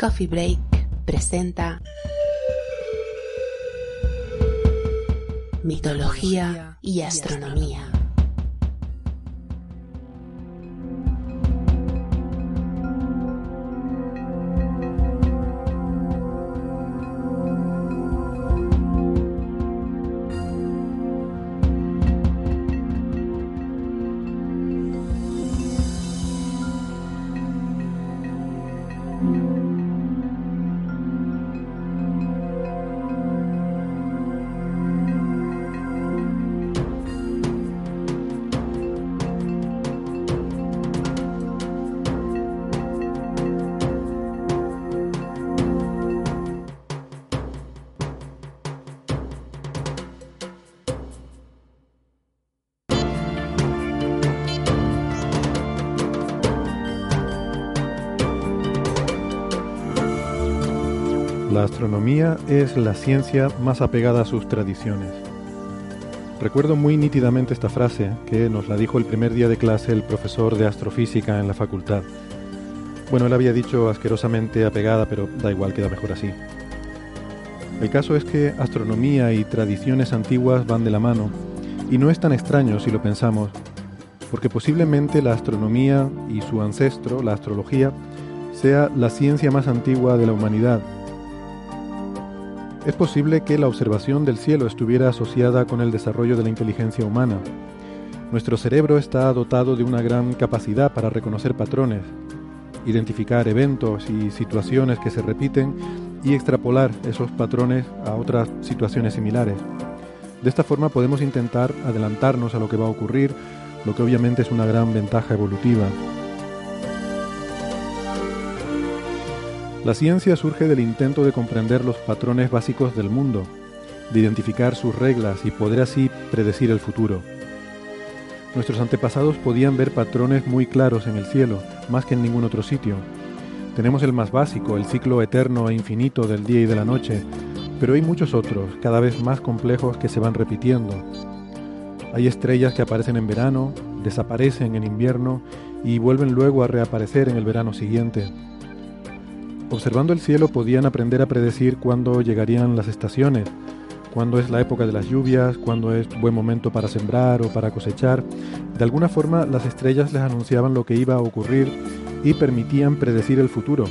Coffee Break presenta Mitología y Astronomía. Astronomía es la ciencia más apegada a sus tradiciones. Recuerdo muy nítidamente esta frase que nos la dijo el primer día de clase el profesor de astrofísica en la facultad. Bueno, él había dicho asquerosamente apegada, pero da igual, queda mejor así. El caso es que astronomía y tradiciones antiguas van de la mano, y no es tan extraño si lo pensamos, porque posiblemente la astronomía y su ancestro, la astrología, sea la ciencia más antigua de la humanidad es posible que la observación del cielo estuviera asociada con el desarrollo de la inteligencia humana. Nuestro cerebro está dotado de una gran capacidad para reconocer patrones, identificar eventos y situaciones que se repiten y extrapolar esos patrones a otras situaciones similares. De esta forma podemos intentar adelantarnos a lo que va a ocurrir, lo que obviamente es una gran ventaja evolutiva. La ciencia surge del intento de comprender los patrones básicos del mundo, de identificar sus reglas y poder así predecir el futuro. Nuestros antepasados podían ver patrones muy claros en el cielo, más que en ningún otro sitio. Tenemos el más básico, el ciclo eterno e infinito del día y de la noche, pero hay muchos otros, cada vez más complejos, que se van repitiendo. Hay estrellas que aparecen en verano, desaparecen en invierno y vuelven luego a reaparecer en el verano siguiente. Observando el cielo podían aprender a predecir cuándo llegarían las estaciones, cuándo es la época de las lluvias, cuándo es buen momento para sembrar o para cosechar. De alguna forma las estrellas les anunciaban lo que iba a ocurrir y permitían predecir el futuro,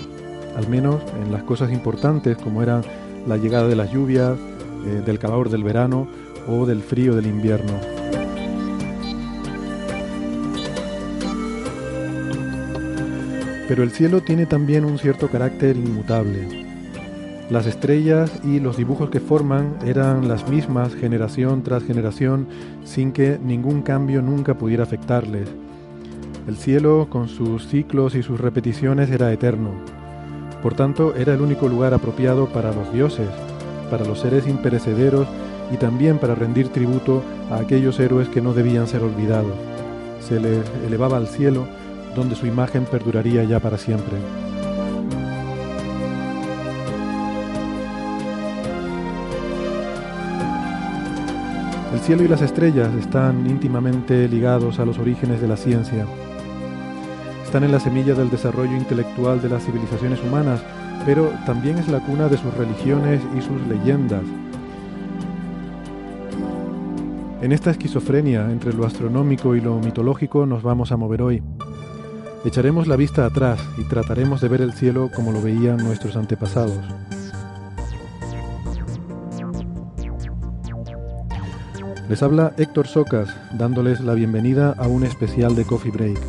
al menos en las cosas importantes como eran la llegada de las lluvias, eh, del calor del verano o del frío del invierno. Pero el cielo tiene también un cierto carácter inmutable. Las estrellas y los dibujos que forman eran las mismas generación tras generación sin que ningún cambio nunca pudiera afectarles. El cielo, con sus ciclos y sus repeticiones, era eterno. Por tanto, era el único lugar apropiado para los dioses, para los seres imperecederos y también para rendir tributo a aquellos héroes que no debían ser olvidados. Se les elevaba al cielo donde su imagen perduraría ya para siempre. El cielo y las estrellas están íntimamente ligados a los orígenes de la ciencia. Están en la semilla del desarrollo intelectual de las civilizaciones humanas, pero también es la cuna de sus religiones y sus leyendas. En esta esquizofrenia entre lo astronómico y lo mitológico nos vamos a mover hoy. Echaremos la vista atrás y trataremos de ver el cielo como lo veían nuestros antepasados. Les habla Héctor Socas, dándoles la bienvenida a un especial de Coffee Break.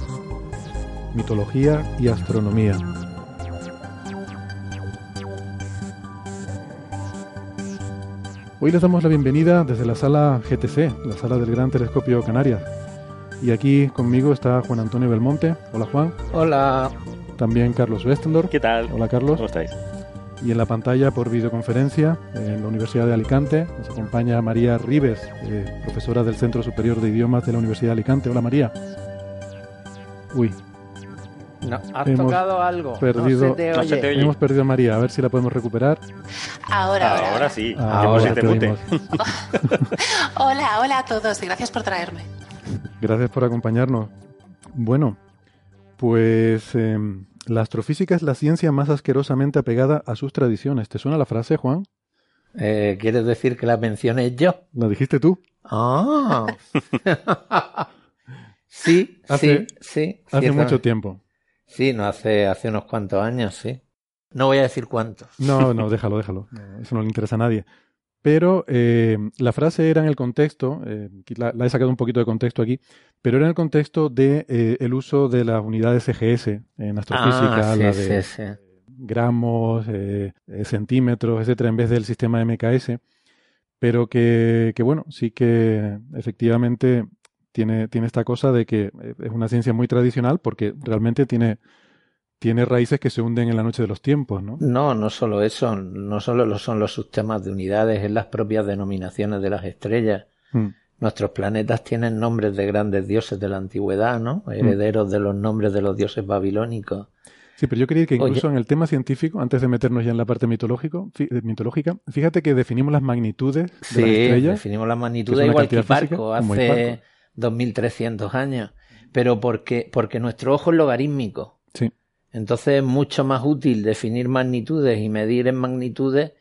Mitología y astronomía. Hoy les damos la bienvenida desde la sala GTC, la sala del Gran Telescopio Canarias. Y aquí conmigo está Juan Antonio Belmonte. Hola Juan. Hola. También Carlos Westendorf. ¿Qué tal? Hola Carlos. ¿Cómo estáis? Y en la pantalla por videoconferencia en la Universidad de Alicante nos acompaña María Rives, eh, profesora del Centro Superior de Idiomas de la Universidad de Alicante. Hola María. Uy. No, has Hemos tocado algo. perdido- no se te No se oye. te oye. Hemos perdido a María, a ver si la podemos recuperar. Ahora, ahora. Ahora sí. Ah, ahora pusiste te oímos. Hola, hola a todos y gracias por traerme. Gracias por acompañarnos. Bueno, pues eh, La astrofísica es la ciencia más asquerosamente apegada a sus tradiciones. ¿Te suena la frase, Juan? Eh, ¿Quieres decir que la mencioné yo? ¿La dijiste tú? Ah. sí, Hace- sí, sí. Hace mucho tiempo. Sí, no hace, hace unos cuantos años, sí. No voy a decir cuántos. No, no, déjalo, déjalo. Eso no le interesa a nadie. Pero eh, la frase era en el contexto, eh, la, la he sacado un poquito de contexto aquí, pero era en el contexto de eh, el uso de las unidades CGS en astrofísica, Ah, sí, la de sí. gramos, centímetros, etcétera, en vez del sistema MKS, pero que, que, bueno, sí que efectivamente tiene, tiene esta cosa de que es una ciencia muy tradicional porque realmente tiene, tiene raíces que se hunden en la noche de los tiempos, ¿no? No, no solo eso, no solo lo son los sistemas de unidades, es las propias denominaciones de las estrellas. Mm. Nuestros planetas tienen nombres de grandes dioses de la antigüedad, ¿no? Mm. Herederos de los nombres de los dioses babilónicos. Sí, pero yo quería que incluso Oye. en el tema científico, antes de meternos ya en la parte mitológico, fí- eh, mitológica, fíjate que definimos las magnitudes de las estrellas. definimos la que magnitud es una igual que Hiparco hace Hiparco. 2300 años. Pero porque, porque nuestro ojo es logarítmico. Sí, Entonces es mucho más útil definir magnitudes y medir en magnitudes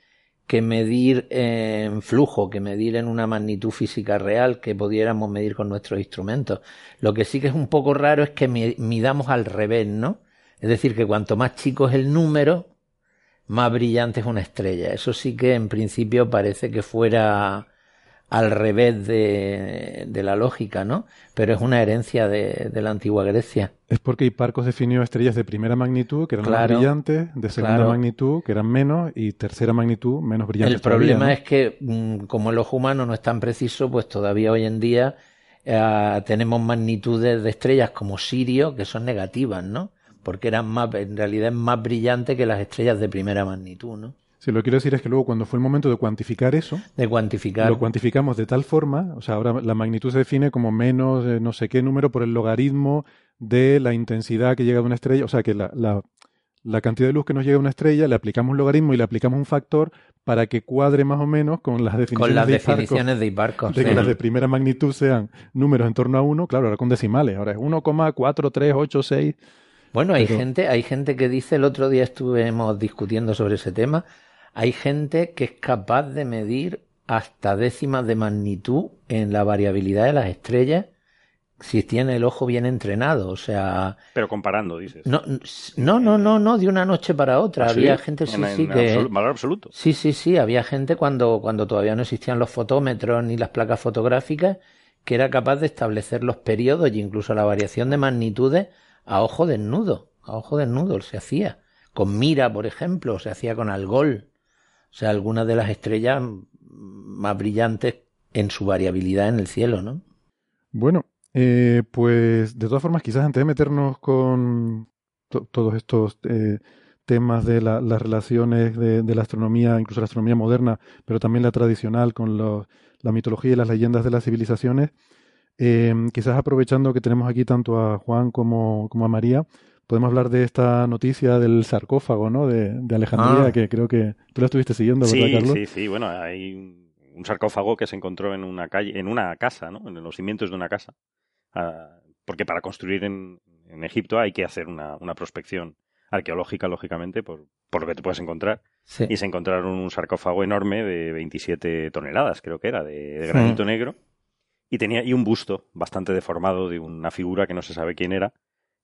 que medir en flujo, que medir en una magnitud física real que pudiéramos medir con nuestros instrumentos. Lo que sí que es un poco raro es que mi- midamos al revés, ¿no? Es decir, que cuanto más chico es el número, más brillante es una estrella. Eso sí que en principio parece que fuera al revés de, de la lógica, ¿no? Pero es una herencia de, de la antigua Grecia. es porque Hiparcos definió estrellas de primera magnitud, que eran más brillantes, de segunda claro. magnitud, que eran menos, y tercera magnitud, menos brillantes. El problema es que, mm, como el ojo humano no es tan preciso, pues todavía hoy en día eh, tenemos magnitudes de estrellas como Sirio que son negativas, ¿no? Porque eran más, en realidad es más brillante que las estrellas de primera magnitud, ¿no? Sí, lo que quiero decir es que luego cuando fue el momento de cuantificar eso, De cuantificar. lo cuantificamos de tal forma, o sea, ahora la magnitud se define como menos eh, no sé qué número por el logaritmo de la intensidad que llega de una estrella, o sea, que la, la, la cantidad de luz que nos llega a una estrella le aplicamos un logaritmo y le aplicamos un factor para que cuadre más o menos con las definiciones con las de definiciones de Hiparco. de que las de primera magnitud sean números en torno a 1, claro, ahora con decimales, ahora es 1,4386. Bueno, hay Pero- gente, hay gente que dice, el otro día estuvimos discutiendo sobre ese tema, hay gente que es capaz de medir hasta décimas de magnitud en la variabilidad de las estrellas si tiene el ojo bien entrenado. O sea, Pero comparando, dices. no, no, no, no, no, de una noche para otra. ¿Ah, sí? Había gente, sí, En- en sí, que... valor absoluto. Sí, sí, sí, había gente cuando, cuando todavía no existían los fotómetros ni las placas fotográficas que era capaz de establecer los periodos e incluso la variación de magnitudes a ojo desnudo. A ojo desnudo se hacía. Con mira, por ejemplo, se hacía con algol. O sea, algunas de las estrellas más brillantes en su variabilidad en el cielo, ¿no? Bueno, eh, pues de todas formas, quizás antes de meternos con to- todos estos eh, temas de la- las relaciones de, de la astronomía, incluso la astronomía moderna, pero también la tradicional con los- la mitología y las leyendas de las civilizaciones, eh, quizás aprovechando que tenemos aquí tanto a Juan como, como a María, podemos hablar de esta noticia del sarcófago, ¿no? De, de Alejandría, Ah. que creo que tú la estuviste siguiendo, ¿verdad, Sí, Carlos? sí, sí. Bueno, hay un- sarcófago que se encontró en una calle, en una casa, ¿no? En los cimientos de una casa. Ah, porque para construir en, en Egipto hay que hacer una, una prospección arqueológica, lógicamente, por, por lo que te puedes encontrar. Sí. Y se encontraron un sarcófago enorme de 27 toneladas, creo que era, de, de granito negro. Y tenía y un busto bastante deformado de una figura que no se sabe quién era.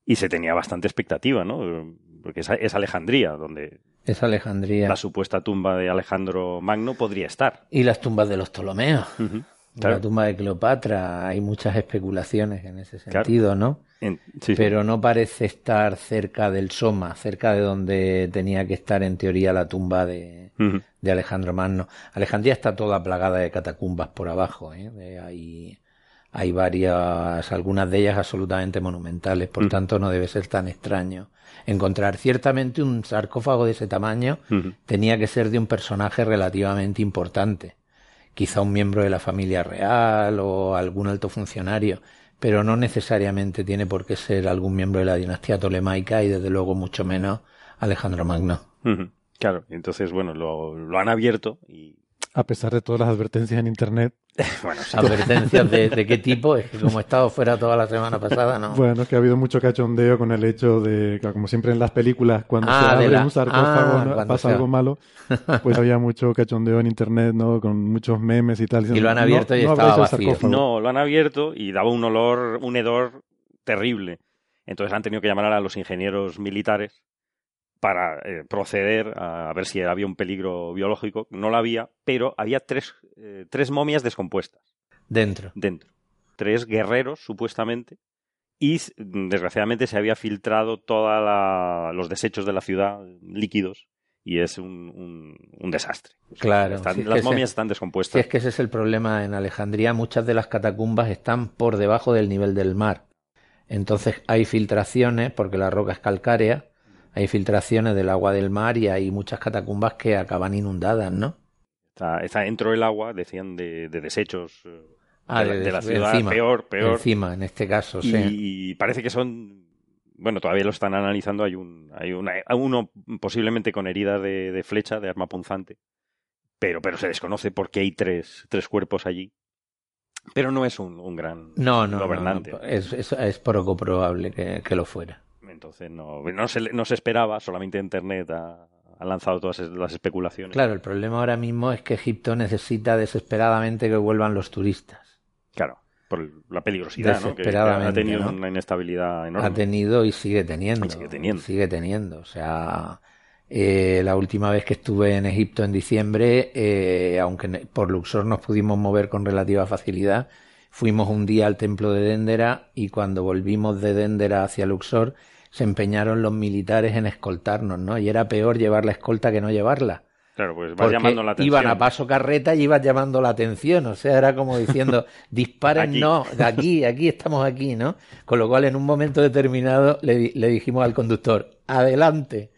Y se tenía bastante expectativa, ¿no? Porque es, es Alejandría, donde Es Alejandría. la supuesta tumba de Alejandro Magno podría estar. Y las tumbas de los Ptolomeos. La Claro. tumba de Cleopatra. Hay muchas especulaciones en ese Claro. sentido, ¿no? En- sí, sí. pero no parece estar cerca del Soma, cerca de donde tenía que estar en teoría la tumba de, de Alejandro Magno. Alejandría está toda plagada de catacumbas por abajo, ¿eh? De- hay, hay varias, algunas de ellas absolutamente monumentales, por Mm. tanto no debe ser tan extraño encontrar. Ciertamente un sarcófago de ese tamaño tenía que ser de un personaje relativamente importante, quizá un miembro de la familia real o algún alto funcionario, pero no necesariamente tiene por qué ser algún miembro de la dinastía tolemaica y desde luego mucho menos Alejandro Magno. Claro, entonces, bueno, lo, lo han abierto y A pesar de todas las advertencias en Internet. bueno, ¿Advertencias de, qué tipo? Es que como he estado fuera toda la semana pasada, ¿no? Bueno, es que ha habido mucho cachondeo con el hecho de, como siempre en las películas, cuando se ah, abre un sarcófago ah, pasa algo malo, pues había mucho cachondeo en Internet, ¿no? Con muchos memes y tal. Y lo han abierto y estaba vacío. No, lo han abierto y daba un olor, un hedor terrible. Entonces han tenido que llamar a los ingenieros militares para eh, proceder a, ver si había un peligro biológico. No lo había, pero había tres, eh, tres momias descompuestas. Dentro. Dentro. Tres guerreros, supuestamente. Y desgraciadamente se había filtrado todos los desechos de la ciudad, líquidos, y es un, un, desastre. Claro. las momias están descompuestas. Si es que ese es el problema en Alejandría. Muchas de las catacumbas están por debajo del nivel del mar. Entonces hay filtraciones, porque la roca es calcárea, hay filtraciones del agua del mar y hay muchas catacumbas que acaban inundadas, ¿no? Está, está dentro del agua, decían, de, desechos eh, ah, de, la ciudad, peor, peor. Encima, en este caso, sí. Y parece que son, bueno, todavía lo están analizando, hay un, hay una, uno posiblemente con herida de, flecha, de arma punzante, pero, pero se desconoce por qué hay tres, tres cuerpos allí. Pero no es un, gran no, no, gobernante. No, es, es, poco probable que, lo fuera. Entonces no, no, se, no se esperaba, solamente Internet ha, lanzado todas las especulaciones. Claro, el problema ahora mismo es que Egipto necesita desesperadamente que vuelvan los turistas. Claro, por la peligrosidad, ¿no? Que, ha tenido una inestabilidad enorme. Ha tenido y sigue teniendo. Y sigue teniendo. Sigue teniendo. O sea, eh, la última vez que estuve en Egipto en diciembre, eh, aunque por Luxor nos pudimos mover con relativa facilidad, fuimos un día al templo de Dendera y cuando volvimos de Dendera hacia Luxor se empeñaron los militares en escoltarnos, ¿no? Y era peor llevar la escolta que no llevarla. Claro, pues vas llamando la atención. Iban a paso carreta y ibas llamando la atención. O sea, era como diciendo, disparen, no, aquí, aquí estamos aquí, ¿no? Con lo cual, en un momento determinado, le, le dijimos al conductor, adelante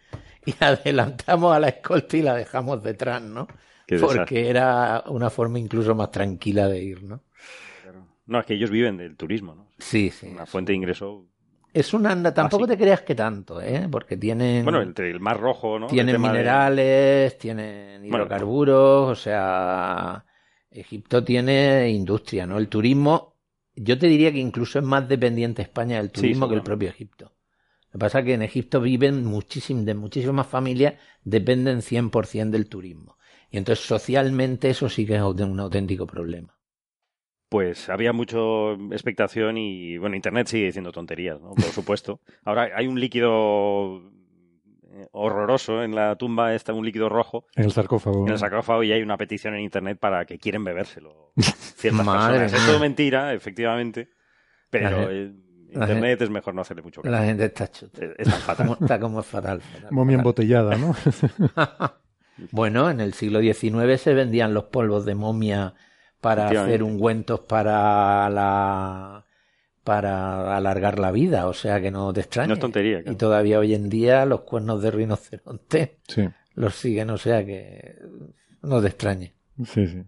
y adelantamos a la escolta y la dejamos detrás, ¿no? Porque era una forma incluso más tranquila de ir, ¿no? No, es que ellos viven del turismo, ¿no? Sí, sí. Una fuente de ingreso. Es una tampoco te creas que tanto, ¿eh? Porque tienen. Bueno, entre el mar rojo, ¿no? Tienen minerales, tienen hidrocarburos, o sea. Egipto tiene industria, ¿no? El turismo, yo te diría que incluso es más dependiente España del turismo que el propio Egipto. Lo que pasa es que en Egipto viven muchísim, de muchísimas familias, dependen 100% del turismo. Y entonces socialmente eso sí que es un auténtico problema. Pues había mucha expectación y, bueno, Internet sigue diciendo tonterías, ¿no? Por supuesto. Ahora hay un líquido eh, horroroso en la tumba, está un líquido rojo. En el sarcófago. En el sarcófago y hay una petición en Internet para que quieren bebérselo ciertas personas. Es todo mentira, efectivamente, pero... Internet es mejor no hacerle mucho caso. La gente está chuta. Está fatal. está como fatal. Momia embotellada, ¿no? bueno, en el siglo XIX se vendían los polvos de momia para hacer ungüentos para la para alargar la vida, o sea que no te extrañes. No es tontería. Y todavía hoy en día los cuernos de rinoceronte los siguen, o sea que no te extrañe. Sí, sí.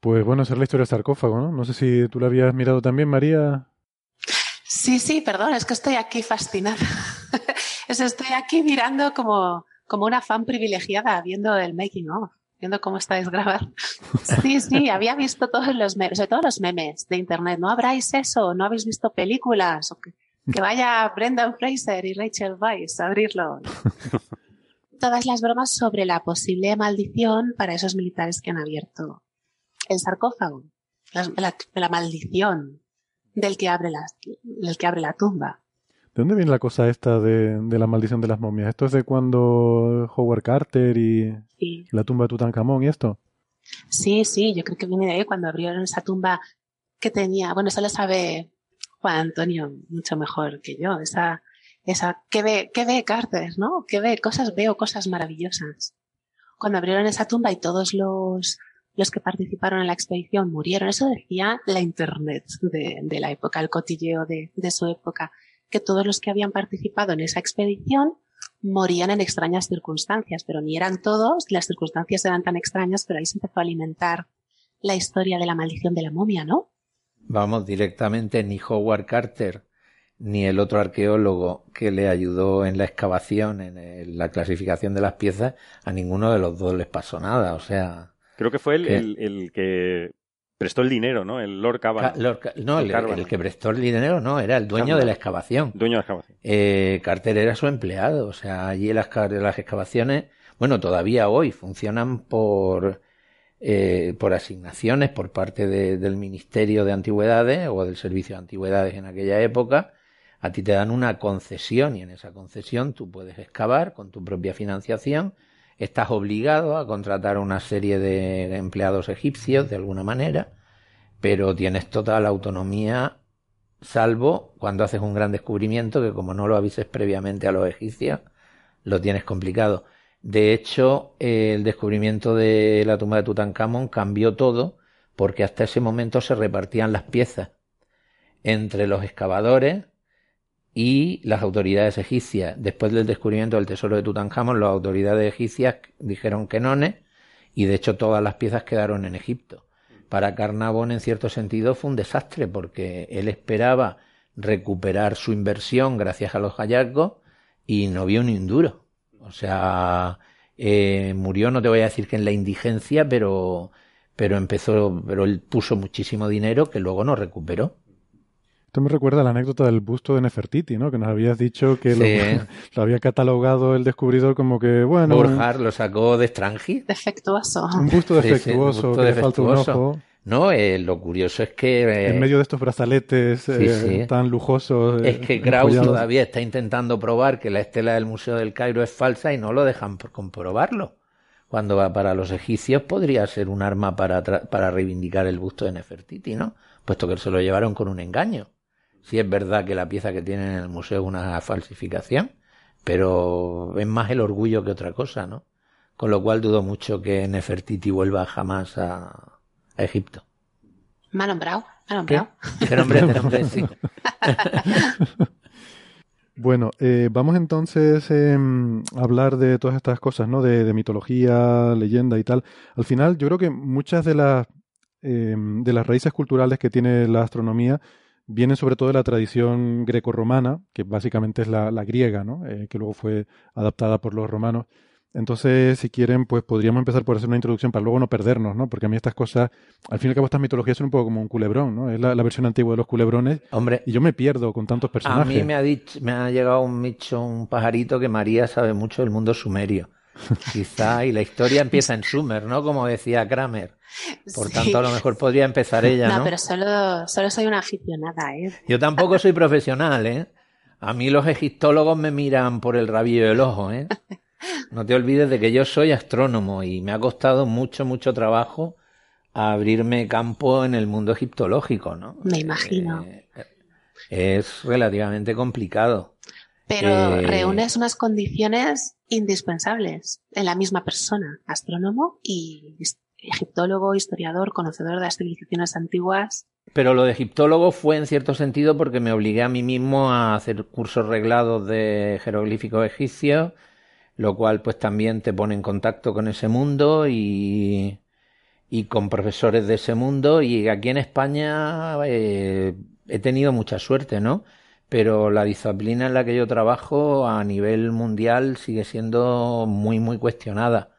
Pues bueno, esa es la historia del sarcófago, ¿no? No sé si tú la habías mirado también, María. Sí, sí, perdón, es que estoy aquí fascinada. estoy aquí mirando como, como una fan privilegiada, viendo el making of, viendo cómo estáis grabando. Sí, sí, había visto todos los memes, los memes de internet. ¿No habráis eso? ¿No habéis visto películas? que, vaya Brendan Fraser y Rachel Weisz a abrirlo. Todas las bromas sobre la posible maldición para esos militares que han abierto el sarcófago. la maldición del que abre la, del que abre la tumba. ¿De dónde viene la cosa esta de, la maldición de las momias? ¿Esto es de cuando Howard Carter y la tumba de Tutankamón y esto? Sí, sí, yo creo que viene de ahí cuando abrieron esa tumba que tenía, bueno, eso lo sabe Juan Antonio mucho mejor que yo, esa, esa, que ve, que ve Carter, ¿no? Que ve cosas, veo cosas maravillosas. Cuando abrieron esa tumba y todos los, los que participaron en la expedición murieron. Eso decía la Internet de, la época, el cotilleo de, su época, que todos los que habían participado en esa expedición morían en extrañas circunstancias, pero ni eran todos, las circunstancias eran tan extrañas, pero ahí se empezó a alimentar la historia de la maldición de la momia, ¿no? Vamos, directamente ni Howard Carter ni el otro arqueólogo que le ayudó en la excavación, en la clasificación de las piezas, a ninguno de los dos les pasó nada. O sea, Creo que fue el, el, que prestó el dinero, ¿no? El Lord Cavan. no, el, que prestó el dinero no, era el dueño de la excavación. Dueño de la excavación. Eh, Carter era su empleado, o sea, allí las, las excavaciones, bueno, todavía hoy funcionan por, eh, por asignaciones por parte del Ministerio de Antigüedades o del Servicio de Antigüedades en aquella época. A ti te dan una concesión y en esa concesión tú puedes excavar con tu propia financiación estás obligado a contratar una serie de empleados egipcios de alguna manera, pero tienes total autonomía, salvo cuando haces un gran descubrimiento que como no lo avises previamente a los egipcios, lo tienes complicado. De hecho, el descubrimiento de la tumba de Tutankamón cambió todo porque hasta ese momento se repartían las piezas entre los excavadores y las autoridades egipcias. Después del descubrimiento del tesoro de Tutankamón, las autoridades egipcias dijeron que no, y de hecho todas las piezas quedaron en Egipto. Para Carnavón, en cierto sentido, fue un desastre porque él esperaba recuperar su inversión gracias a los hallazgos y no vio ni un duro. O sea, eh, murió, no te voy a decir que en la indigencia, pero, pero empezó, pero él puso muchísimo dinero que luego no recuperó. Esto me recuerda a la anécdota del busto de Nefertiti, ¿no? Que nos habías dicho que lo, había catalogado el descubridor como que, bueno... Borjar lo sacó de Strangi. Defectuoso. Un busto defectuoso, que le falta un ojo. No, eh, lo curioso es que... en eh, medio de estos brazaletes eh, tan lujosos... es que Krauss todavía está intentando probar que la estela del Museo del Cairo es falsa y no lo dejan por comprobarlo. Cuando va para los egipcios podría ser un arma para, para reivindicar el busto de Nefertiti, ¿no? Puesto que se lo llevaron con un engaño si es verdad que la pieza que tienen en el museo es una falsificación, pero es más el orgullo que otra cosa, ¿no? Con lo cual dudo mucho que Nefertiti vuelva jamás a, Egipto. Me ha nombrado, sí. Bueno, eh, vamos entonces em, a hablar de todas estas cosas, ¿no? De, mitología, leyenda y tal. Al final, yo creo que muchas de las em, de las raíces culturales que tiene la astronomía viene sobre todo de la tradición greco-romana, que básicamente es la, griega, ¿no? Eh, que luego fue adaptada por los romanos. Entonces, si quieren, pues podríamos empezar por hacer una introducción para luego no perdernos, ¿no? Porque a mí estas cosas, al fin y al cabo, estas mitologías son un poco como un culebrón, ¿no? Es la, versión antigua de los culebrones. Hombre. Y yo me pierdo con tantos personajes. A mí me ha, dicho, me ha llegado un micho, un pajarito que María sabe mucho del mundo sumerio. Quizá, y la historia empieza en Sumer, ¿no? Como decía Kramer. Por tanto, a lo mejor podría empezar ella, ¿no? No, pero solo, solo soy una aficionada, ¿eh? Yo tampoco soy profesional, ¿eh? A mí los egiptólogos me miran por el rabillo del ojo, ¿eh? No te olvides de que yo soy astrónomo y me ha costado mucho, mucho trabajo abrirme campo en el mundo egiptológico, ¿no? Me imagino. Eh, es relativamente complicado. Pero eh, reúnes unas condiciones indispensables en la misma persona, astrónomo y egiptólogo, historiador, conocedor de las civilizaciones antiguas. Pero lo de egiptólogo fue en cierto sentido porque me obligué a mí mismo a hacer cursos reglados de jeroglíficos egipcios, lo cual pues también te pone en contacto con ese mundo y, y con profesores de ese mundo y aquí en España eh, he tenido mucha suerte, ¿no? Pero la disciplina en la que yo trabajo a nivel mundial sigue siendo muy, muy cuestionada.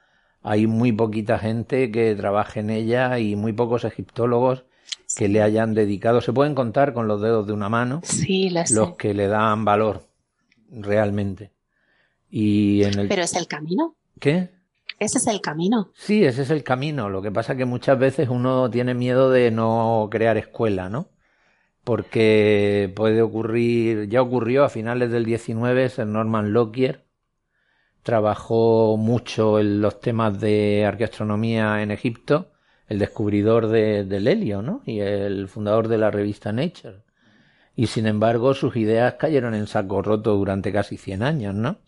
Hay muy poquita gente que trabaje en ella y muy pocos egiptólogos que le hayan dedicado. Se pueden contar con los dedos de una mano sí, los que le dan valor realmente. Y en el... Pero es el camino. ¿Qué? Ese es el camino. Sí, ese es el camino. Lo que pasa es que muchas veces uno tiene miedo de no crear escuela, ¿no? Porque puede ocurrir, ya ocurrió a finales del 19, Sir Norman Lockyer trabajó mucho en los temas de arqueastronomía en Egipto, el descubridor del helio, ¿no? Y el fundador de la revista Nature. Y sin embargo, sus ideas cayeron en saco roto durante casi 100 años, ¿no?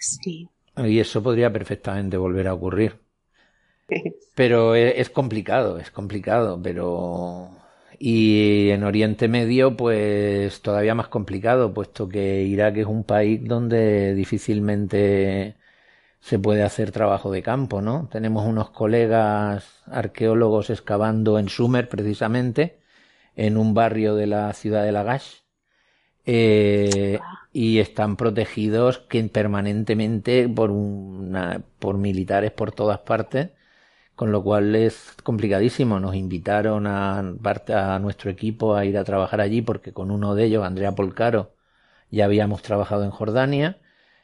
Sí. Y eso podría perfectamente volver a ocurrir. Pero es complicado, es complicado, pero y en Oriente Medio, pues todavía más complicado, puesto que Irak es un país donde difícilmente se puede hacer trabajo de campo, ¿no? Tenemos unos colegas arqueólogos excavando en Sumer, precisamente, en un barrio de la ciudad de Lagash, eh, y están protegidos que permanentemente por, una, por militares por todas partes con lo cual es complicadísimo. Nos invitaron a, a nuestro equipo a ir a trabajar allí porque con uno de ellos, Andrea Polcaro, ya habíamos trabajado en Jordania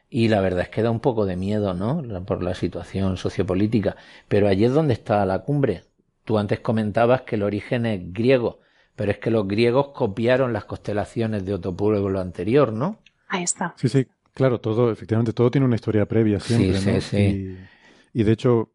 y la verdad es que da un poco de miedo, ¿no? Por la situación sociopolítica. Pero allí es donde está la cumbre. Tú antes comentabas que el origen es griego, pero es que los griegos copiaron las constelaciones de otro pueblo anterior, ¿no? Ahí está. Sí, sí, claro, todo, efectivamente, todo tiene una historia previa siempre, sí, ¿no? Sí, sí. Y, y de hecho,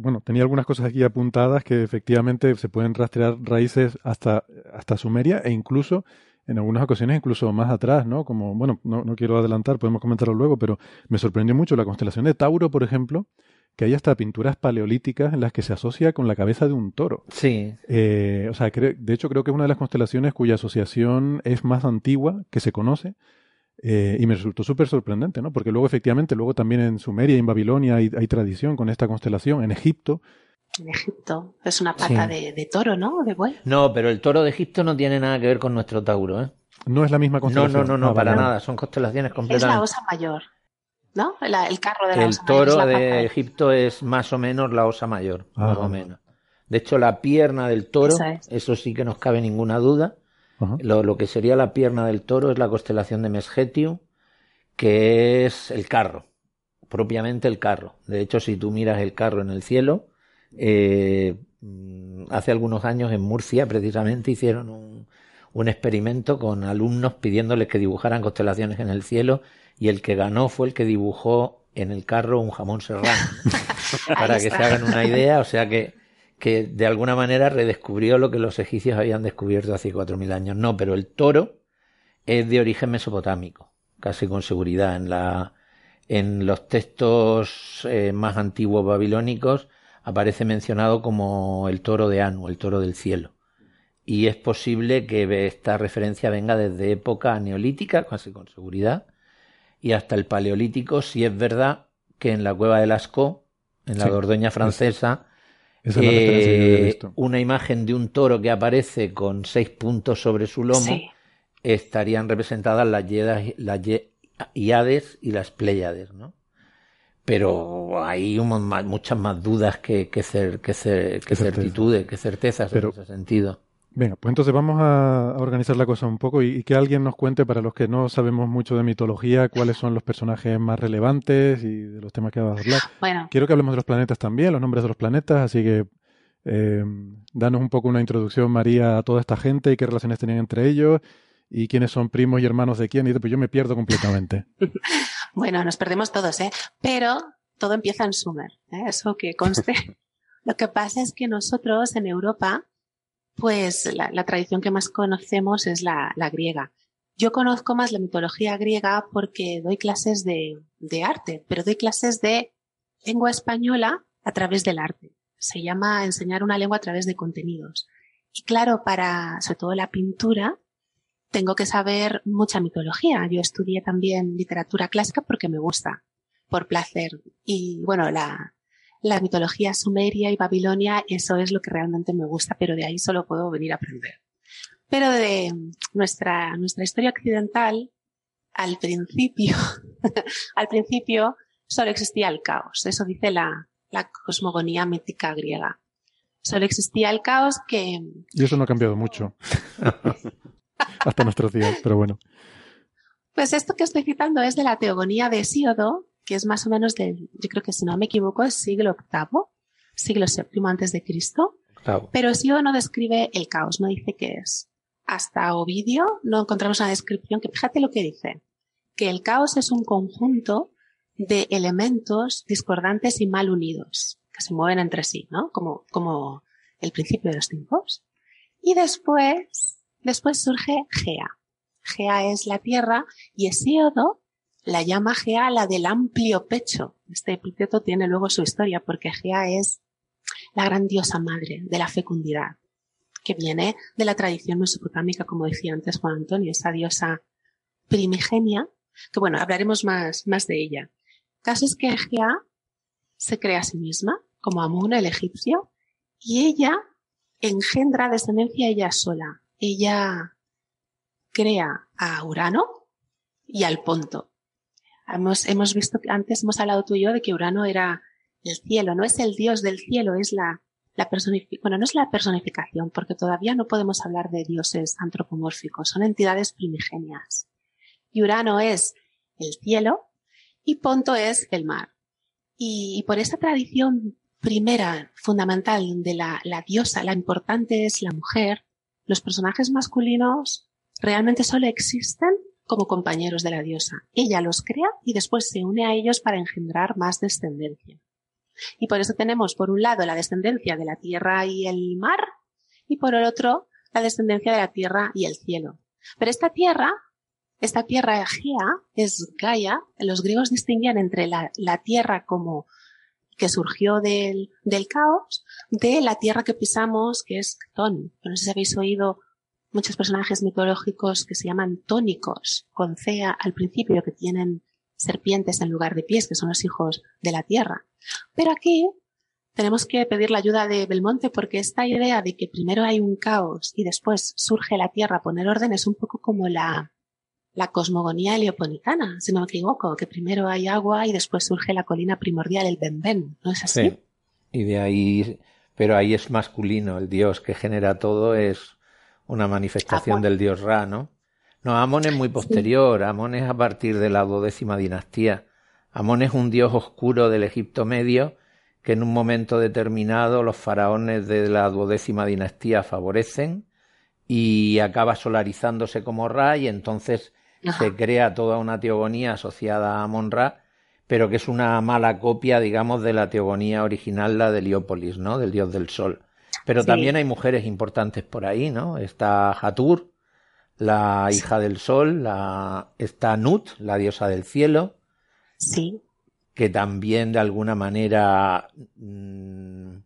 bueno, tenía algunas cosas aquí apuntadas que efectivamente se pueden rastrear raíces hasta, hasta Sumeria e incluso en algunas ocasiones incluso más atrás, ¿no? Como, bueno, no, no, quiero adelantar, podemos comentarlo luego, pero me sorprendió mucho la constelación de Tauro, por ejemplo, que hay hasta pinturas paleolíticas en las que se asocia con la cabeza de un toro. Sí. Eh, o sea, de hecho creo que es una de las constelaciones cuya asociación es más antigua que se conoce. Eh, y me resultó súper sorprendente, ¿no? Porque luego, efectivamente, luego también en Sumeria y en Babilonia hay, hay tradición con esta constelación. En Egipto, en Egipto. Es una pata sí. de, de, toro, ¿no? De buey. No, pero el toro de Egipto no tiene nada que ver con nuestro Tauro, ¿eh? No es la misma constelación. No, no, no, no ah, para vale. nada. Son constelaciones completamente. Es la osa mayor, ¿no? La, el carro de la el osa toro mayor. de Egipto es más o menos la osa mayor, Ah, más o menos. De hecho, la pierna del toro, es. eso sí que nos cabe ninguna duda. Lo, lo que sería la pierna del toro es la constelación de Mesgetium, que es el carro, propiamente el carro. De hecho, si tú miras el carro en el cielo, eh, mm, hace algunos años en Murcia precisamente hicieron un, un experimento con alumnos pidiéndoles que dibujaran constelaciones en el cielo y el que ganó fue el que dibujó en el carro un jamón serrano. ¿no? Para que se hagan una idea, o sea que, que de alguna manera redescubrió lo que los egipcios habían descubierto hace 4.000 años. No, pero el toro es de origen mesopotámico, casi con seguridad. En, la, en los textos eh, más antiguos babilónicos aparece mencionado como el toro de Anu, el toro del cielo. Y es posible que esta referencia venga desde época neolítica, casi con seguridad, y hasta el paleolítico, si es verdad que en la cueva de Lascaux, en la Sí, Dordoña francesa, Esa es la referencia que yo he eh, visto. una imagen de un toro que aparece con seis puntos sobre su lomo, Sí. estarían representadas las, Yedas- las Ye- Iades y las Pléyades, ¿no? Pero hay un muchas más dudas que, que, cer- que, cer- certitudes, que certezas Pero- en ese sentido. Venga, pues entonces vamos a a organizar la cosa un poco y, y que alguien nos cuente, para los que no sabemos mucho de mitología, cuáles son los personajes más relevantes y de los temas que vas a hablar. Bueno, Quiero que hablemos de los planetas también, los nombres de los planetas, así que eh, danos un poco una introducción, María, a toda esta gente y qué relaciones tenían entre ellos y quiénes son primos y hermanos de quién. Y pues yo me pierdo completamente. bueno, nos perdemos todos, ¿eh? Pero todo empieza en Sumer, ¿eh? Eso que conste. Lo que pasa es que nosotros en Europa, pues la, tradición que más conocemos es la, la griega. Yo conozco más la mitología griega porque doy clases de, de arte, pero doy clases de lengua española a través del arte. Se llama enseñar una lengua a través de contenidos. Y claro, para, sobre todo la pintura, tengo que saber mucha mitología. Yo estudié también literatura clásica porque me gusta, por placer. Y bueno, la, la mitología sumeria y babilonia, eso es lo que realmente me gusta, pero de ahí solo puedo venir a aprender. Pero de nuestra, nuestra historia occidental, al principio, al principio solo existía el caos. Eso dice la, la cosmogonía mítica griega. Solo existía el caos que, Y eso no ha cambiado mucho hasta nuestros días, pero bueno. Pues esto que estoy citando es de la teogonía de Hesíodo, que es más o menos del, yo creo que si no me equivoco, es siglo VIII, siglo VII antes de Cristo. Claro. Pero Hesíodo no describe el caos, no dice qué es. Hasta Ovidio no encontramos una descripción que fíjate lo que dice, que el caos es un conjunto de elementos discordantes y mal unidos, que se mueven entre sí, ¿no? Como, como el principio de los tiempos. Y después, después surge Gea. Gea es la tierra y Hesíodo la llama Gea la del amplio pecho. Este epíteto tiene luego su historia porque Gea es la gran diosa madre de la fecundidad, que viene de la tradición mesopotámica, como decía antes Juan Antonio, esa diosa primigenia, que bueno, hablaremos más, más de ella. Caso es que Gea se crea a sí misma, como Amun el egipcio, y ella engendra descendencia ella sola. Ella crea a Urano y al Ponto. Hemos, hemos visto que antes hemos hablado tú y yo de que Urano era el cielo, no es el dios del cielo, es la, la personificación, bueno, no es la personificación, porque todavía no podemos hablar de dioses antropomórficos, son entidades primigenias. Y Urano es el cielo y Ponto es el mar. Y, por esa tradición primera, fundamental de la, la diosa, la importante es la mujer, los personajes masculinos realmente solo existen como compañeros de la diosa. Ella los crea y después se une a ellos para engendrar más descendencia. Y por eso tenemos, por un lado, la descendencia de la tierra y el mar, y por el otro, la descendencia de la tierra y el cielo. Pero esta tierra, esta tierra egea, es Gaia, los griegos distinguían entre la, tierra como que surgió del, caos, de la tierra que pisamos, que es Ton. No sé si habéis oído muchos personajes mitológicos que se llaman tónicos, con cea al principio, que tienen serpientes en lugar de pies, que son los hijos de la tierra. Pero aquí tenemos que pedir la ayuda de Belmonte porque esta idea de que primero hay un caos y después surge la tierra a poner orden es un poco como la, la cosmogonía heliopolitana, si no me equivoco, que primero hay agua y después surge la colina primordial, el Benben, ¿no es así? Sí. Y de ahí, pero ahí es masculino, el dios que genera todo es una manifestación del dios Ra, ¿no? No, Amón es muy posterior. Amón es a partir de la duodécima dinastía. Amón es un dios oscuro del Egipto medio que en un momento determinado los faraones de la duodécima dinastía favorecen y acaba solarizándose como Ra y entonces se crea toda una teogonía asociada a Amón Ra, pero que es una mala copia, digamos, de la teogonía original, la de Heliópolis, ¿no? Del dios del sol. Pero también hay mujeres importantes por ahí, ¿no? Está Hatur, la hija del sol, la, está Nut, la diosa del cielo. Sí. Que también de alguna manera mm,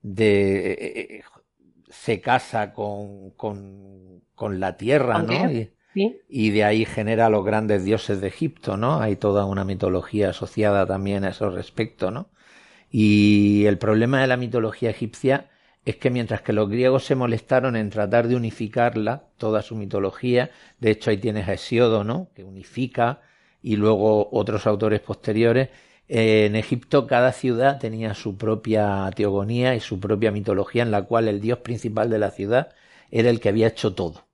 de, se casa con, con, con la tierra, ¿no? Y, y, de ahí genera los grandes dioses de Egipto, ¿no? Hay toda una mitología asociada también a ese respecto, ¿no? Y el problema de la mitología egipcia es que mientras que los griegos se molestaron en tratar de unificarla, toda su mitología, de hecho ahí tienes a Hesiodo, ¿no? que unifica, y luego otros autores posteriores, en Egipto cada ciudad tenía su propia teogonía y su propia mitología en la cual el dios principal de la ciudad era el que había hecho todo.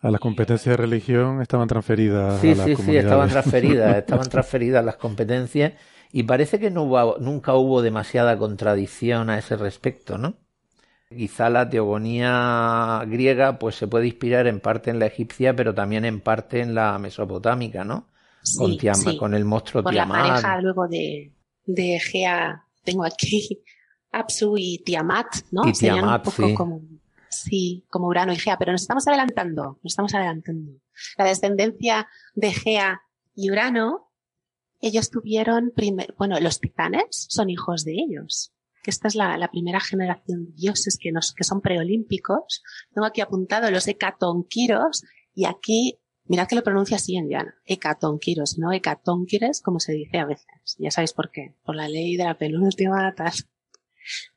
A las competencias de religión estaban transferidas. Sí, sí, sí, estaban transferidas, estaban transferidas las competencias y parece que no hubo, nunca hubo demasiada contradicción a ese respecto, ¿no? Quizá la teogonía griega pues se puede inspirar en parte en la egipcia, pero también en parte en la mesopotámica, ¿no? con, con el monstruo Por la pareja luego de, de Gea, tengo aquí Apsu y Tiamat, ¿no? Y Tiamat, un poco sí. como sí, como Urano y Gea, pero nos estamos adelantando, nos estamos adelantando. La descendencia de Gea y Urano, ellos tuvieron, primer, bueno, los titanes son hijos de ellos que esta es la, primera generación de dioses que, nos, que son preolímpicos. Tengo aquí apuntado los hecatonquiros y aquí, mirad que lo pronuncia así en llano, hecatonquiros, no hecatonquires como se dice a veces. Ya sabéis por qué, por la ley de la penúltima tal.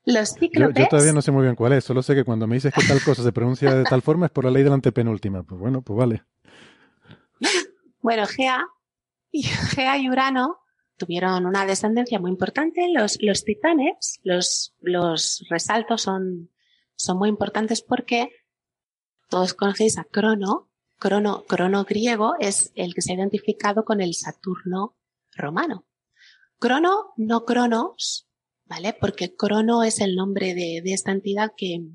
Los cíclopes... Yo, todavía no sé muy bien cuál es, solo sé que cuando me dices que tal cosa se pronuncia de tal forma es por la ley de la antepenúltima. Pues bueno, pues vale. Bueno, Gea y, Gea y Urano tuvieron una descendencia muy importante. Los, los titanes, los, los resaltos son, son muy importantes porque todos conocéis a Crono. Crono, Crono griego es el que se ha identificado con el Saturno romano. Crono, no Cronos, ¿vale? Porque Crono es el nombre de, de esta entidad que,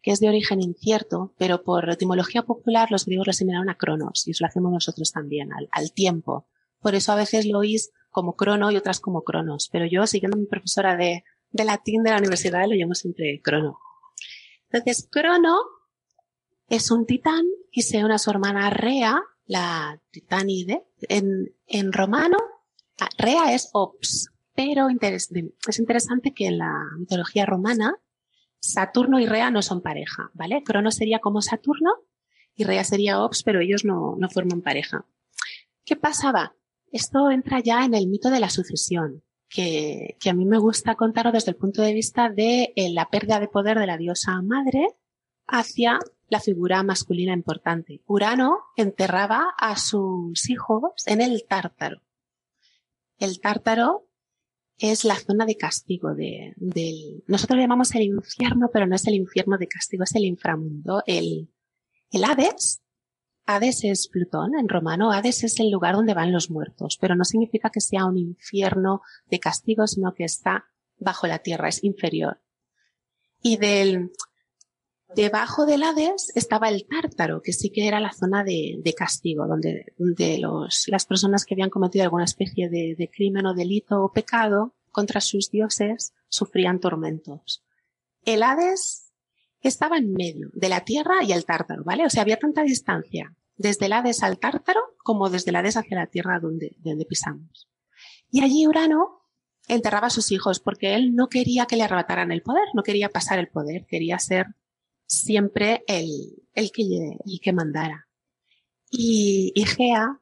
que es de origen incierto, pero por etimología popular los griegos lo asimilaron a Cronos, y eso lo hacemos nosotros también, al, al tiempo. Por eso a veces lo oís como crono y otras como cronos. Pero yo, siguiendo mi profesora de, de latín de la universidad, lo llamo siempre crono. Entonces, crono es un titán y se une a su hermana Rea, la titánide. En, en romano, Rea es ops, pero es interesante que en la mitología romana, Saturno y Rea no son pareja, ¿vale? Crono sería como Saturno y Rea sería ops, pero ellos no, no forman pareja. ¿Qué pasaba? Esto entra ya en el mito de la sucesión, que, a mí me gusta contarlo desde el punto de vista de eh, la pérdida de poder de la diosa madre hacia la figura masculina importante. Urano enterraba a sus hijos en el tártaro. El tártaro es la zona de castigo de, del, nosotros le llamamos el infierno, pero no es el infierno de castigo, es el inframundo. El, el Hades, Hades es Plutón en romano, Hades es el lugar donde van los muertos, pero no significa que sea un infierno de castigo, sino que está bajo la tierra, es inferior. Y del, debajo del Hades estaba el Tártaro, que sí que era la zona de, de castigo, donde, donde los, las personas que habían cometido alguna especie de, de crimen o delito o pecado contra sus dioses sufrían tormentos. El Hades estaba en medio de la Tierra y el Tártaro, ¿vale? O sea, había tanta distancia desde el Hades al Tártaro como desde el Hades hacia la Tierra donde, donde pisamos. Y allí Urano enterraba a sus hijos porque él no quería que le arrebataran el poder, no quería pasar el poder, quería ser siempre el, el, que, el que mandara. Y, y Gea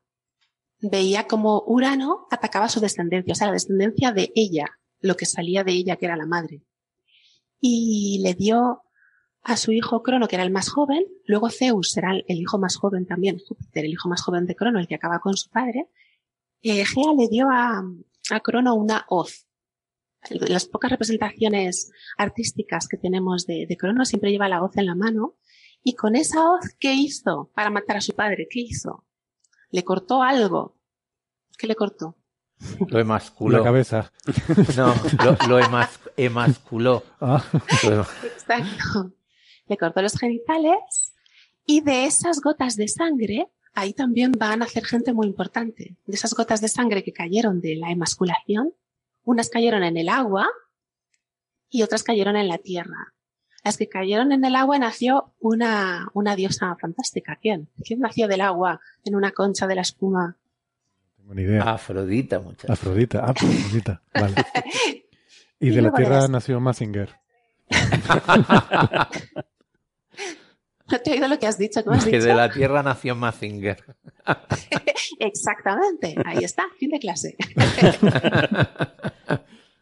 veía como Urano atacaba a su descendencia, o sea, la descendencia de ella, lo que salía de ella, que era la madre. Y le dio a su hijo Crono, que era el más joven, luego Zeus será el hijo más joven también, Júpiter, el hijo más joven de Crono, el que acaba con su padre. Eh, Gea le dio a, a Crono una hoz. Las pocas representaciones artísticas que tenemos de, de Crono siempre lleva la hoz en la mano. Y con esa hoz, ¿qué hizo para matar a su padre? ¿Qué hizo? Le cortó algo. ¿Qué le cortó? Lo emasculó. La cabeza. No, lo, lo emas, emasculó. Ah, Lo- Exacto. Le cortó los genitales y de esas gotas de sangre, ahí también van a nacer gente muy importante. De esas gotas de sangre que cayeron de la emasculación, unas cayeron en el agua y otras cayeron en la tierra. Las que cayeron en el agua nació una, una diosa fantástica. ¿Quién? ¿Quién nació del agua en una concha de la espuma? no tengo ni idea. Afrodita, muchachos. Afrodita. Ah, pues Afrodita. Vale. Y Y de la Tierra verás. nació Mazinger. No te he oído lo que has dicho. ¿Cómo has Que dicho? de la Tierra nació Mazinger. Exactamente, ahí está, fin de clase.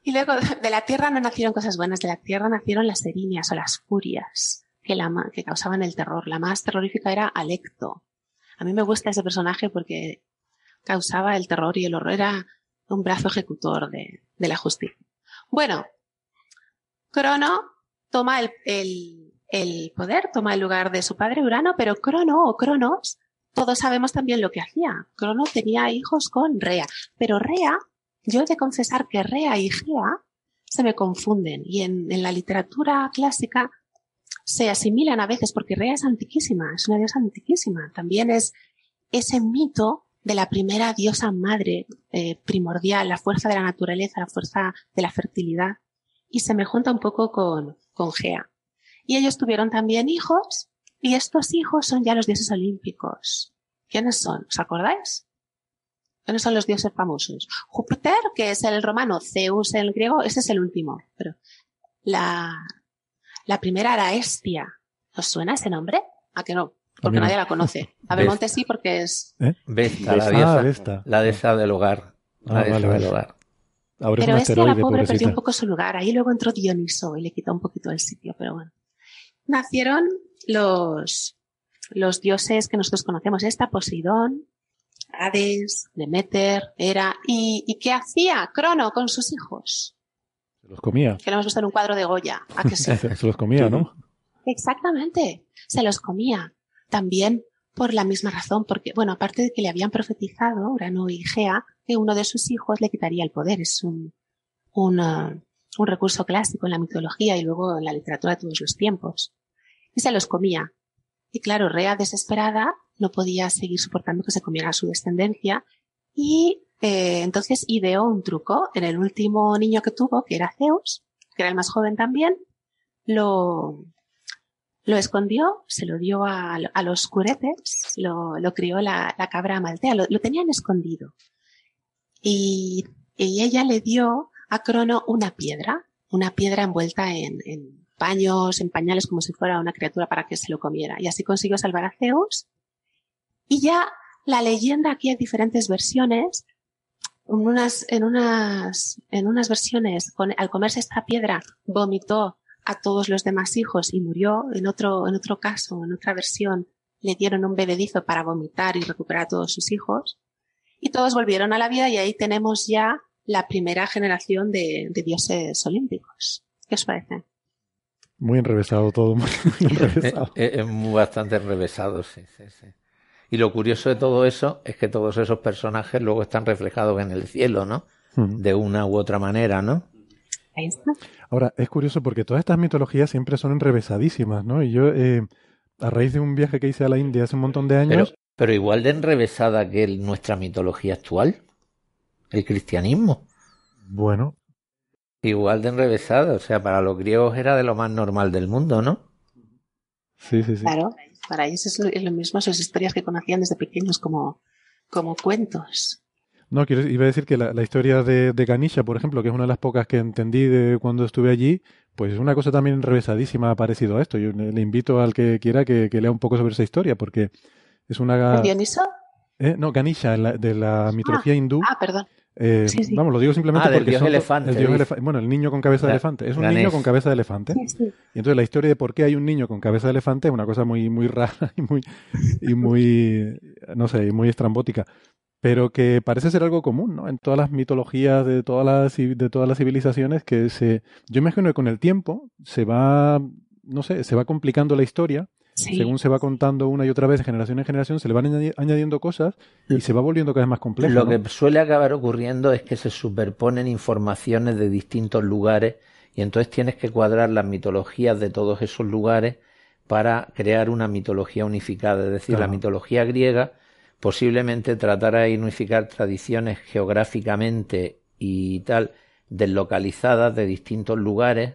y luego de la tierra no nacieron cosas buenas, de la tierra nacieron las erinias o las furias que, la, ma- que causaban el terror. La más terrorífica era Alecto. A mí me gusta ese personaje porque causaba el terror y el horror, era un brazo ejecutor de, de la justicia. Bueno, Crono toma el, el, el poder, toma el lugar de su padre Urano, pero Crono o Cronos todos sabemos también lo que hacía. Crono tenía hijos con Rea, pero Rea, yo he de confesar que Rea y Gea se me confunden y en, la literatura clásica se asimilan a veces porque Rea es antiquísima, es una diosa antiquísima. También es ese mito de la primera diosa madre eh, primordial, la fuerza de la naturaleza, la fuerza de la fertilidad y se me junta un poco con, con Gea. Y ellos tuvieron también hijos y estos hijos son ya los dioses olímpicos. ¿Quiénes son? ¿Os acordáis? ¿Quiénes son los dioses famosos? Júpiter, que es el romano, Zeus el griego, ese es el último. Pero la, la primera era Hestia. ¿Os suena ese nombre? ¿A que no? Porque nadie la conoce. A Belmonte sí, porque es... Vesta, la Ah, diosa. Vesta. La diosa del hogar. La Ah, diosa vale, del vale. hogar. Ahora es Pero un Hestia, la pobre, perdió un poco su lugar. Ahí luego entró Dioniso y le quitó un poquito el sitio, pero bueno. Nacieron los, los dioses que nosotros conocemos. Esta, Poseidón, Hades, Demeter, Hera. ¿Y, ¿Y qué hacía Crono con sus hijos? Se los comía. Que lo hemos visto en un cuadro de Goya. ¿A que sí? Se, los comía, ¿no? Exactamente. Se los comía. También por la misma razón, porque, bueno, aparte de que le habían profetizado, Urano y Gea, que uno de sus hijos le quitaría el poder. Es un, un, uh, un recurso clásico en la mitología y luego en la literatura de todos los tiempos. Y se los comía. Y claro, Rea, desesperada, no podía seguir soportando que se comiera a su descendencia y eh, entonces ideó un truco. En el último niño que tuvo, que era Zeus, que era el más joven también, lo, lo escondió, se lo dio a, los curetes, lo, lo crió la, la cabra maltea, lo, lo, tenían escondido. Y, y, ella le dio a Crono una piedra, una piedra envuelta en, en paños, en pañales, como si fuera una criatura para que se lo comiera. Y así consiguió salvar a Zeus. Y ya la leyenda, aquí hay diferentes versiones. En unas, en unas, en unas versiones, con, al comerse esta piedra, vomitó a todos los demás hijos y murió. En otro, en otro caso, en otra versión, le dieron un bebedizo para vomitar y recuperar a todos sus hijos. Y todos volvieron a la vida y ahí tenemos ya la primera generación de, dioses olímpicos. ¿Qué os parece? Muy enrevesado todo, muy, enrevesado. Es, bastante enrevesado, sí, sí, sí. Y lo curioso de todo eso es que todos esos personajes luego están reflejados en el cielo, ¿no? De una u otra manera, ¿no? Ahí está. Ahora, es curioso porque todas estas mitologías siempre son enrevesadísimas, ¿no? Y yo, eh, a raíz de un viaje que hice a la India hace un montón de años... Pero, igual de enrevesada que nuestra mitología actual, el cristianismo. Bueno. Igual de enrevesada, o sea, para los griegos era de lo más normal del mundo, ¿no? Sí, sí, sí. Claro, para ellos es lo, mismo, sus historias que conocían desde pequeños como, como cuentos. No, quiero, iba a decir que la, historia de, de, Ganisha, por ejemplo, que es una de las pocas que entendí de cuando estuve allí, pues es una cosa también revesadísima ha parecido a esto. Yo le invito al que quiera que, lea un poco sobre esa historia, porque es una... ¿Dioniso? ¿Eh? No, Ganisha, de la mitología ah, hindú. Ah, perdón. Eh, vamos, lo digo simplemente ah, porque dios elefante, el dios elefante. Bueno, el niño con cabeza de elefante. Es un niño con cabeza de elefante. Y entonces la historia de por qué hay un niño con cabeza de elefante es una cosa muy, muy rara y muy, y muy, no sé, muy estrambótica pero que parece ser algo común, ¿no? En todas las mitologías de todas las, de todas las civilizaciones que se... Yo imagino que con el tiempo se va, no sé, se va complicando la historia. Según se va contando una y otra vez de generación en generación, se le van añadiendo cosas y se va volviendo cada vez más complejo. Lo que suele acabar ocurriendo es que se superponen informaciones de distintos lugares y entonces tienes que cuadrar las mitologías de todos esos lugares para crear una mitología unificada. Es decir, la mitología griega posiblemente tratara de unificar tradiciones geográficamente y tal deslocalizadas de distintos lugares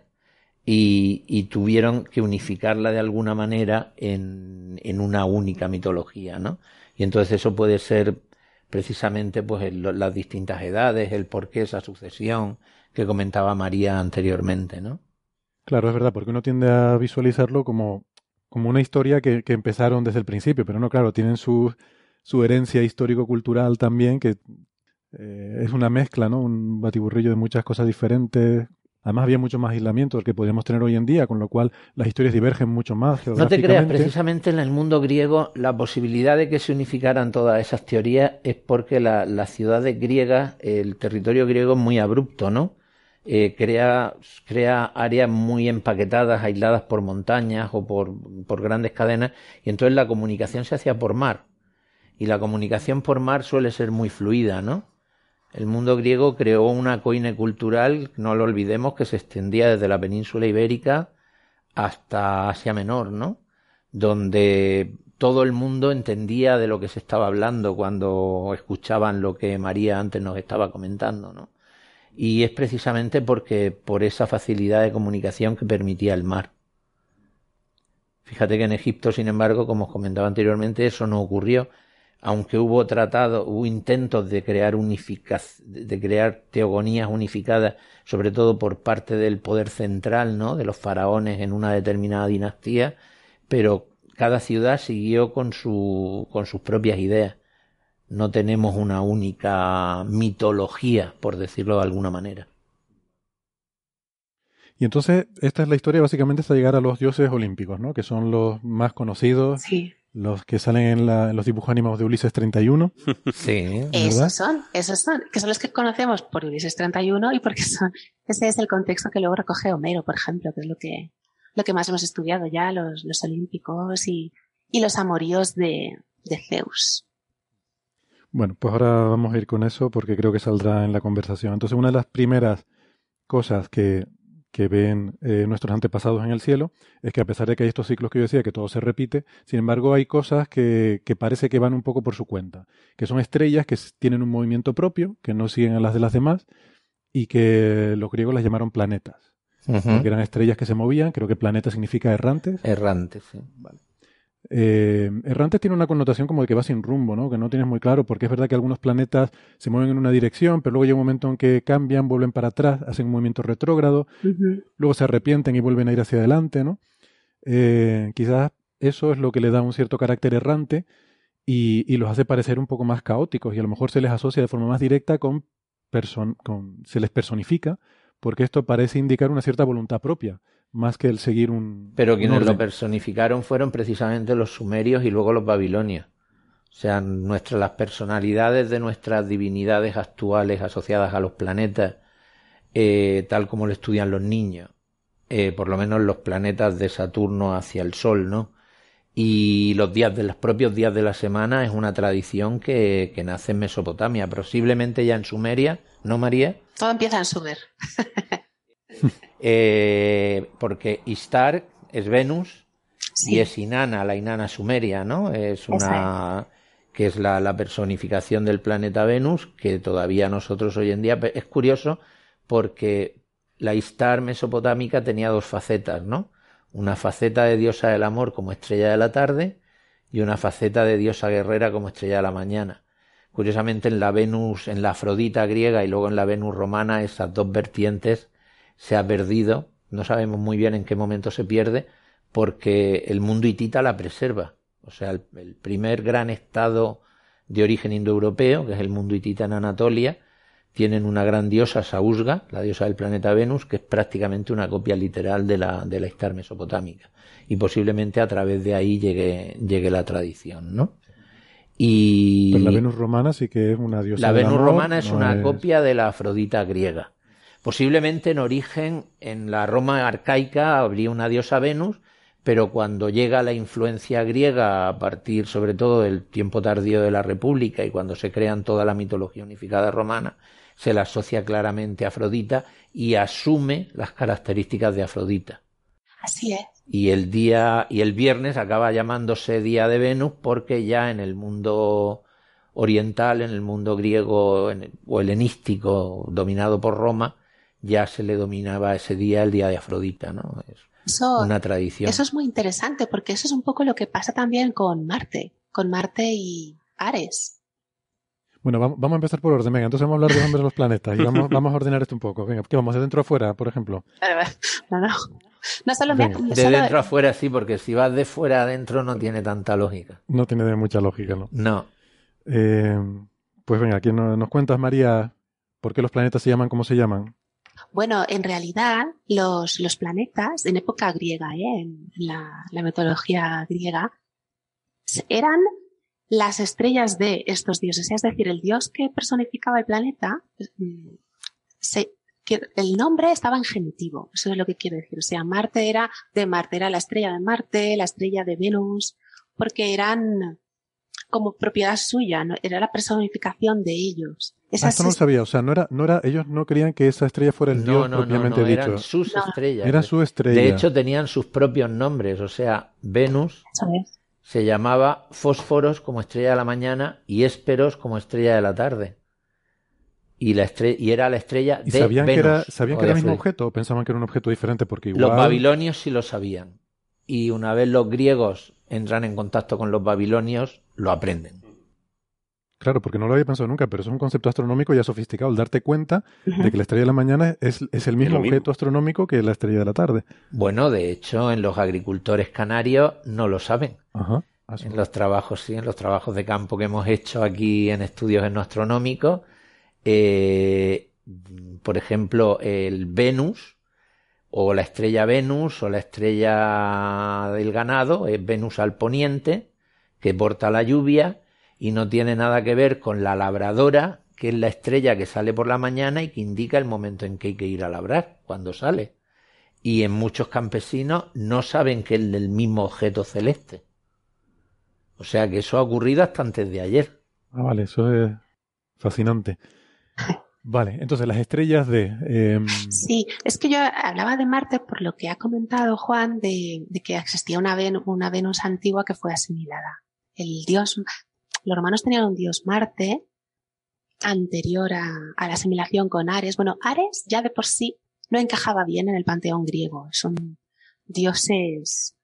y, tuvieron que unificarla de alguna manera en, en, una única mitología, ¿no? Y entonces eso puede ser precisamente pues las distintas edades, el porqué, esa sucesión que comentaba María anteriormente, ¿no? Claro, es verdad, porque uno tiende a visualizarlo como, como una historia que, que empezaron desde el principio, pero no, claro, tienen sus su herencia histórico-cultural también, que eh, es una mezcla, ¿no? Un batiburrillo de muchas cosas diferentes. Además había mucho más aislamiento del que podríamos tener hoy en día, con lo cual las historias divergen mucho más. No te creas, precisamente en el mundo griego la posibilidad de que se unificaran todas esas teorías es porque la, las ciudades griegas, el territorio griego es muy abrupto, ¿no? Eh, crea, crea áreas muy empaquetadas, aisladas por montañas o por, por grandes cadenas, y entonces la comunicación se hacía por mar y la comunicación por mar suele ser muy fluida, ¿no? El mundo griego creó una coine cultural, no lo olvidemos, que se extendía desde la península ibérica hasta Asia Menor, ¿no? Donde todo el mundo entendía de lo que se estaba hablando cuando escuchaban lo que María antes nos estaba comentando, ¿no? Y es precisamente porque por esa facilidad de comunicación que permitía el mar. Fíjate que en Egipto, sin embargo, como os comentaba anteriormente, eso no ocurrió aunque hubo tratado, hubo intentos de crear de crear teogonías unificadas, sobre todo por parte del poder central, ¿no? de los faraones en una determinada dinastía, pero cada ciudad siguió con su, con sus propias ideas. No tenemos una única mitología, por decirlo de alguna manera. Y entonces, esta es la historia básicamente hasta llegar a los dioses olímpicos, ¿no? Que son los más conocidos. Sí los que salen en, los dibujos animados de Ulises 31. Sí. Esos son, esos son, que son los que conocemos por Ulises 31 y porque son, ese es el contexto que luego recoge Homero, por ejemplo, que es lo que, lo que más hemos estudiado ya, los, los olímpicos y, y los amoríos de, de Zeus. Bueno, pues ahora vamos a ir con eso porque creo que saldrá en la conversación. Entonces, una de las primeras cosas que que ven eh, nuestros antepasados en el cielo, es que a pesar de que hay estos ciclos que yo decía, que todo se repite, sin embargo hay cosas que, que, parece que van un poco por su cuenta, que son estrellas que tienen un movimiento propio, que no siguen a las de las demás, y que los griegos las llamaron planetas. que eran estrellas que se movían, creo que planeta significa errantes. Errantes, sí. Vale. Eh, errante tiene una connotación como de que va sin rumbo, ¿no? Que no tienes muy claro, porque es verdad que algunos planetas se mueven en una dirección, pero luego llega un momento en que cambian, vuelven para atrás, hacen un movimiento retrógrado, luego se arrepienten y vuelven a ir hacia adelante, ¿no? Eh, quizás eso es lo que le da un cierto carácter errante y, los hace parecer un poco más caóticos y a lo mejor se les asocia de forma más directa con, con se les personifica, porque esto parece indicar una cierta voluntad propia más que el seguir un. Pero quienes lo personificaron fueron precisamente los sumerios y luego los babilonios. O sea, nuestras, las personalidades de nuestras divinidades actuales asociadas a los planetas, eh, tal como lo estudian los niños, eh, por lo menos los planetas de Saturno hacia el Sol, ¿no? Y los días de los propios días de la semana es una tradición que, que nace en Mesopotamia, posiblemente ya en Sumeria, ¿no, María? Todo empieza en Sumer. eh, porque Istar es Venus sí. y es Inanna, la Inanna sumeria, ¿no? Es una que es la, la, personificación del planeta Venus, que todavía nosotros hoy en día es curioso porque la Istar mesopotámica tenía dos facetas, ¿no? Una faceta de diosa del amor como estrella de la tarde y una faceta de diosa guerrera como estrella de la mañana. Curiosamente en la Venus, en la Afrodita griega y luego en la Venus romana, esas dos vertientes se ha perdido. No sabemos muy bien en qué momento se pierde, porque el mundo hitita la preserva. O sea, el, el primer gran estado de origen indoeuropeo, que es el mundo hitita en Anatolia, tienen una gran diosa, Sausga, la diosa del planeta Venus, que es prácticamente una copia literal de la, de la Istar mesopotámica. Y posiblemente a través de ahí llegue, llegue la tradición, ¿no? Y Pero la Venus romana sí que es una diosa. La Venus amor, romana es no una es... copia de la Afrodita griega. Posiblemente en origen, en la Roma arcaica habría una diosa Venus, pero cuando llega la influencia griega a partir sobre todo del tiempo tardío de la República y cuando se crean toda la mitología unificada romana, se la asocia claramente a Afrodita y asume las características de Afrodita. Así es. Y el día y el viernes acaba llamándose día de Venus porque ya en el mundo oriental, en el mundo griego o helenístico dominado por Roma, ya se le dominaba ese día el día de Afrodita, ¿no? Es Eso, una tradición. eso es muy interesante porque eso es un poco lo que pasa también con Marte, con Marte y Ares. Bueno, vamos, a empezar por orden. Venga, entonces vamos a hablar de nombres de los planetas y vamos, vamos a ordenar esto un poco. Venga, ¿qué vamos? ¿De dentro a afuera, por ejemplo? No, no. No solo me, no De solo- dentro a fuera sí, porque si vas de fuera adentro no tiene tanta lógica. No tiene de mucha lógica, ¿no? No. Eh, pues venga, aquí no- nos cuentas, María, por qué los planetas se llaman como se llaman. Bueno, en realidad los, los planetas en época griega, ¿eh? en la, la mitología griega, eran las estrellas de estos dioses. Es decir, el dios que personificaba el planeta, mm, el nombre estaba en genitivo. Eso es lo que quiero decir. O sea, Marte era de Marte, era la estrella de Marte, la estrella de Venus, porque eran como propiedad suya, ¿no? era la personificación de ellos. Ah, esto no lo sabía, o sea, no era, no era, ellos no querían que esa estrella fuera el No, dios no, no, propiamente no, eran dicho. sus No. estrellas. Era su estrella. De hecho, tenían sus propios nombres. O sea, Venus se llamaba Fósforos como estrella de la mañana y Hésperos como estrella de la tarde. Y, la estre- y era la estrella ¿Y de sabían Venus. que era, sabían que era el mismo objeto o pensaban que era un objeto diferente? Porque igual... Los babilonios sí lo sabían. Y una vez los griegos entran en contacto con los babilonios, lo aprenden. Claro, porque no lo había pensado nunca, pero es un concepto astronómico ya sofisticado, el darte cuenta de que la estrella de la mañana es, es el mismo objeto astronómico que la estrella de la tarde. Bueno, de hecho, en los agricultores canarios no lo saben. Ajá. Ah. En los trabajos, sí, en los trabajos de campo que hemos hecho aquí en estudios etnoastronómicos, eh, por ejemplo, el Venus, o la estrella Venus, o la estrella del ganado, es Venus al poniente, que porta la lluvia, y no tiene nada que ver con la labradora, que es la estrella que sale por la mañana y que indica el momento en que hay que ir a labrar, cuando sale. Y en muchos campesinos no saben que es del mismo objeto celeste. O sea que eso ha ocurrido hasta antes de ayer. Ah, vale, eso es fascinante. Vale, entonces las estrellas de... em, Sí, es que yo hablaba de Marte por lo que ha comentado Juan de, de que existía una, Ven- una Venus antigua que fue asimilada. El dios, los romanos tenían un dios Marte anterior a, a la asimilación con Ares. Bueno, Ares ya de por sí no encajaba bien en el panteón griego. Son dioses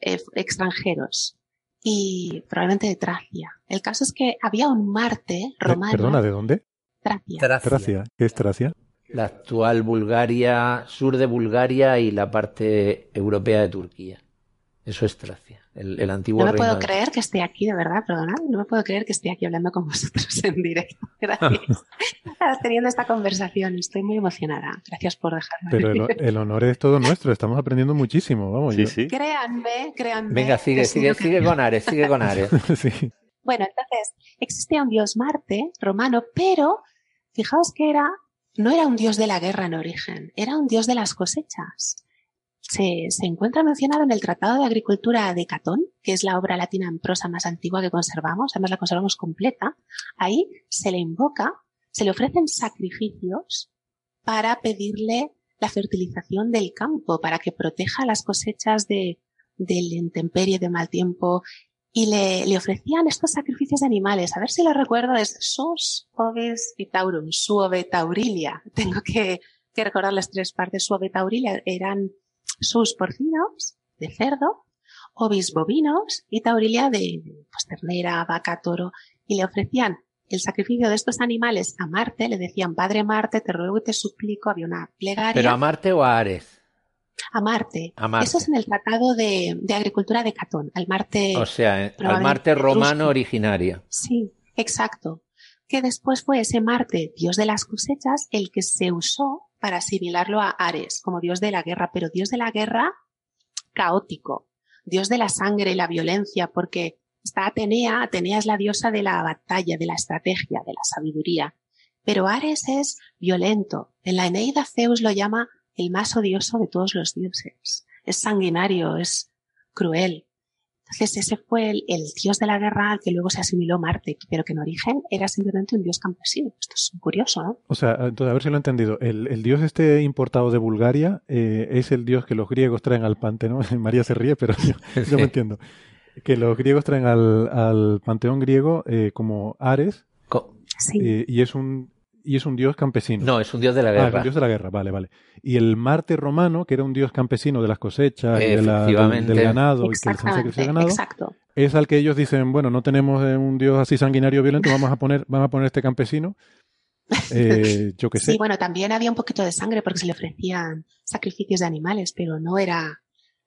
eh, extranjeros y probablemente de Tracia. El caso es que había un Marte romano. perdona, ¿de dónde? Tracia. Tracia. Tracia. ¿Qué es Tracia? La actual Bulgaria, sur de Bulgaria y la parte europea de Turquía. Eso es Tracia, el, el antiguo No me reino puedo de- creer que esté aquí, de verdad, perdonad. No me puedo creer que esté aquí hablando con vosotros en directo. Gracias. Teniendo esta conversación. Estoy muy emocionada. Gracias por dejarme. Pero el, honor es todo nuestro, estamos aprendiendo muchísimo, vamos. Sí, yo- sí. Créanme, créanme. Venga, sigue, sigue, sigue con Ares, sigue con Ares. sí. Bueno, entonces, existía un dios Marte romano, pero fijaos que era, no era un dios de la guerra en origen, era un dios de las cosechas. Se, encuentra mencionado en el Tratado de Agricultura de Catón, que es la obra latina en prosa más antigua que conservamos, además la conservamos completa. Ahí se le invoca, se le ofrecen sacrificios para pedirle la fertilización del campo, para que proteja las cosechas de, del intemperie, de mal tiempo, y le, ofrecían estos sacrificios de animales. A ver si lo recuerdo, es sus ovis vitaurum, suove taurilia. Tengo que, que recordar las tres partes. Suove taurilia eran sus porcinos de cerdo, ovis bovinos y taurilia de pues, ternera, vaca, toro. Y le ofrecían el sacrificio de estos animales a Marte, le decían, Padre Marte, te ruego y te suplico, había una plegaria. ¿Pero a Marte o a Ares? A Marte. A Marte. Eso es en el Tratado de, de Agricultura de Catón, al Marte. O sea, eh, al Marte romano originario. Sí, exacto. Que después fue ese Marte, dios de las cosechas, el que se usó para asimilarlo a Ares como dios de la guerra, pero dios de la guerra caótico, dios de la sangre y la violencia, porque está Atenea, Atenea es la diosa de la batalla, de la estrategia, de la sabiduría. Pero Ares es violento. En la Eneida Zeus lo llama el más odioso de todos los dioses. Es sanguinario, es cruel. Entonces ese fue el, el, dios de la guerra al que luego se asimiló Marte, pero que en origen era simplemente un dios campesino. Esto es curioso, ¿no? O sea, entonces, a ver si lo he entendido. El, el dios este importado de Bulgaria eh, es el dios que los griegos traen al panteón. María se ríe, pero yo, me entiendo. Que los griegos traen al, al panteón griego eh, como Ares Co- Sí. eh, y es un y es un dios campesino. No, es un dios de la Ah, es guerra. un dios de la guerra, vale, vale. Y el Marte romano, que era un dios campesino de las cosechas y de la- del, ganado, y que el ganado, exacto. es al que ellos dicen, bueno, no tenemos eh, un dios así sanguinario violento, vamos a poner, vamos a poner este campesino. Eh, yo qué sé. Sí, bueno, también había un poquito de sangre porque se le ofrecían sacrificios de animales, pero no era,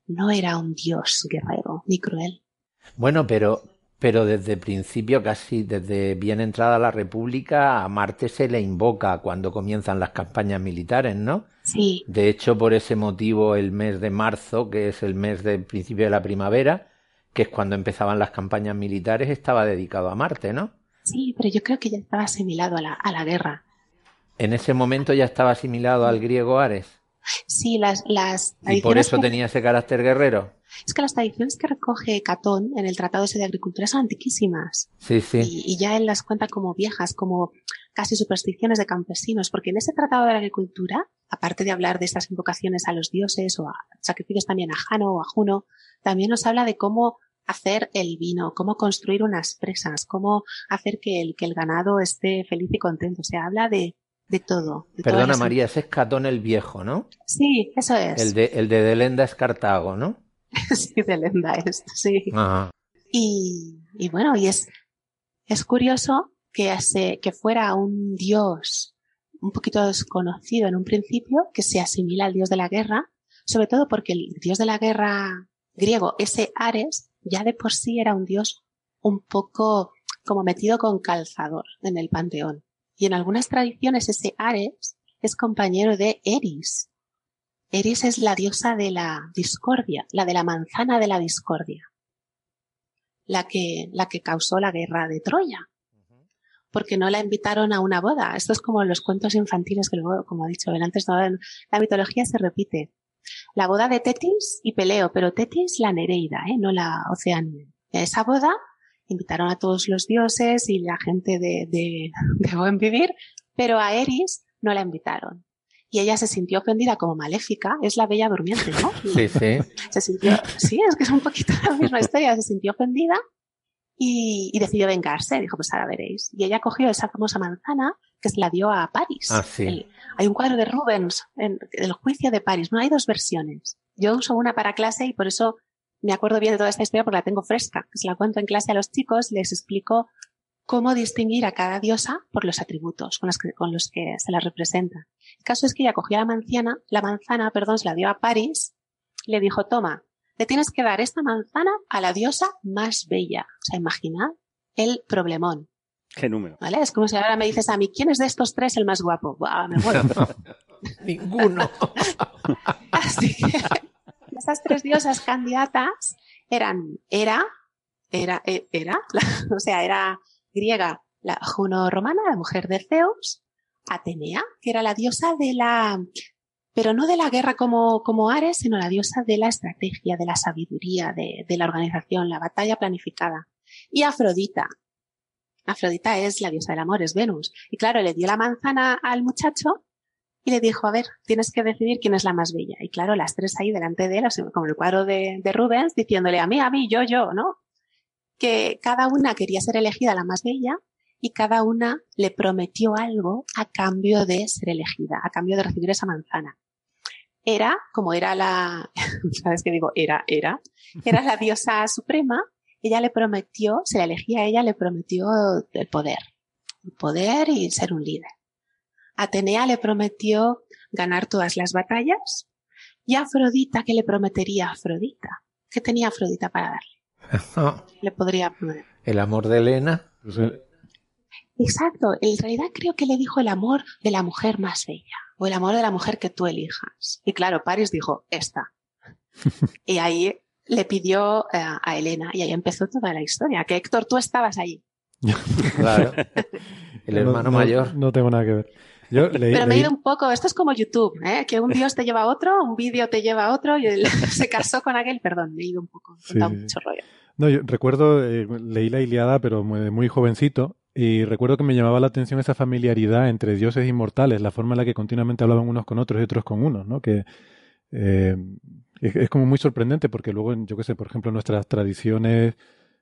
no era un dios guerrero ni cruel. Bueno, pero, pero desde principio, casi desde bien entrada la República, a Marte se le invoca cuando comienzan las campañas militares, ¿no? Sí, De hecho, por ese motivo, el mes de marzo, que es el mes del principio de la primavera, que es cuando empezaban las campañas militares, estaba dedicado a Marte, ¿no? sí, pero yo creo que ya estaba asimilado a la, a la guerra. En ese momento ya estaba asimilado al griego Ares. Sí, las, las Y por eso que- tenía ese carácter guerrero. es que las tradiciones que recoge Catón en el Tratado ese de Agricultura son antiquísimas. Sí, sí. Y, y ya él las cuenta como viejas, como casi supersticiones de campesinos, porque en ese Tratado de la Agricultura, aparte de hablar de estas invocaciones a los dioses o a sacrificios también a Jano o a Juno, también nos habla de cómo hacer el vino, cómo construir unas presas, cómo hacer que el, que el ganado esté feliz y contento. O sea, habla de, de todo. de Perdona, María, ese es Catón el Viejo, ¿no? Sí, eso es. El de, el de Delenda es Cartago, ¿no? sí, de Lenda esto, sí. Ajá. Y, y bueno, y es, es curioso que, hace, que fuera un dios un poquito desconocido en un principio, que se asimila al dios de la guerra, sobre todo porque el dios de la guerra griego, ese Ares, ya de por sí era un dios un poco como metido con calzador en el panteón. Y en algunas tradiciones ese Ares es compañero de Eris. Eris es la diosa de la discordia, la de la manzana de la discordia la que, la que causó la guerra de Troya, porque no la invitaron a una boda. Esto es como los cuentos infantiles que luego, como ha dicho antes, la mitología se repite. La boda de Tetis y Peleo, pero Tetis la Nereida, ¿eh? no la Oceanía. En esa boda invitaron a todos los dioses y la gente de, de, de buen vivir, pero a Eris no la invitaron. Y ella se sintió ofendida como maléfica, es la bella durmiente, ¿no? Sí, sí. se sintió, sí, es que es un poquito la misma historia, se sintió ofendida y, y decidió vengarse, dijo, pues ahora veréis. Y ella cogió esa famosa manzana que se la dio a París. Ah, sí. El- hay un cuadro de Rubens, en, el juicio de París, no hay dos versiones. Yo uso una para clase y por eso me acuerdo bien de toda esta historia porque la tengo fresca. Se la cuento en clase a los chicos, les explico cómo distinguir a cada diosa por los atributos con los que, con los que se la representa. El caso es que ella cogió la manzana, la manzana, perdón, se la dio a París, le dijo, toma, le tienes que dar esta manzana a la diosa más bella. O sea, imaginad el problemón, ¿Qué número? ¿vale? Es como si ahora me dices a mí, ¿quién es de estos tres el más guapo? Buah, me muero. Ninguno. Así que esas tres diosas candidatas eran Hera, era, e, era, o sea, era griega, la Juno-romana, la mujer de Zeus, Atenea, que era la diosa de la, pero no de la guerra como, como Ares, sino la diosa de la estrategia, de la sabiduría, de, de la organización, la batalla planificada. Y Afrodita. Afrodita es la diosa del amor, es Venus. Y claro, le dio la manzana al muchacho y le dijo, a ver, tienes que decidir quién es la más bella. Y claro, las tres ahí delante de él, como el cuadro de, de Rubens, diciéndole a mí, a mí, yo, yo, ¿no? Que cada una quería ser elegida la más bella y cada una le prometió algo a cambio de ser elegida, a cambio de recibir esa manzana. Era, como era la, ¿sabes qué digo? Era, era, era la diosa suprema, ella le prometió, se la elegía a ella, le prometió el poder, el poder y ser un líder. Atenea le prometió ganar todas las batallas y Afrodita, ¿qué le prometería a Afrodita? ¿Qué tenía Afrodita para darle? le podría poner. El amor de Elena. Pues Exacto, en realidad creo que le dijo el amor de la mujer más bella o el amor de la mujer que tú elijas. Y claro, Paris dijo, esta. y ahí le pidió eh, a Elena y ahí empezó toda la historia, que Héctor, tú estabas ahí. claro. El hermano mayor. No tengo nada que ver. Pero me he ido un poco, esto es como YouTube, ¿eh? que un dios te lleva a otro, un vídeo te lleva a otro y él se casó con aquel, perdón, me he ido un poco, mucho rollo. No, yo recuerdo, eh, leí la Iliada, pero muy, muy jovencito, y recuerdo que me llamaba la atención esa familiaridad entre dioses inmortales, la forma en la que continuamente hablaban unos con otros y otros con unos, ¿no? Que eh, es, como muy sorprendente porque luego, yo qué sé, por ejemplo, en nuestras tradiciones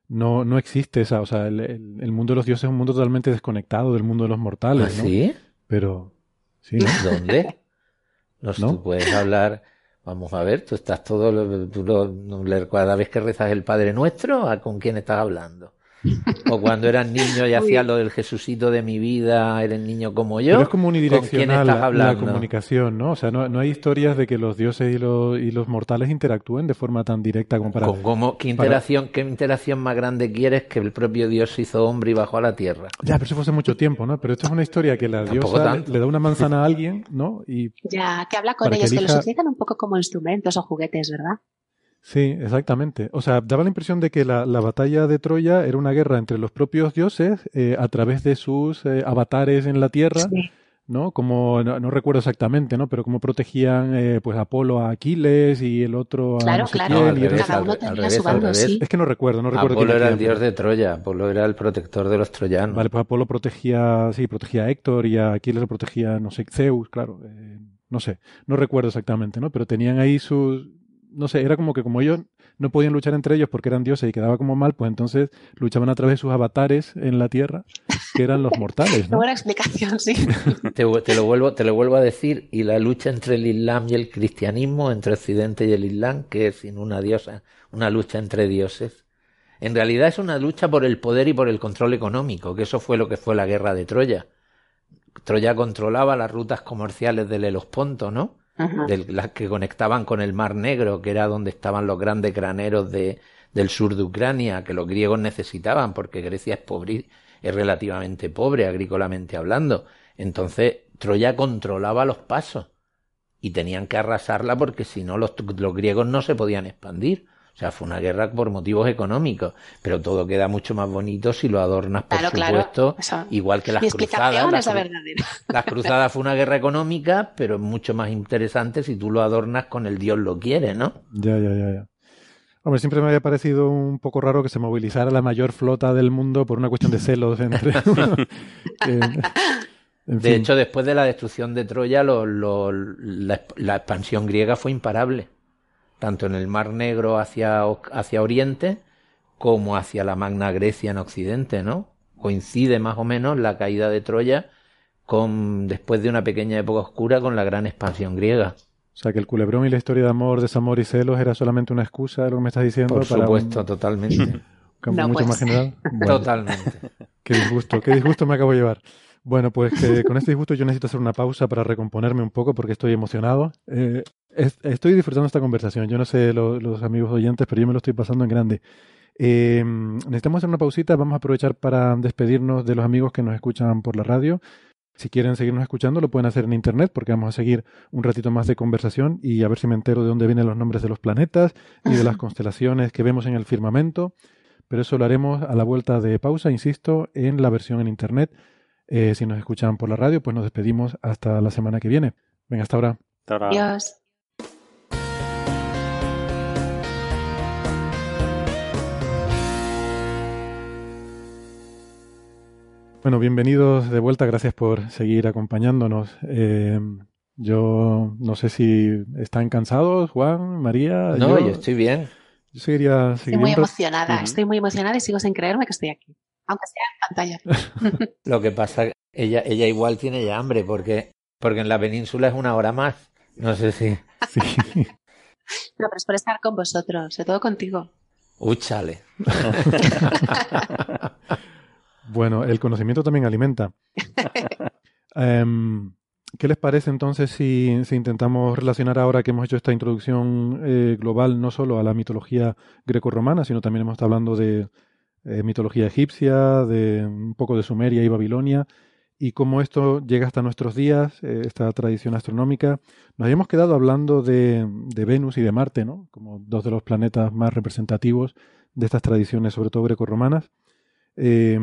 no, no existe esa, o sea, el, el, mundo de los dioses es un mundo totalmente desconectado del mundo de los mortales, ¿Ah, ¿Sí? Pero, ¿sí? ¿Dónde? No, Tú puedes hablar, vamos a ver, tú estás todo, tú lo, cada vez que rezas el Padre Nuestro, ¿a con quién estás hablando? O cuando eras niño y hacías lo del Jesucito de mi vida, eres niño como yo. Pero es como unidireccional la, la, comunicación, ¿no? O sea, no, hay historias de que los dioses y los, y los mortales interactúen de forma tan directa como para... ¿Cómo, qué, interacción, ¿Qué interacción más grande quieres que el propio Dios hizo hombre y bajó a la tierra? Ya, pero eso fue hace mucho tiempo, ¿no? Pero esto es una historia que la diosa le, da una manzana a alguien, ¿no? Y ya, que habla con ellos, que, los utilizan un poco como instrumentos o juguetes, ¿verdad? Sí, exactamente. O sea, daba la impresión de que la, batalla de Troya era una guerra entre los propios dioses eh, a través de sus eh, avatares en la tierra, ¿no? Como, no, recuerdo exactamente, ¿no? Pero cómo protegían, eh, pues, Apolo a Aquiles y el otro a Claro, claro. Cada uno tenía su bando, sí. Es que no recuerdo, no recuerdo. Apolo era el dios de Troya, Apolo era el protector de los troyanos. Vale, pues Apolo protegía, sí, protegía a Héctor y a Aquiles lo protegía, no sé, Zeus, claro. no sé, no recuerdo exactamente, ¿no? Pero tenían ahí sus no sé, era como que como ellos no podían luchar entre ellos porque eran dioses y quedaba como mal, pues entonces luchaban a través de sus avatares en la tierra, que eran los mortales. ¿no? Buena explicación, sí. Te, lo vuelvo, te lo vuelvo a decir, y la lucha entre el Islam y el cristianismo, entre Occidente y el Islam, que es sin una diosa, una lucha entre dioses. En realidad es una lucha por el poder y por el control económico, que eso fue lo que fue la guerra de Troya. Troya controlaba las rutas comerciales del Helosponto, ¿no? Las que conectaban con el Mar Negro, que era donde estaban los grandes graneros de, del sur de Ucrania, que los griegos necesitaban, porque Grecia es, pobre, es relativamente pobre, agrícolamente hablando. Entonces, Troya controlaba los pasos y tenían que arrasarla porque si no los, los griegos no se podían expandir. O sea, fue una guerra por motivos económicos, pero todo queda mucho más bonito si lo adornas, por supuesto, igual que las cruzadas. las cruzadas fue una guerra económica, pero mucho más interesante si tú lo adornas con el Dios lo quiere, ¿no? Ya, ya, ya, ya. Hombre, siempre me había parecido un poco raro que se movilizara la mayor flota del mundo por una cuestión de celos entre... de hecho, después de la destrucción de Troya, la expansión griega fue imparable tanto en el Mar Negro hacia, hacia Oriente como hacia la Magna Grecia en Occidente, ¿no? Coincide más o menos la caída de Troya con después de una pequeña época oscura con la gran expansión griega. O sea, que el culebrón y la historia de amor, desamor y celos era solamente una excusa de lo que me estás diciendo. Por supuesto, totalmente. mucho más general. Totalmente. Qué disgusto, qué disgusto me acabo de llevar. Bueno, pues que con este disgusto yo necesito hacer una pausa para recomponerme un poco porque estoy emocionado. Eh, estoy disfrutando esta conversación. Yo no sé los amigos oyentes, pero yo me lo estoy pasando en grande. Eh, necesitamos hacer una pausita. Vamos a aprovechar para despedirnos de los amigos que nos escuchan por la radio. Si quieren seguirnos escuchando, lo pueden hacer en internet porque vamos a seguir un ratito más de conversación y a ver si me entero de dónde vienen los nombres de los planetas y de las constelaciones que vemos en el firmamento pero eso lo haremos a la vuelta de pausa, insisto, en la versión en Internet. Eh, si nos escuchan por la radio, pues nos despedimos hasta la semana que viene. Venga, hasta ahora. Hasta ahora. Adiós. Bueno, bienvenidos de vuelta, gracias por seguir acompañándonos. Eh, yo no sé si están cansados, Juan, María. No, yo, estoy bien. Yo seguiría, Estoy muy emocionada, estoy muy emocionada y sigo sin creerme que estoy aquí, aunque sea en pantalla. Lo que pasa, ella, ella igual tiene ya hambre porque, porque en la península es una hora más. No sé si. Sí. No, pero es por estar con vosotros, sobre todo contigo. Úchale. Bueno, el conocimiento también alimenta. Em, ¿Qué les parece entonces si, si, intentamos relacionar ahora que hemos hecho esta introducción eh, global no solo a la mitología greco-romana, sino también hemos estado hablando de eh, mitología egipcia, de un poco de Sumeria y Babilonia, y cómo esto llega hasta nuestros días, eh, esta tradición astronómica? Nos habíamos quedado hablando de, de Venus y de Marte, ¿no? Como dos de los planetas más representativos de estas tradiciones, sobre todo greco-romanas. Eh,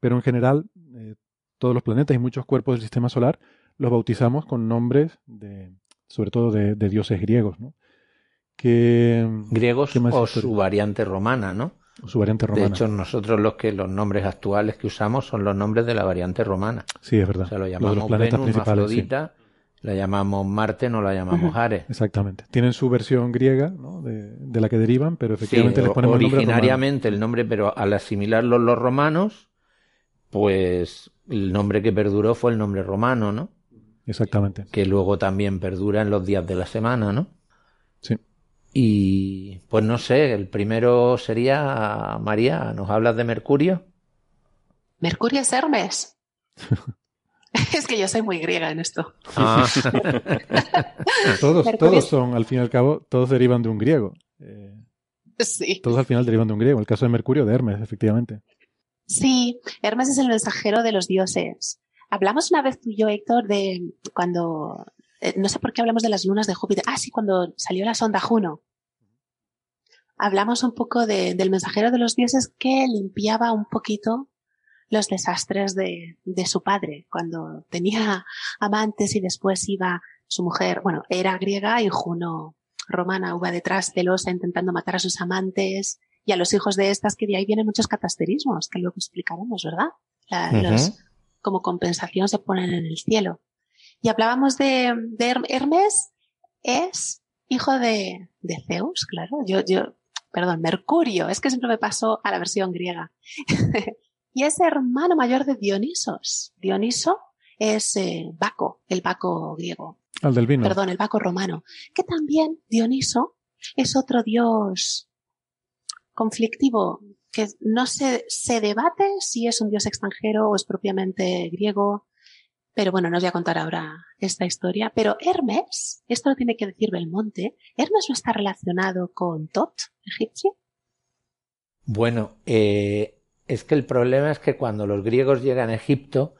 pero en general, eh, todos los planetas y muchos cuerpos del sistema solar los bautizamos con nombres de, sobre todo de, de dioses griegos, ¿no? Que, griegos o su variante romana, ¿no? Su variante romana. De hecho, nosotros los que los nombres actuales que usamos son los nombres de la variante romana. Sí, es verdad. O sea, lo llamamos los planetas Venus, principales, Afrodita, sí. la llamamos Marte, no la llamamos Ares. Exactamente. Tienen su versión griega, ¿no? de, de, la que derivan, pero efectivamente sí, les ponemos originariamente el nombre, el nombre, pero al asimilarlo los romanos, pues el nombre que perduró fue el nombre romano, ¿no? Exactamente. Que luego también perdura en los días de la semana, ¿no? Sí. Y pues no sé, el primero sería, María, ¿nos hablas de Mercurio? Mercurio es Hermes. es que yo soy muy griega en esto. Ah. todos, todos son, al fin y al cabo, todos derivan de un griego. Eh, sí. Todos al final derivan de un griego. El caso de Mercurio, de Hermes, efectivamente. Sí, Hermes es el mensajero de los dioses. Hablamos una vez tú y yo, Héctor, de cuando, eh, no sé por qué hablamos de las lunas de Júpiter. Ah, sí, cuando salió la sonda Juno. Hablamos un poco de, del mensajero de los dioses que limpiaba un poquito los desastres de, de su padre, cuando tenía amantes y después iba su mujer, bueno, era griega y Juno romana, iba detrás celosa intentando matar a sus amantes y a los hijos de estas, que de ahí vienen muchos catasterismos, que luego explicaremos, ¿verdad? La, uh -huh. los, como compensación se ponen en el cielo. Y hablábamos de, de Hermes, es hijo de, de Zeus, claro. Yo, yo, perdón, Mercurio, es que siempre me paso a la versión griega. y es hermano mayor de Dionisos. Dioniso es eh, Baco, el Baco griego. Al del vino. Perdón, el Baco romano. Que también Dioniso es otro dios conflictivo que no se, se debate si es un dios extranjero o es propiamente griego. Pero bueno, no os voy a contar ahora esta historia. Pero Hermes, esto lo tiene que decir Belmonte, ¿Hermes no está relacionado con Tot, egipcio? Bueno, eh, es que el problema es que cuando los griegos llegan a Egipto,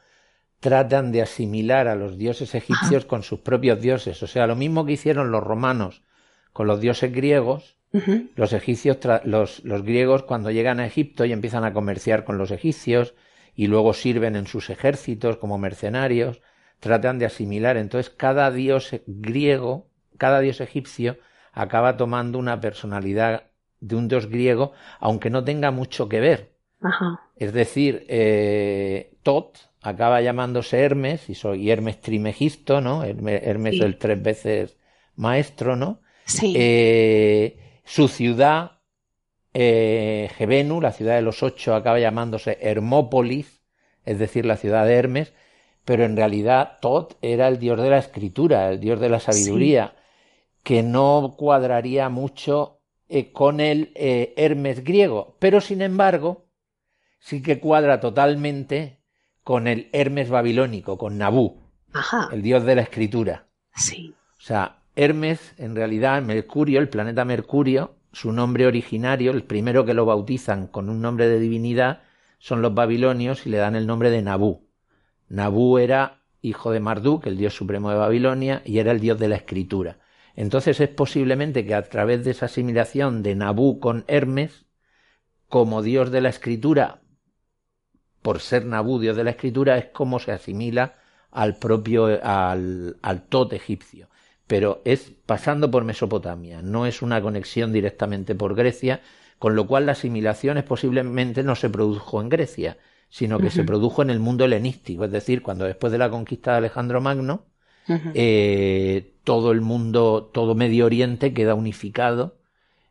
tratan de asimilar a los dioses egipcios con sus propios dioses. O sea, lo mismo que hicieron los romanos con los dioses griegos, Uh -huh. Los egipcios, los, los, griegos cuando llegan a Egipto y empiezan a comerciar con los egipcios y luego sirven en sus ejércitos como mercenarios, tratan de asimilar. Entonces cada dios griego, cada dios egipcio acaba tomando una personalidad de un dios griego, aunque no tenga mucho que ver. -huh. Es decir, eh, Tot acaba llamándose Hermes y soy Hermes Trimegisto, ¿no? Hermes, Hermes sí. el tres veces maestro, ¿no? Sí. Eh, su ciudad, eh, Gebenu, la ciudad de los ocho, acaba llamándose Hermópolis, es decir, la ciudad de Hermes, pero en realidad Tot era el dios de la escritura, el dios de la sabiduría, sí. que no cuadraría mucho eh, con el eh, Hermes griego, pero sin embargo sí que cuadra totalmente con el Hermes babilónico, con Nabú, Ajá. el dios de la escritura. Sí. O sea, Hermes, en realidad, Mercurio, el planeta Mercurio, su nombre originario, el primero que lo bautizan con un nombre de divinidad, son los babilonios y le dan el nombre de Nabú. Nabú era hijo de Marduk, el dios supremo de Babilonia, y era el dios de la escritura. Entonces es posiblemente que a través de esa asimilación de Nabú con Hermes, como dios de la escritura, por ser Nabú, dios de la escritura, es como se asimila al propio, al, al Tot egipcio. Pero es pasando por Mesopotamia, no es una conexión directamente por Grecia, con lo cual la asimilación posiblemente no se produjo en Grecia, sino que se produjo en el mundo helenístico, es decir, cuando después de la conquista de Alejandro Magno, eh, todo el mundo, todo Medio Oriente queda unificado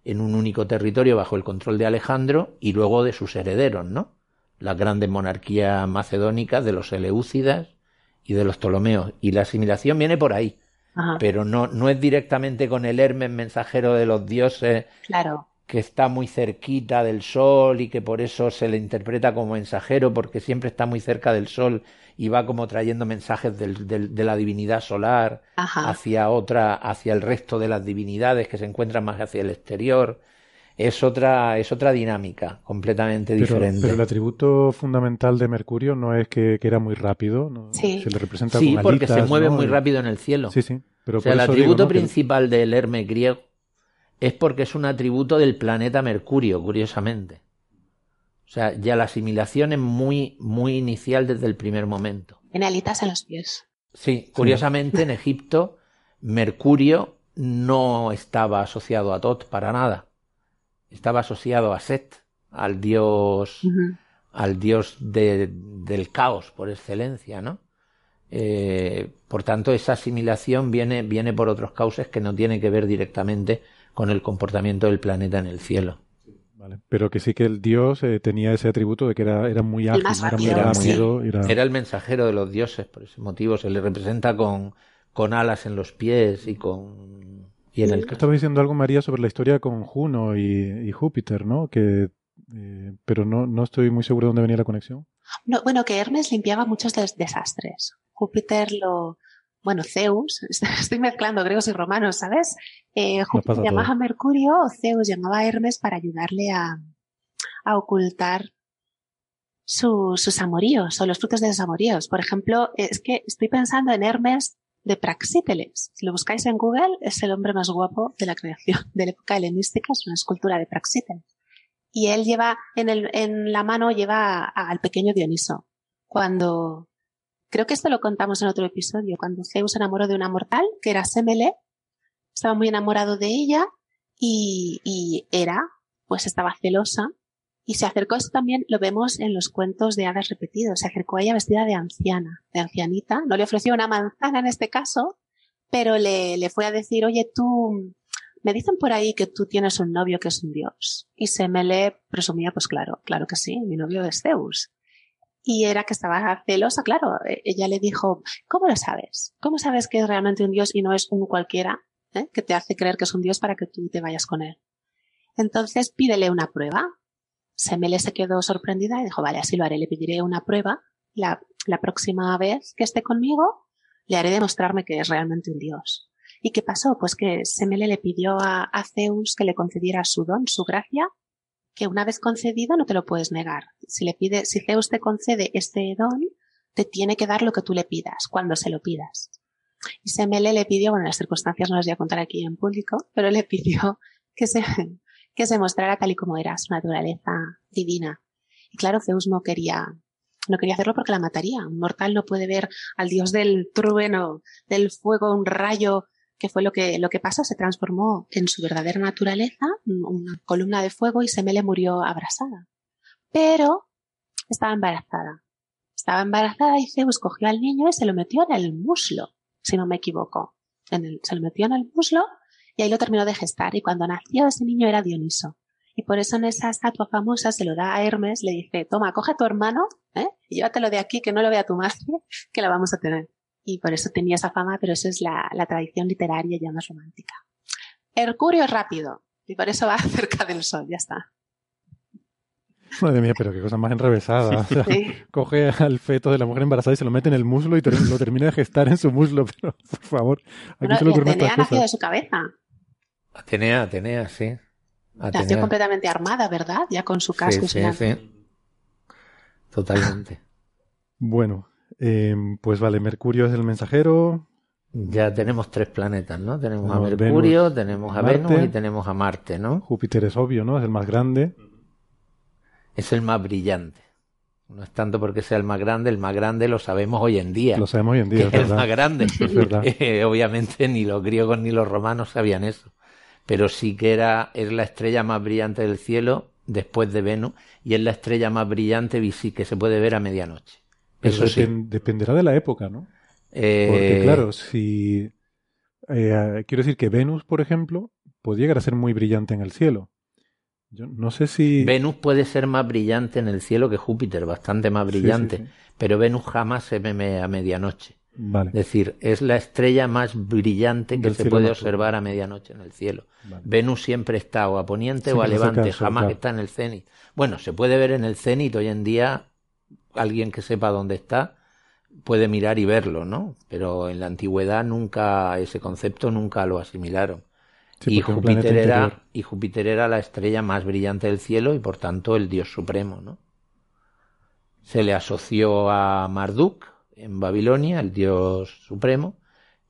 en un único territorio bajo el control de Alejandro y luego de sus herederos, ¿no? Las grandes monarquías macedónicas de los Eleúcidas y de los Ptolomeos. Y la asimilación viene por ahí. Pero no, no es directamente con el Hermes mensajero de los dioses claro. que está muy cerquita del Sol y que por eso se le interpreta como mensajero, porque siempre está muy cerca del Sol y va como trayendo mensajes del, de la divinidad solar hacia otra, hacia el resto de las divinidades que se encuentran más hacia el exterior. Es otra, es otra dinámica completamente diferente. Pero el atributo fundamental de Mercurio no es que, era muy rápido, ¿no? Sí. Se le representa sí, porque se mueve muy rápido en el cielo. Sí, sí. Pero o sea, el atributo principal del Hermes griego es porque es un atributo del planeta Mercurio, curiosamente. O sea, ya la asimilación es muy, muy inicial desde el primer momento. En alitas en los pies. Sí, curiosamente en Egipto Mercurio no estaba asociado a Tot para nada. Estaba asociado a Set, al dios, al dios del caos por excelencia, ¿no? Eh, por tanto, esa asimilación viene, viene por otros cauces que no tiene que ver directamente con el comportamiento del planeta en el cielo. Vale. Pero que sí que el dios eh, tenía ese atributo de que era, era muy ágil, era muy rápido. Era... el mensajero de los dioses, por ese motivo se le representa con, con alas en los pies y con... Y en el... Estaba diciendo algo, María, sobre la historia con Juno y, Júpiter, ¿no? Que, eh, pero no, no estoy muy seguro de dónde venía la conexión. No, bueno, que Hermes limpiaba muchos desastres. Júpiter lo, bueno, Zeus, estoy mezclando griegos y romanos, ¿sabes? Eh, Júpiter llamaba a Mercurio o Zeus llamaba a Hermes para ayudarle a, ocultar sus amoríos o los frutos de sus amoríos. Por ejemplo, es que estoy pensando en Hermes de Praxíteles. Si lo buscáis en Google, es el hombre más guapo de la creación de la época helenística, es una escultura de Praxíteles. Y él lleva, en, el, en la mano lleva al pequeño Dioniso. Cuando, Creo que esto lo contamos en otro episodio, cuando Zeus se enamoró de una mortal, que era Semele, estaba muy enamorado de ella y, y era, pues estaba celosa y se acercó, esto también lo vemos en los cuentos de hadas repetidos, se acercó a ella vestida de anciana, de ancianita, no le ofreció una manzana en este caso, pero le, le fue a decir, oye, tú, me dicen por ahí que tú tienes un novio que es un dios. Y Semele presumía, pues claro, claro que sí, mi novio es Zeus y era que estaba celosa, claro. E, ella le dijo, ¿cómo lo sabes? ¿Cómo sabes que es realmente un dios y no es un cualquiera eh, que te hace creer que es un dios para que tú te vayas con él? Entonces pídele una prueba. Semele se quedó sorprendida y dijo, vale, así lo haré, le pediré una prueba. La, la próxima vez que esté conmigo, le haré demostrarme que es realmente un dios. ¿Y qué pasó? Pues que Semele le pidió a, a Zeus que le concediera su don, su gracia, que una vez concedido no te lo puedes negar. Si le pide, si Zeus te concede este don, te tiene que dar lo que tú le pidas, cuando se lo pidas. Y Semele le pidió, bueno, las circunstancias no las voy a contar aquí en público, pero le pidió que se, que se mostrara tal y como era su naturaleza divina. Y claro, Zeus no quería, no quería hacerlo porque la mataría. Un mortal no puede ver al dios del trueno, del fuego, un rayo que fue lo que, lo que pasó, se transformó en su verdadera naturaleza, una columna de fuego y Semele murió abrasada. Pero estaba embarazada. Estaba embarazada y Zeus cogió al niño y se lo metió en el muslo, si no me equivoco. Se lo metió en el muslo y ahí lo terminó de gestar. Y cuando nació ese niño era Dioniso. Y por eso en esa estatua famosa se lo da a Hermes, le dice, toma, coge a tu hermano, ¿eh? y llévatelo de aquí, que no lo vea tu madre, que la vamos a tener y por eso tenía esa fama, pero eso es la, tradición literaria ya más romántica. Hercurio es rápido y por eso va cerca del sol, ya está. Madre mía, pero qué cosa más enrevesada. Coge al feto de la mujer embarazada y se lo mete en el muslo y lo termina de gestar en su muslo, pero por favor. Aquí se lo Atenea nació de su cabeza. Atenea, Atenea, sí. Nació completamente armada, ¿verdad? Ya con su casco sí, y sí, sí. Totalmente. Bueno, Em, pues vale, Mercurio es el mensajero. Ya tenemos tres planetas, ¿no? Tenemos a Mercurio, tenemos a Venus y tenemos a Marte, ¿no? Júpiter es obvio, ¿no? Es el más grande. es el más brillante. No es tanto porque sea el más grande, el más grande lo sabemos hoy en día. Lo sabemos hoy en día, que es el más grande. Es verdad. Eh, obviamente ni los griegos ni los romanos sabían eso. Pero sí que era, es la estrella más brillante del cielo después de Venus y es la estrella más brillante que se puede ver a medianoche. Eso sí. dependerá de la época, ¿no? Porque Eh, claro, si... eh, quiero decir que Venus, por ejemplo, puede llegar a ser muy brillante en el cielo. Yo no sé si... Venus puede ser más brillante en el cielo que Júpiter, bastante más Sí, sí, brillante, sí. pero Venus jamás se ve a medianoche. Vale, Es decir, es la estrella más brillante que se puede observar a medianoche en el cielo. vale. Venus siempre está o a poniente o a levante, jamás claro. está en el cenit. Bueno, se puede ver en el cenit hoy en día, alguien que sepa dónde está puede mirar y verlo, ¿no? Pero en la antigüedad nunca, ese concepto nunca lo asimilaron. Sí, y, Júpiter era, y Júpiter era la estrella más brillante del cielo y por tanto el dios supremo, ¿no? Se le asoció a Marduk en Babilonia, el dios supremo,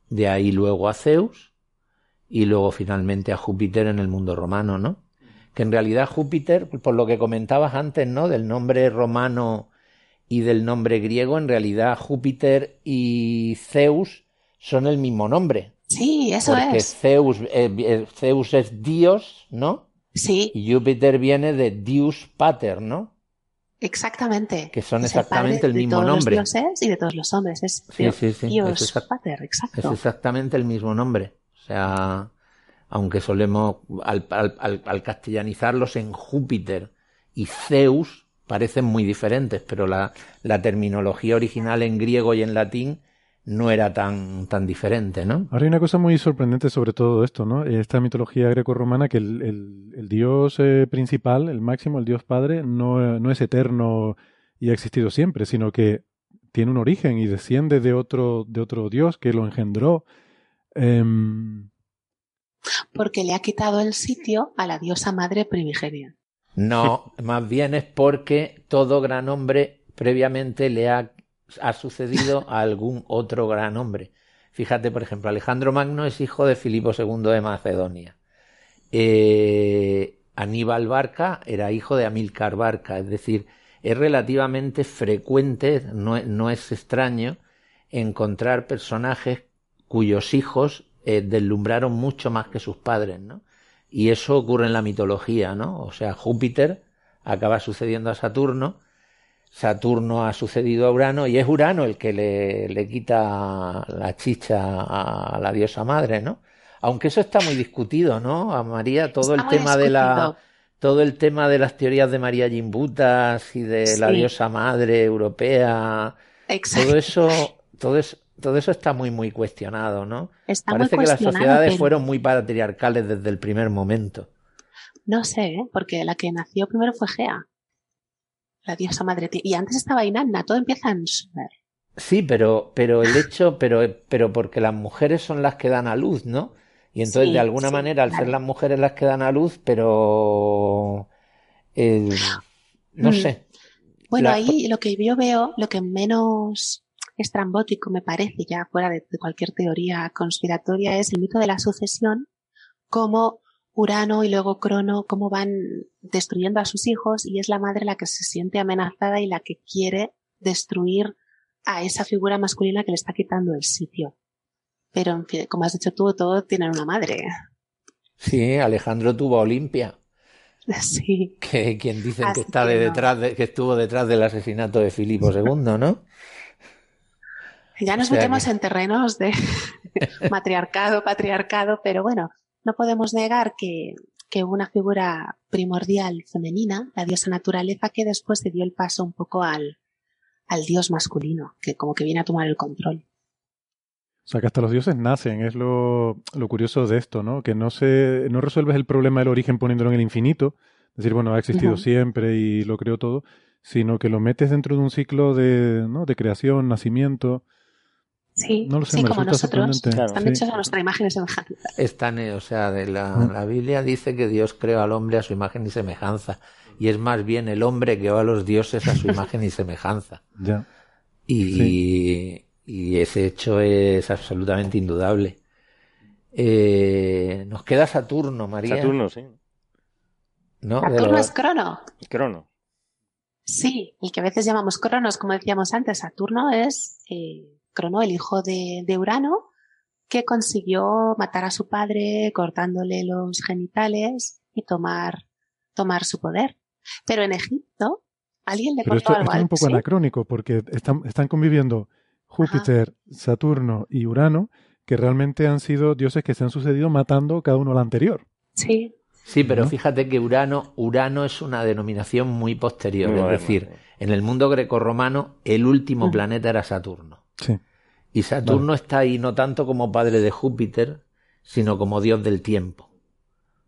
de ahí luego a Zeus y luego finalmente a Júpiter en el mundo romano, ¿no? Que en realidad Júpiter, por lo que comentabas antes, ¿no? Del nombre romano y del nombre griego, en realidad Júpiter y Zeus son el mismo nombre. Sí, eso Porque es. Zeus, eh, eh, Zeus es Dios, ¿no? Sí, Y Júpiter viene de Deus Pater, ¿no? Exactamente. Que son Es el exactamente padre el mismo de todos nombre. Los dioses y de todos los hombres. Es Sí, Dios, sí, sí, Dios es exactamente el mismo nombre. O sea, aunque solemos, al, al- al- al castellanizarlos en Júpiter y Zeus, parecen muy diferentes, pero la, la terminología original en griego y en latín no era tan, tan diferente, ¿no? Ahora hay una cosa muy sorprendente sobre todo esto, ¿no? Esta mitología greco-romana que el, el- el dios eh, principal, el máximo, el dios padre, no, no es eterno y ha existido siempre, sino que tiene un origen y desciende de otro, de otro dios que lo engendró. Em, Porque le ha quitado el sitio a la diosa madre primigenia. No, más bien es porque todo gran hombre previamente le ha, ha sucedido a algún otro gran hombre. Fíjate, por ejemplo, Alejandro Magno es hijo de Filipo II de Macedonia. Eh, Aníbal Barca era hijo de Amílcar Barca, es decir, es relativamente frecuente, no, es extraño, encontrar personajes cuyos hijos eh, deslumbraron mucho más que sus padres, ¿no? Y eso ocurre en la mitología, ¿no? O sea, Júpiter acaba sucediendo a Saturno, Saturno ha sucedido a Urano y es Urano el que le, le quita la chicha a la diosa madre, ¿no? Aunque eso está muy discutido, ¿no? A María, todo Está el tema de la, todo el tema de las teorías de María Gimbutas y de la diosa madre europea, Exacto. todo eso, todo eso, todo eso está muy, muy cuestionado, ¿no? Está muy Parece que las sociedades pero fueron muy patriarcales desde el primer momento. No sé, ¿eh? porque la que nació primero fue Gea, la diosa madre. Y antes estaba Inanna, todo empieza en Sumer. Sí, pero, pero el hecho, pero, pero porque las mujeres son las que dan a luz, ¿no? Y entonces, Sí, de alguna sí, manera, al ser las mujeres las que dan a luz, pero eh, no Mm. sé. Bueno, La- ahí lo que yo veo, lo que menos estrambótico me parece, ya fuera de, de cualquier teoría conspiratoria, es el mito de la sucesión, cómo Urano y luego Crono, cómo van destruyendo a sus hijos y es la madre la que se siente amenazada y la que quiere destruir a esa figura masculina que le está quitando el sitio. Pero, en fin, como has dicho tú, todos tienen una madre. Sí, Alejandro tuvo a Olimpia, Sí. que quien dicen que está de detrás de- que estuvo detrás del asesinato de Filipo II, ¿no? Ya nos O sea metemos que- en terrenos de matriarcado, patriarcado, pero bueno, no podemos negar que, que hubo una figura primordial femenina, la diosa naturaleza, que después se dio el paso un poco al, al dios masculino, que como que viene a tomar el control. O sea, que hasta los dioses nacen, es lo, lo curioso de esto, ¿no? Que no se, no resuelves el problema del origen poniéndolo en el infinito, decir, bueno, ha existido siempre y lo creó todo, sino que lo metes dentro de un ciclo de, ¿no? de creación, nacimiento. Sí, No lo sé, sí como nosotros. Claro. están Sí. hechos a nuestra imagen y semejanza. Están, eh, o sea, de la, Mm. la Biblia dice que Dios creó al hombre a su imagen y semejanza. Y es más bien el hombre que creó a los dioses a su imagen y semejanza. Ya. Y, y ese hecho es absolutamente indudable. Eh, nos queda Saturno, María. Saturno, sí. ¿no? Saturno lo- es crono. Crono. Sí, el que a veces llamamos Cronos, como decíamos antes, Saturno es eh, Crono, el hijo de, de Urano, que consiguió matar a su padre cortándole los genitales y tomar, tomar su poder. Pero en Egipto, alguien le Pero esto, algo esto es un poco ¿sí? anacrónico porque están, están conviviendo Júpiter, Saturno y Urano, que realmente han sido dioses que se han sucedido matando cada uno al anterior. Sí, Sí, pero ¿No? fíjate que Urano, Urano es una denominación muy posterior. Muy es decir, en el mundo grecorromano, el último planeta era Saturno. Sí. Y Saturno está ahí no tanto como padre de Júpiter, sino como dios del tiempo.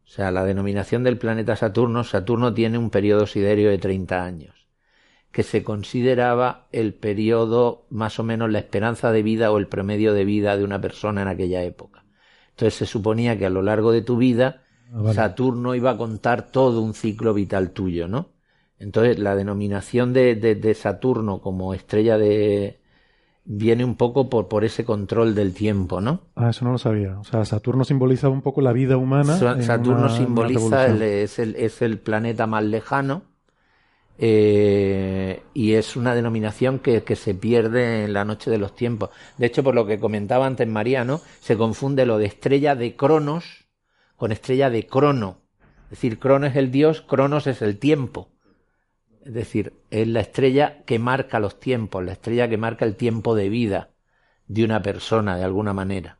O sea, la denominación del planeta Saturno, Saturno tiene un periodo siderio de 30 años, que se consideraba el periodo, más o menos la esperanza de vida o el promedio de vida de una persona en aquella época. Entonces se suponía que a lo largo de tu vida Ah, vale. Saturno iba a contar todo un ciclo vital tuyo, ¿no? Entonces la denominación de, de- de Saturno como estrella de viene un poco por, por ese control del tiempo, ¿no? Ah, eso no lo sabía. O sea, Saturno simboliza un poco la vida humana. Sa- Saturno una- simboliza el, es, el, es el planeta más lejano eh, y es una denominación que, que se pierde en la noche de los tiempos. De hecho, por lo que comentaba antes Mariano, se confunde lo de estrella de Cronos con estrella de Crono. Es decir, Crono es el dios, Cronos es el tiempo. Es decir, es la estrella que marca los tiempos, la estrella que marca el tiempo de vida de una persona de alguna manera.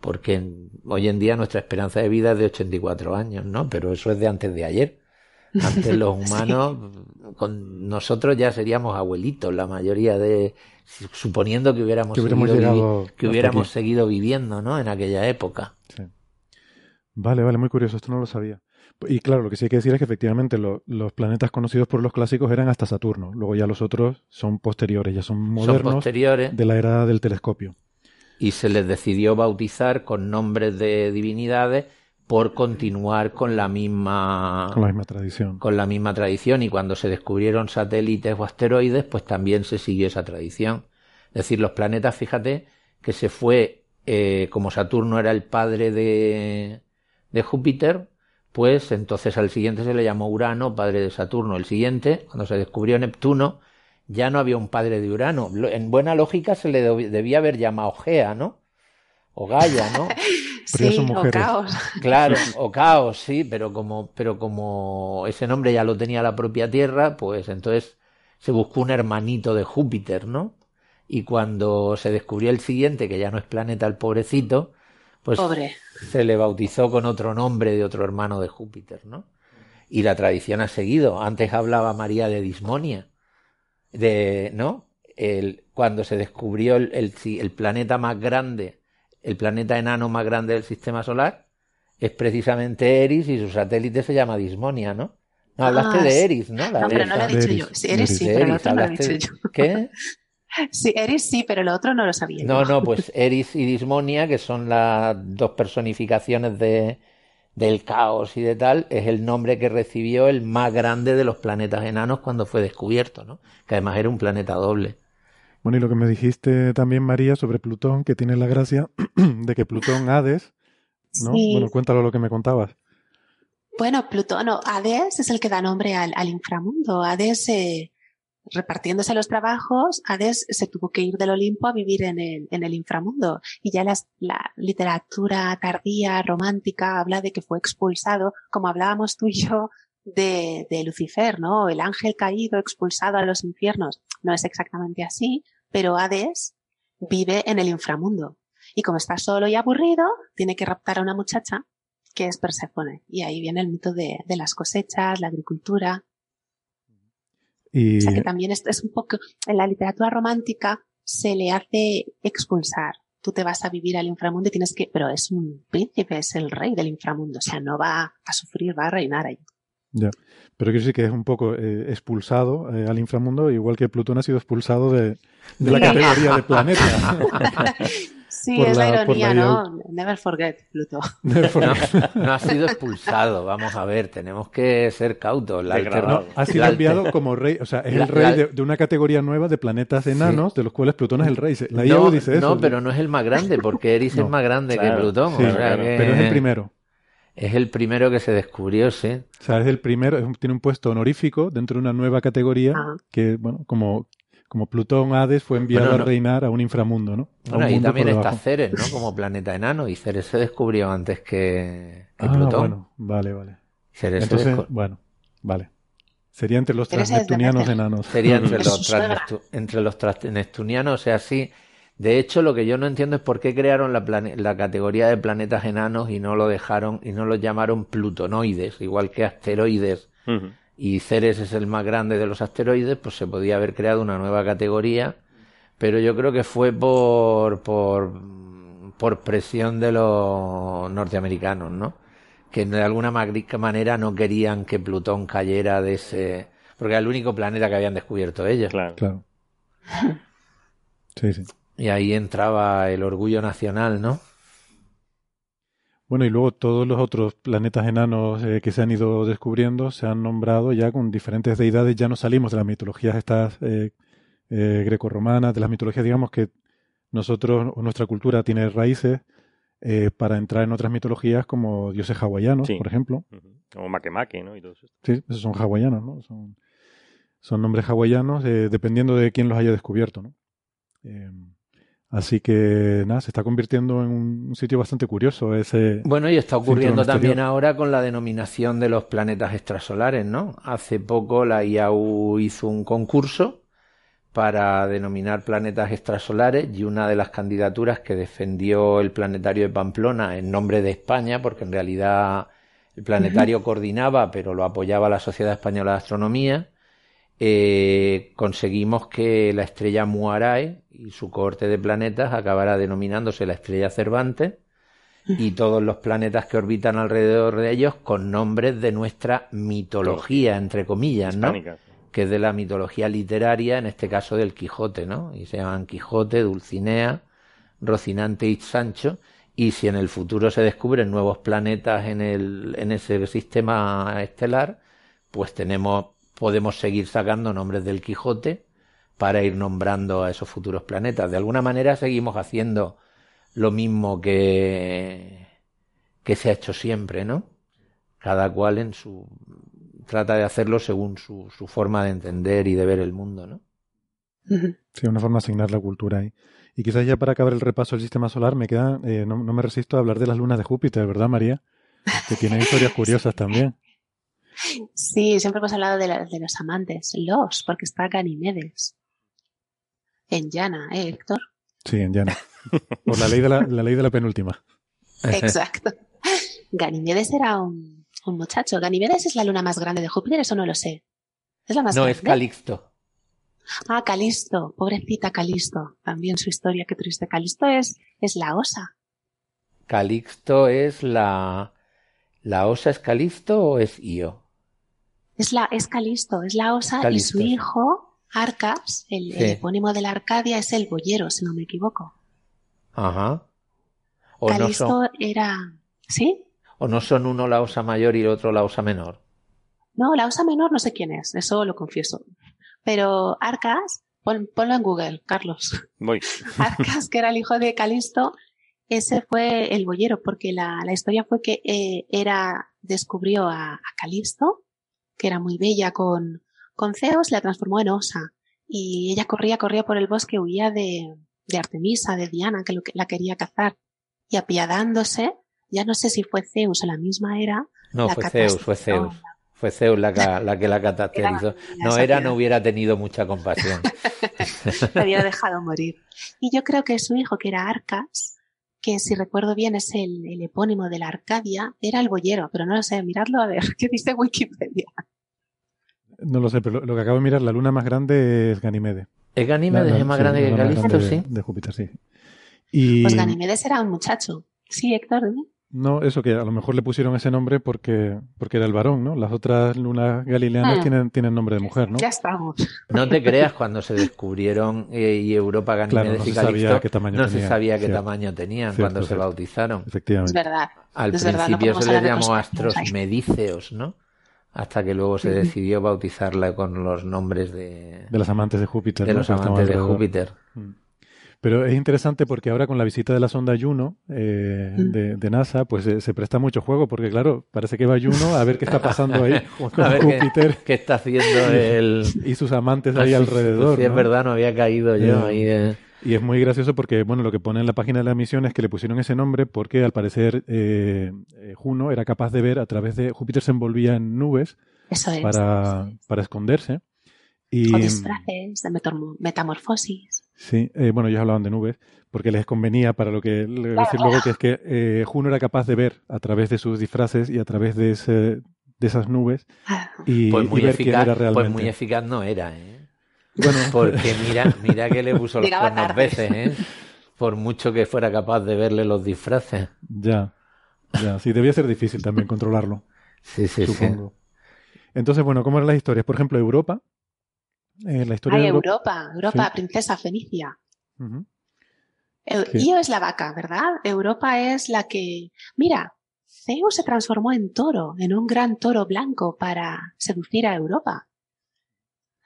Porque hoy en día nuestra esperanza de vida es de 84 años, ¿no? Pero eso es de antes de ayer. Antes los humanos, con nosotros ya seríamos abuelitos, la mayoría de, suponiendo que hubiéramos, Que hubiéramos seguido, que hubiéramos seguido viviendo, ¿no? En aquella época. Sí. Vale, vale, muy curioso, esto no lo sabía. Y claro, lo que sí hay que decir es que efectivamente lo- los planetas conocidos por los clásicos eran hasta Saturno. Luego ya los otros son posteriores, ya son Son modernos posteriores de la era del telescopio. y se les decidió bautizar con nombres de divinidades por continuar con la misma Con la misma tradición. con la misma tradición y cuando se descubrieron satélites o asteroides, pues también se siguió esa tradición. Es decir, los planetas, fíjate, que se fue, eh, como Saturno era el padre de, de Júpiter, pues entonces al siguiente se le llamó Urano, padre de Saturno. El siguiente, cuando se descubrió Neptuno, ya no había un padre de Urano. En buena lógica se le debía haber llamado Gea, ¿no? O Gaia, ¿no? Sí, son o mujeres. caos. Claro, o caos, sí, pero como, pero como ese nombre ya lo tenía la propia Tierra, pues entonces se buscó un hermanito de Júpiter, ¿no? Y cuando se descubrió el siguiente, que ya no es planeta el pobrecito, pues Pobre. se le bautizó con otro nombre de otro hermano de Júpiter, ¿no? Y la tradición ha seguido. Antes hablaba María de Dismonia, de, ¿no? El, cuando se descubrió el, el, el planeta más grande, el planeta enano más grande del sistema solar, es precisamente Eris y su satélite se llama Dismonia, ¿no? No, hablaste Ah, de. Eris, ¿no? La No, pero no lo he dicho Eris, yo. Sí, Eris. pero no lo he dicho yo. ¿Qué? Sí, Eris sí, pero lo otro no lo sabía No, yo. no, pues Eris y Dismonia, que son las dos personificaciones de, del caos y de tal, es el nombre que recibió el más grande de los planetas enanos cuando fue descubierto, ¿no? Que además era un planeta doble. Bueno, y lo que me dijiste también, María, sobre Plutón, que tiene la gracia de que Plutón, Hades, ¿no? Sí. Bueno, cuéntalo lo que me contabas. Bueno, Plutón, no, Hades es el que da nombre al, al inframundo. Hades, eh, repartiéndose los trabajos, Hades se tuvo que ir del Olimpo a vivir en el, en el inframundo. Y ya las- la literatura tardía, romántica, habla de que fue expulsado, como hablábamos tú y yo, de, de Lucifer, ¿no? El ángel caído expulsado a los infiernos. No es exactamente así, pero Hades vive en el inframundo. Y como está solo y aburrido, tiene que raptar a una muchacha que es Perséfone. Y ahí viene el mito de, de las cosechas, la agricultura. Y O sea que también es, es un poco, en la literatura romántica se le hace expulsar. Tú te vas a vivir al inframundo y tienes que, pero es un príncipe, es el rey del inframundo. O sea, no va a sufrir, va a reinar ahí. ya. Pero quiero decir que es un poco eh, expulsado eh, al inframundo, igual que Plutón ha sido expulsado de, de la Sí. categoría de planeta. Sí, Por es la, la- por la ironía, ¿no? Never forget, Pluto. No, no ha sido expulsado, vamos a ver, tenemos que ser cautos. La Ha sido la enviado como rey, o sea, es La- el rey la- de, de una categoría nueva de planetas enanos, de los cuales Plutón es el rey. La No, IAU dice eso. no, pero no es el más grande, porque Eris No, es más grande que. Plutón. Sí, o sea claro, que- pero es el primero. Es el primero que se descubrió, sí. O sea, es el primero, tiene un puesto honorífico dentro de una nueva categoría que, bueno, como, como Plutón Hades fue enviado Bueno, no. a reinar a un inframundo, ¿no? A Bueno, mundo también está. Ceres, ¿no? Como planeta enano. Y Ceres se descubrió antes que, que Ah, Plutón. bueno, vale, vale. Ceres se Entonces, descu- bueno, vale. Sería entre los transneptunianos enanos. Sería entre los, entre los transneptunianos, o sea, sí. De hecho, lo que yo no entiendo es por qué crearon la, plane- la categoría de planetas enanos y no lo dejaron y no lo llamaron plutonoides, igual que asteroides. Ujú. Y Ceres es el más grande de los asteroides, pues se podía haber creado una nueva categoría, pero yo creo que fue por, por, por presión de los norteamericanos, ¿no? Que de alguna manera no querían que Plutón cayera de ese, porque era el único planeta que habían descubierto ellos. Claro. Claro. Sí, sí. Y ahí entraba el orgullo nacional, ¿no? Bueno, y luego todos los otros planetas enanos eh, que se han ido descubriendo se han nombrado ya con diferentes deidades. Ya no salimos de las mitologías estas eh, eh, grecorromanas, de las mitologías, digamos, que nosotros, o nuestra cultura tiene raíces eh, para entrar en otras mitologías como dioses hawaianos, Sí. por ejemplo. Ujú. Como Makemake, ¿no? Y todo eso. Sí, esos son hawaianos, ¿no? Son, son nombres hawaianos eh, dependiendo de quién los haya descubierto, ¿no? Así que, nada, se está convirtiendo en un, sitio bastante curioso ese... Bueno, y está ocurriendo también ahora con la denominación de los planetas extrasolares, ¿no? Hace poco la IAU hizo un concurso para denominar planetas extrasolares y una de las candidaturas que defendió el planetario de Pamplona en nombre de España, porque en realidad el planetario coordinaba, pero lo apoyaba la Sociedad Española de Astronomía, eh, conseguimos que la estrella Muarae y su cohorte de planetas acabara denominándose la estrella Cervantes y todos los planetas que orbitan alrededor de ellos con nombres de nuestra mitología, entre comillas, ¿no? Hispánica. Que es de la mitología literaria, en este caso del Quijote, ¿no? Y se llaman Quijote, Dulcinea, Rocinante y Sancho. Y si en el futuro se descubren nuevos planetas en el, en ese sistema estelar, pues tenemos, podemos seguir sacando nombres del Quijote para ir nombrando a esos futuros planetas. De alguna manera seguimos haciendo lo mismo que, que se ha hecho siempre, ¿no? Cada cual en su trata de hacerlo según su, su forma de entender y de ver el mundo, ¿no? Sí, una forma de asignar la cultura ahí. Y quizás ya para acabar el repaso del sistema solar, me queda, eh, no, no me resisto a hablar de las lunas de Júpiter, ¿verdad, María? Que tienen historias curiosas también. Sí, siempre hemos hablado de, la- de los amantes, los, porque está Ganimedes. En llana, ¿eh, Héctor? Sí, en llana. Por la ley de la, la ley de la penúltima. Exacto. Ganimedes era un, un muchacho. ¿Ganimedes es la luna más grande de Júpiter? Eso no lo sé. ¿Es la más No, grande? es Calixto. Ah, Calisto. Pobrecita Calisto. También su historia, qué triste. Calisto es, es la osa. Calixto es la... ¿La osa es Calixto o es Io? Es la, es Calisto, es la osa Calisto, y su sí. hijo, Arcas, el, epónimo de la Arcadia, es el boyero, si no me equivoco. Ajá. O no, Calisto son, era... ¿Sí? o no son uno la osa mayor y el otro la osa menor. No, la osa menor no sé quién es, eso lo confieso. Pero Arcas, pon- ponlo en Google, Carlos. Voy. Arcas, que era el hijo de Calisto, ese fue el boyero, porque la, la historia fue que eh, era, descubrió a, a Calisto, que era muy bella con, con Zeus, la transformó en osa. Y ella corría, corría por el bosque, huía de, de Artemisa, de Diana, que, lo que la quería cazar. Y apiadándose, ya no sé si fue Zeus o la misma era, No, la fue Zeus, fue Zeus. Fue Zeus la, que- la que la No, era, no hubiera tenido mucha compasión. la había dejado morir. Y yo creo que su hijo, que era Arcas, que si recuerdo bien es el, el epónimo de la Arcadia, era el boyero, pero no lo sé, miradlo a ver qué dice Wikipedia. No lo sé, pero lo, lo que acabo de mirar, la luna más grande es Ganymede. Es Ganímedes, La- la- es más sí, grande que grande sí. de, de Júpiter, sí. Y Pues Ganimedes era un muchacho. Sí, Héctor, dime. No, eso que a lo mejor le pusieron ese nombre porque, porque era el varón, ¿no? Las otras lunas galileanas Ah. tienen, tienen nombre de mujer, ¿no? Ya estamos. No te creas cuando se descubrieron eh, y Europa Claro, Ganímedes no y se sabía qué tamaño no se sabía qué cierto. tamaño tenían Cierto, cuando se bautizaron. Es Efectivamente. verdad. Al Es verdad, no principio se les llamó astros medíceos, ¿no? Hasta que luego se decidió bautizarla con los nombres de, De las amantes de Júpiter. de ¿no? los amantes de. Júpiter. Mm. Pero es interesante porque ahora con la visita de la sonda Juno eh, Mm. de, de NASA, pues eh, se presta mucho juego, porque claro, parece que va Juno a ver qué está pasando ahí con A ver Júpiter ¿Qué está haciendo el...? y sus amantes ahí alrededor. Sí, es ¿no? verdad, no había caído yo Eh, ahí. Y es muy gracioso porque, bueno, lo que pone en la página de la misión es que le pusieron ese nombre porque al parecer eh, Juno era capaz de ver a través de... Júpiter se envolvía en nubes Eso es. para, para esconderse. Y, O disfraces de metormo- metamorfosis. Sí, eh, bueno, ellos hablaban de nubes porque les convenía para lo que le voy a decir luego, que es que eh, Juno era capaz de ver a través de sus disfraces y a través de, ese, de esas nubes y, Pues y muy, ver quién eficaz, era realmente. pues muy eficaz no era, ¿eh? Bueno, Porque mira, mira que le puso los cuernos veces, ¿eh? Por mucho que fuera capaz de verle los disfraces. ya, ya, sí, debía ser difícil también controlarlo, Sí, sí, sí. supongo. Entonces, bueno, ¿cómo eran las historias? Por ejemplo, Europa. Eh, la historia Ay, de Europa. Europa, Europa, Sí. princesa Fenicia. Sí. Io es la vaca, ¿verdad? Europa es la que... Mira, Zeus se transformó en toro, en un gran toro blanco para seducir a Europa.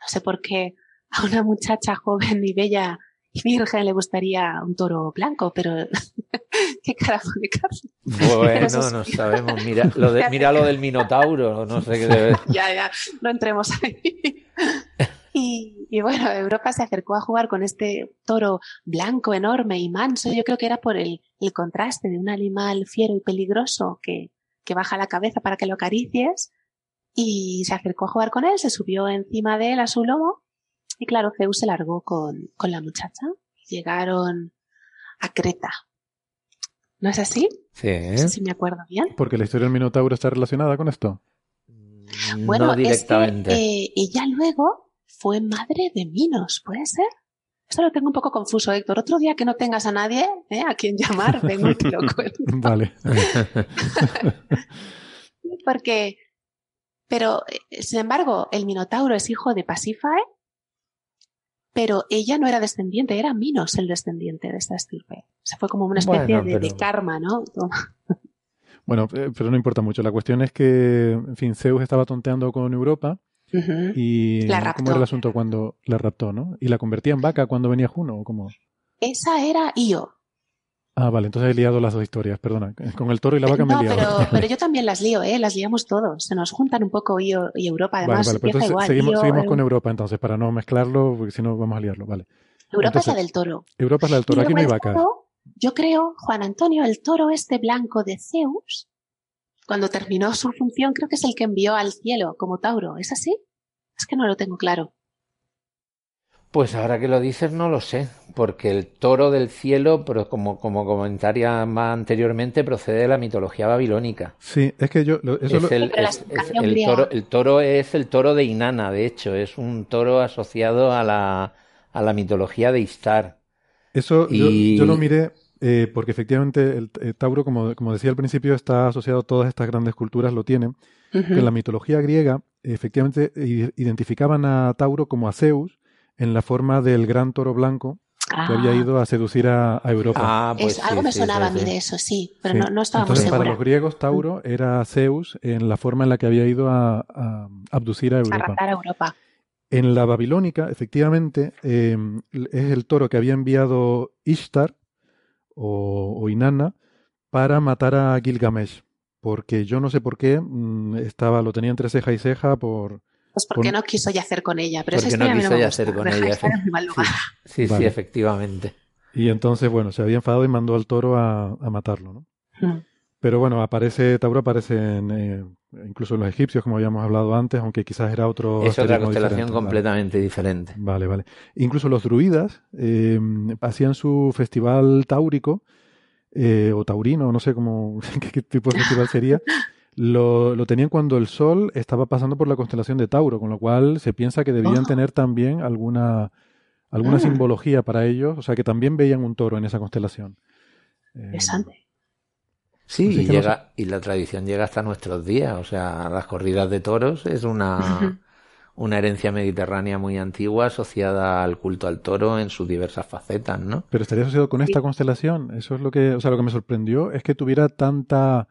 No sé por qué a una muchacha joven y bella y virgen le gustaría un toro blanco, pero qué carajo de carne. Bueno, no sí. sabemos. Mira lo, de, mira lo del Minotauro, no sé qué debe. Ya, ya, no entremos ahí. Y, y bueno, Europa se acercó a jugar con este toro blanco, enorme y manso. Yo creo que era por el, el contraste de un animal fiero y peligroso que, que baja la cabeza para que lo acaricies. Y se acercó a jugar con él, se subió encima de él a su lomo. Y claro, Zeus se largó con, con la muchacha. Llegaron a Creta. ¿No es así? Sí, ¿eh? No sé si me acuerdo bien. Porque la historia del Minotauro está relacionada con esto. Bueno, no es que directamente. eh, ella luego fue madre de Minos, ¿puede ser? Esto lo tengo un poco confuso, Héctor. Otro día que no tengas a nadie ¿eh? a quien llamar, vengo y te lo cuento. Vale. Porque, pero, eh, sin embargo, el Minotauro es hijo de Pasífae, pero ella no era descendiente, era Minos el descendiente de esta estirpe. O sea, fue como una especie Bueno, de, de karma, ¿no? Bueno, eh, pero no importa mucho. La cuestión es que, en fin, Zeus estaba tonteando con Europa Y La ¿cómo raptó. era el asunto cuando la raptó, no? Y la convertía en vaca cuando venía Juno, ¿o cómo? Esa era Io. Ah, vale, entonces he liado las dos historias, perdona. Con el toro y la vaca me he liado. pero, pero yo también las lío, ¿eh? Las liamos todos. Se nos juntan un poco Io y Europa. Vale, Además, vale, pues empieza entonces igual. seguimos, Io, seguimos con Eu- Europa entonces, para no mezclarlo, porque si no vamos a liarlo, vale. Europa es la del toro. Europa es la del toro, aquí no hay toro, yo creo, Juan Antonio, el toro este blanco de Zeus, cuando terminó su función, creo que es el que envió al cielo como Tauro. ¿Es así? Es que no lo tengo claro. Pues ahora que lo dices no lo sé, porque el toro del cielo, pero como, como comentaría más anteriormente, procede de la mitología babilónica. Sí, es que yo, lo- eso Es lo- el, es- el toro, el toro es el toro de Inanna, de hecho, es un toro asociado a la, a la mitología de Istar. Eso yo lo miré eh, porque efectivamente el, el Tauro, como, como decía al principio, está asociado a todas estas grandes culturas, lo tienen. Ujú. Que en la mitología griega, efectivamente, identificaban a Tauro como a Zeus en la forma del gran toro blanco que Ah, había ido a seducir a, a Europa. Ah, pues es, algo sí, me sí, sonaba sí, a mí de eso, sí, pero Sí. no, no estaba muy Entonces, para segura. los griegos, Tauro era Zeus en la forma en la que había ido a, a abducir a Europa. a Europa. En la babilónica, efectivamente, eh, es el toro que había enviado Ishtar o, o Inanna para matar a Gilgamesh. Porque yo no sé por qué mm, estaba, lo tenía entre ceja y ceja por. Pues porque no quiso yacer con ella, pero esa Porque no quiso me yacer gusta. con ella, estar sí. en mi mal lugar. Sí, sí, Vale. efectivamente. Y entonces, bueno, se había enfadado y mandó al toro a, a matarlo, ¿no? Mm. Pero bueno, aparece, Tauro aparece en, eh, incluso en los egipcios, como habíamos hablado antes, aunque quizás era otro. Es otra constelación diferente, vale. completamente diferente. Vale, vale. Incluso los druidas eh, hacían su festival táurico, eh, o taurino, no sé cómo, qué, qué tipo de festival sería. Lo, lo tenían cuando el sol estaba pasando por la constelación de Tauro, con lo cual se piensa que debían Oh. tener también alguna, alguna Ah. simbología para ellos, o sea que también veían un toro en esa constelación. Eh, Interesante. Sí, Así y, no llega, y la tradición llega hasta nuestros días. O sea, las corridas de toros es una, una herencia mediterránea muy antigua asociada al culto al toro en sus diversas facetas, ¿no? Pero estaría asociado con esta Sí. constelación. Eso es lo que, o sea, lo que me sorprendió es que tuviera tanta,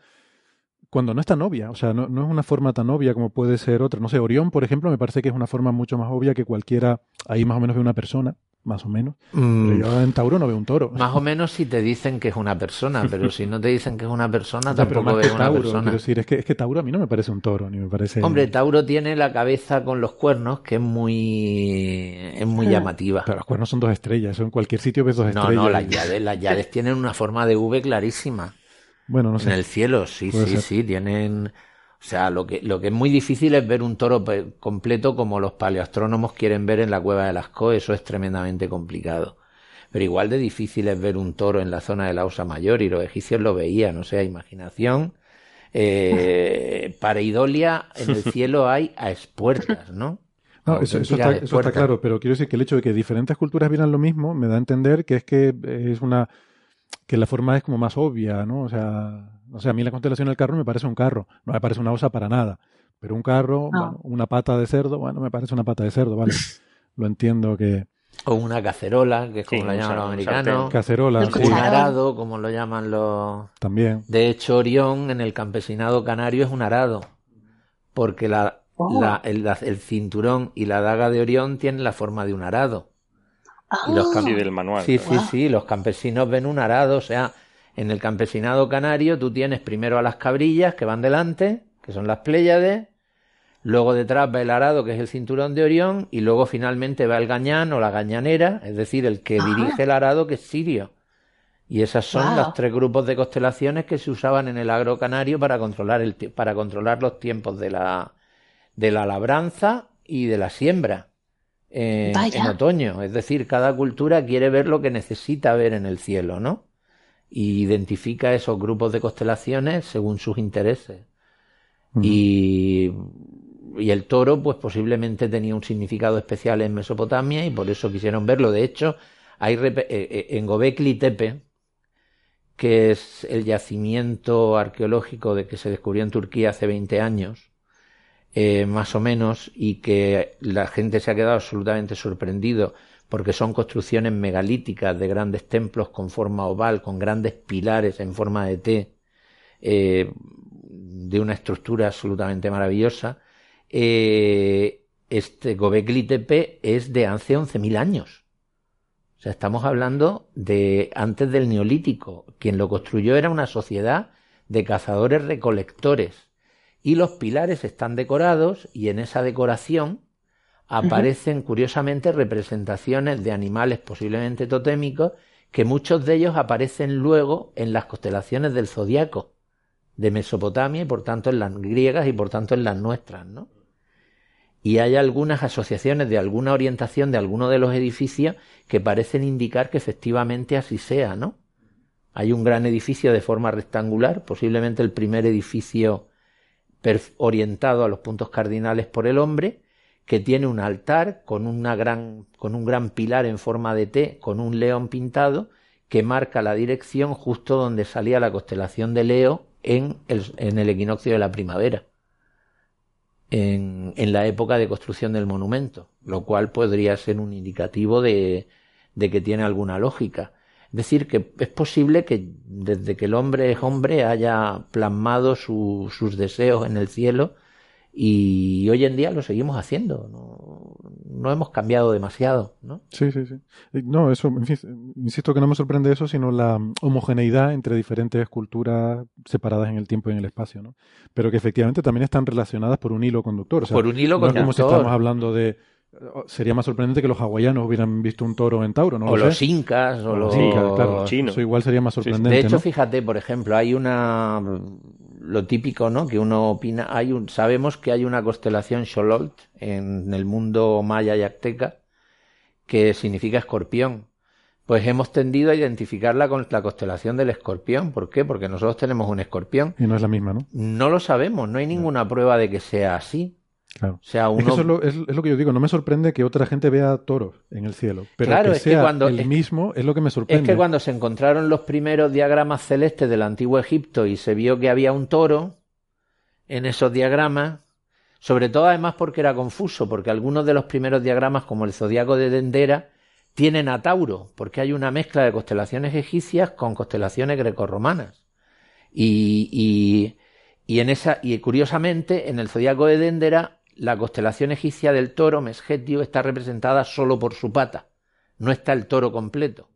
cuando no es tan obvia, o sea, no, no es una forma tan obvia como puede ser otra. No sé, Orión, por ejemplo, me parece que es una forma mucho más obvia que cualquiera, ahí más o menos ve una persona, más o menos. Mm, Pero yo en Tauro no veo un toro. Más o menos si te dicen que es una persona, pero si no te dicen que es una persona, tampoco ves una Tauro, persona. decir, es que, es que Tauro a mí no me parece un toro, ni me parece... Hombre, Tauro tiene la cabeza con los cuernos que es muy, es muy Ah. llamativa. Pero los cuernos son dos estrellas, eso en cualquier sitio ves dos No, estrellas. no, las y- llades, las llades tienen una forma de V clarísima. Bueno, no En sé. el cielo, sí, Puede sí, ser. sí, tienen... O sea, lo que, lo que es muy difícil es ver un toro completo como los paleoastrónomos quieren ver en la cueva de Lascaux, eso es tremendamente complicado. Pero igual de difícil es ver un toro en la zona de la Osa Mayor y los egipcios lo veían, o sea, imaginación. Eh, para Idolia en el cielo hay a espuertas, ¿no? No, eso, está, eso está claro, pero quiero decir que el hecho de que diferentes culturas vieran lo mismo me da a entender que es que es una que la forma es como más obvia, ¿no? O sea, o sea, a mí la constelación del carro me parece un carro, no me parece una osa para nada, pero un carro, Ah. bueno, una pata de cerdo, bueno, me parece una pata de cerdo, vale. Lo entiendo que O una cacerola, que es como Sí, la llaman los americanos. cacerola, El sí, Un arado, como lo llaman los... también. De hecho, Orión en el campesinado canario es un arado, porque la, Oh. la- el, la- el cinturón y la daga de Orión tienen la forma de un arado. Y los Ah, Sí, del manual. Sí, sí, sí, los campesinos ven un arado, o sea, en el campesinado canario tú tienes primero a las cabrillas que van delante, que son las Pléyades, luego detrás va el arado, que es el cinturón de Orión, y luego finalmente va el gañán o la gañanera, es decir, el que dirige el arado, que es Sirio. Y esas son Wow. los tres grupos de constelaciones que se usaban en el agro canario para controlar, el, para controlar los tiempos de la, de la labranza y de la siembra eh, en otoño. Es decir, cada cultura quiere ver lo que necesita ver en el cielo, ¿no? Y identifica esos grupos de constelaciones según sus intereses. Y, y el toro, pues posiblemente tenía un significado especial en Mesopotamia y por eso quisieron verlo. De hecho, hay eh, eh, en Gobekli Tepe, que es el yacimiento arqueológico de que se descubrió en Turquía hace 20 años, eh, más o menos, y que la gente se ha quedado absolutamente sorprendido porque son construcciones megalíticas de grandes templos con forma oval, con grandes pilares en forma de T, eh, de una estructura absolutamente maravillosa. Eh, este Gobekli Tepe es de hace 11.000 años. O sea, estamos hablando de antes del Neolítico. Quien lo construyó era una sociedad de cazadores recolectores. Y los pilares están decorados y en esa decoración aparecen curiosamente representaciones de animales posiblemente totémicos que muchos de ellos aparecen luego en las constelaciones del zodiaco de Mesopotamia y por tanto en las griegas y por tanto en las nuestras, ¿no? Y hay algunas asociaciones de alguna orientación de alguno de los edificios que parecen indicar que efectivamente así sea, ¿no? Hay un gran edificio de forma rectangular, posiblemente el primer edificio orientado a los puntos cardinales por el hombre, que tiene un altar con, una gran, con un gran pilar en forma de T, con un león pintado, que marca la dirección justo donde salía la constelación de Leo en el, en el equinoccio de la primavera, en, en la época de construcción del monumento, lo cual podría ser un indicativo de, de que tiene alguna lógica. Es decir, que es posible que desde que el hombre es hombre haya plasmado su- sus deseos en el cielo y hoy en día lo seguimos haciendo. No, no hemos cambiado demasiado, ¿no? Sí, sí, sí. No, eso, en fin, insisto que no me sorprende eso, sino la homogeneidad entre diferentes culturas separadas en el tiempo y en el espacio, ¿no? Pero que efectivamente también están relacionadas por un hilo conductor. O sea, Por un hilo no es como si conductor. estamos hablando de... Sería más sorprendente que los hawaianos hubieran visto un toro en Tauro, ¿no? o lo los sé. incas, o los... Claro. chinos. Eso igual sería más Sí, sí. sorprendente, De hecho, ¿no? fíjate, por ejemplo, hay una lo típico, ¿no? Que uno opina, hay un, sabemos que hay una constelación Xolotl en el mundo maya y azteca que significa escorpión. Pues hemos tendido a identificarla con la constelación del escorpión. ¿Por qué? Porque nosotros tenemos un escorpión. Y no es la misma, ¿no? No lo sabemos, no hay ninguna prueba de que sea así. Claro. O sea, Es que uno eso es lo, es- es lo que yo digo, no me sorprende que otra gente vea toros en el cielo, pero Claro, que es que cuando- el es- mismo es lo que me Es sorprende. que cuando se encontraron los primeros diagramas celestes del antiguo Egipto y se vio que había un toro en esos diagramas, sobre todo además porque era confuso, porque algunos de los primeros diagramas, como el zodiaco de Dendera, tienen a Tauro, porque hay una mezcla de constelaciones egipcias con constelaciones grecorromanas. Y, y, y en esa, y curiosamente, en el zodiaco de Dendera, la constelación egipcia del toro, Mesgetio, está representada solo por su pata. no está el toro completo.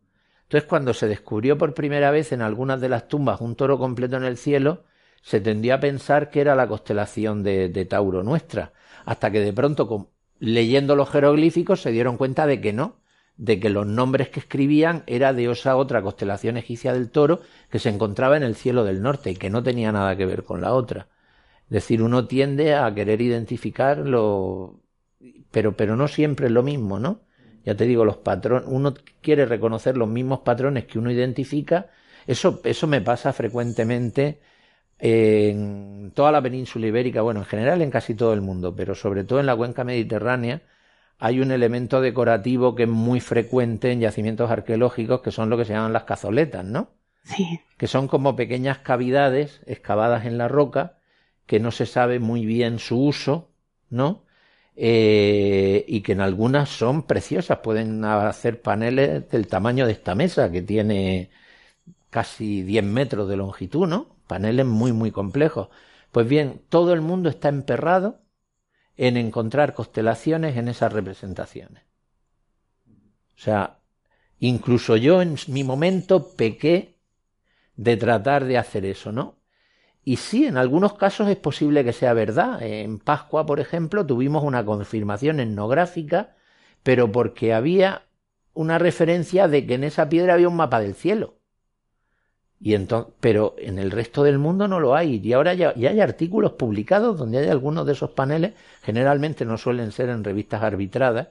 Entonces, cuando se descubrió por primera vez en algunas de las tumbas un toro completo en el cielo, se tendió a pensar que era la constelación de, Tauro nuestra, hasta que de pronto, leyendo los jeroglíficos, se dieron cuenta de que no, de que los nombres que escribían era de esa otra constelación egipcia del toro que se encontraba en el cielo del norte y que no tenía nada que ver con la otra. Es decir, uno tiende a querer identificarlo, pero, pero no siempre es lo mismo, ¿no? Ya te digo, los patrones, uno quiere reconocer los mismos patrones que uno identifica. Eso, eso me pasa frecuentemente en toda la península ibérica, bueno, en general en casi todo el mundo, pero sobre todo en la cuenca mediterránea, hay un elemento decorativo que es muy frecuente en yacimientos arqueológicos, que son lo que se llaman las cazoletas, ¿no? Sí. Que son como pequeñas cavidades excavadas en la roca, que no se sabe muy bien su uso, ¿no? Eh, y que en algunas son preciosas, pueden hacer paneles del tamaño de esta mesa, que tiene casi 10 metros de longitud, ¿no? paneles muy, muy complejos. Pues bien, todo el mundo está emperrado en encontrar constelaciones en esas representaciones. O sea, incluso yo en mi momento pequé de tratar de hacer eso, ¿no? Y sí, en algunos casos es posible que sea verdad. En Pascua, por ejemplo, tuvimos una confirmación etnográfica, pero porque había una referencia de que en esa piedra había un mapa del cielo. Y entonces, pero en el resto del mundo no lo hay. Y ahora ya, hay artículos publicados donde hay algunos de esos paneles, generalmente no suelen ser en revistas arbitradas,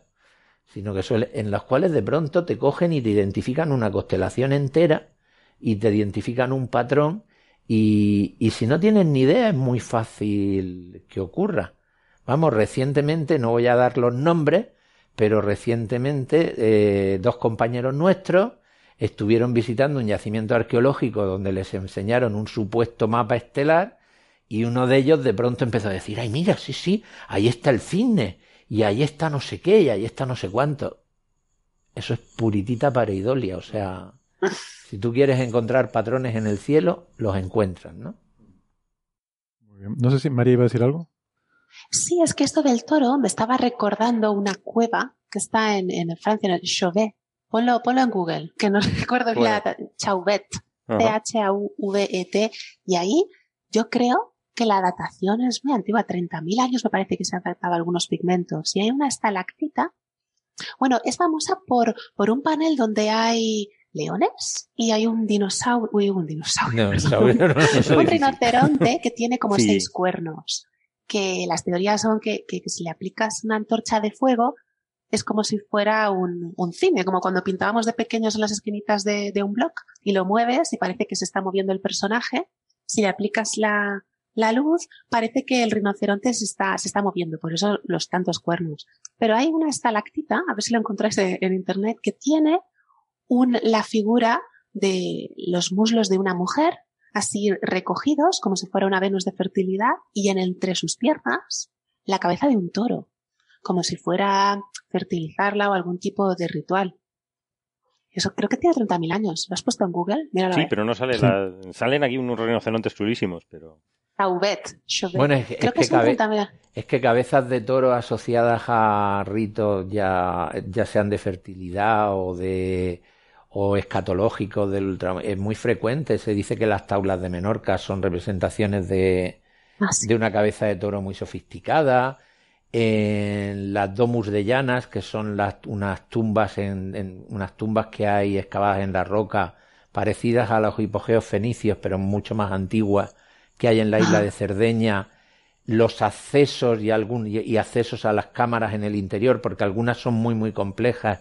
sino que suelen, en las cuales de pronto te cogen y te identifican una constelación entera y te identifican un patrón y, si no tienes ni idea es muy fácil que ocurra. Vamos, recientemente, no voy a dar los nombres, pero recientemente eh, dos compañeros nuestros estuvieron visitando un yacimiento arqueológico donde les enseñaron un supuesto mapa estelar y uno de ellos de pronto empezó a decir, ay mira, sí, sí, ahí está el cisne y ahí está no sé qué y ahí está no sé cuánto. Eso es puritita pareidolia, o sea, si tú quieres encontrar patrones en el cielo, los encuentras, ¿no? No sé si María iba a decir algo. Sí, es que esto del toro me estaba recordando una cueva que está en, en Francia, en el Chauvet, Ponlo, ponlo en Google, que no recuerdo bien la Chauvet, T-H-A-U-V-E-T, y ahí yo creo que la datación es muy antigua, 30.000 años me parece que se han tratado algunos pigmentos. Y hay una estalactita, bueno, es famosa por, por un panel donde hay leones y hay un dinosaurio, uy, un dinosaurio, un rinoceronte que tiene como seis cuernos. Que las teorías son que, que, si le aplicas una antorcha de fuego, es como si fuera un, un, cine, como cuando pintábamos de pequeños en las esquinitas de, de, un blog y lo mueves y parece que se está moviendo el personaje. Si le aplicas la, la luz, parece que el rinoceronte se está, se está moviendo, por eso los tantos cuernos. Pero hay una estalactita, a ver si lo encontráis en internet, que tiene un, la figura de los muslos de una mujer, así recogidos, como si fuera una Venus de fertilidad, y en entre sus piernas, la cabeza de un toro como si fuera fertilizarla o algún tipo de ritual. Eso creo que tiene 30.000 años. ¿Lo has puesto en Google? sí, pero no sale. Salen aquí unos rinocerontes chulísimos, pero. Tauvet. Bueno, es, creo que, es, que cabezas de toro asociadas a ritos ya, ya sean de fertilidad o de o escatológicos del es muy frecuente. Se dice que las taulas de Menorca son representaciones de, ah, de una cabeza de toro muy sofisticada. En las domus de Llanas, que son las, unas tumbas en, unas tumbas que hay excavadas en la roca, parecidas a los hipogeos fenicios, pero mucho más antiguas, que hay en la isla de Cerdeña, los accesos y, algún, y accesos a las cámaras en el interior, porque algunas son muy muy complejas,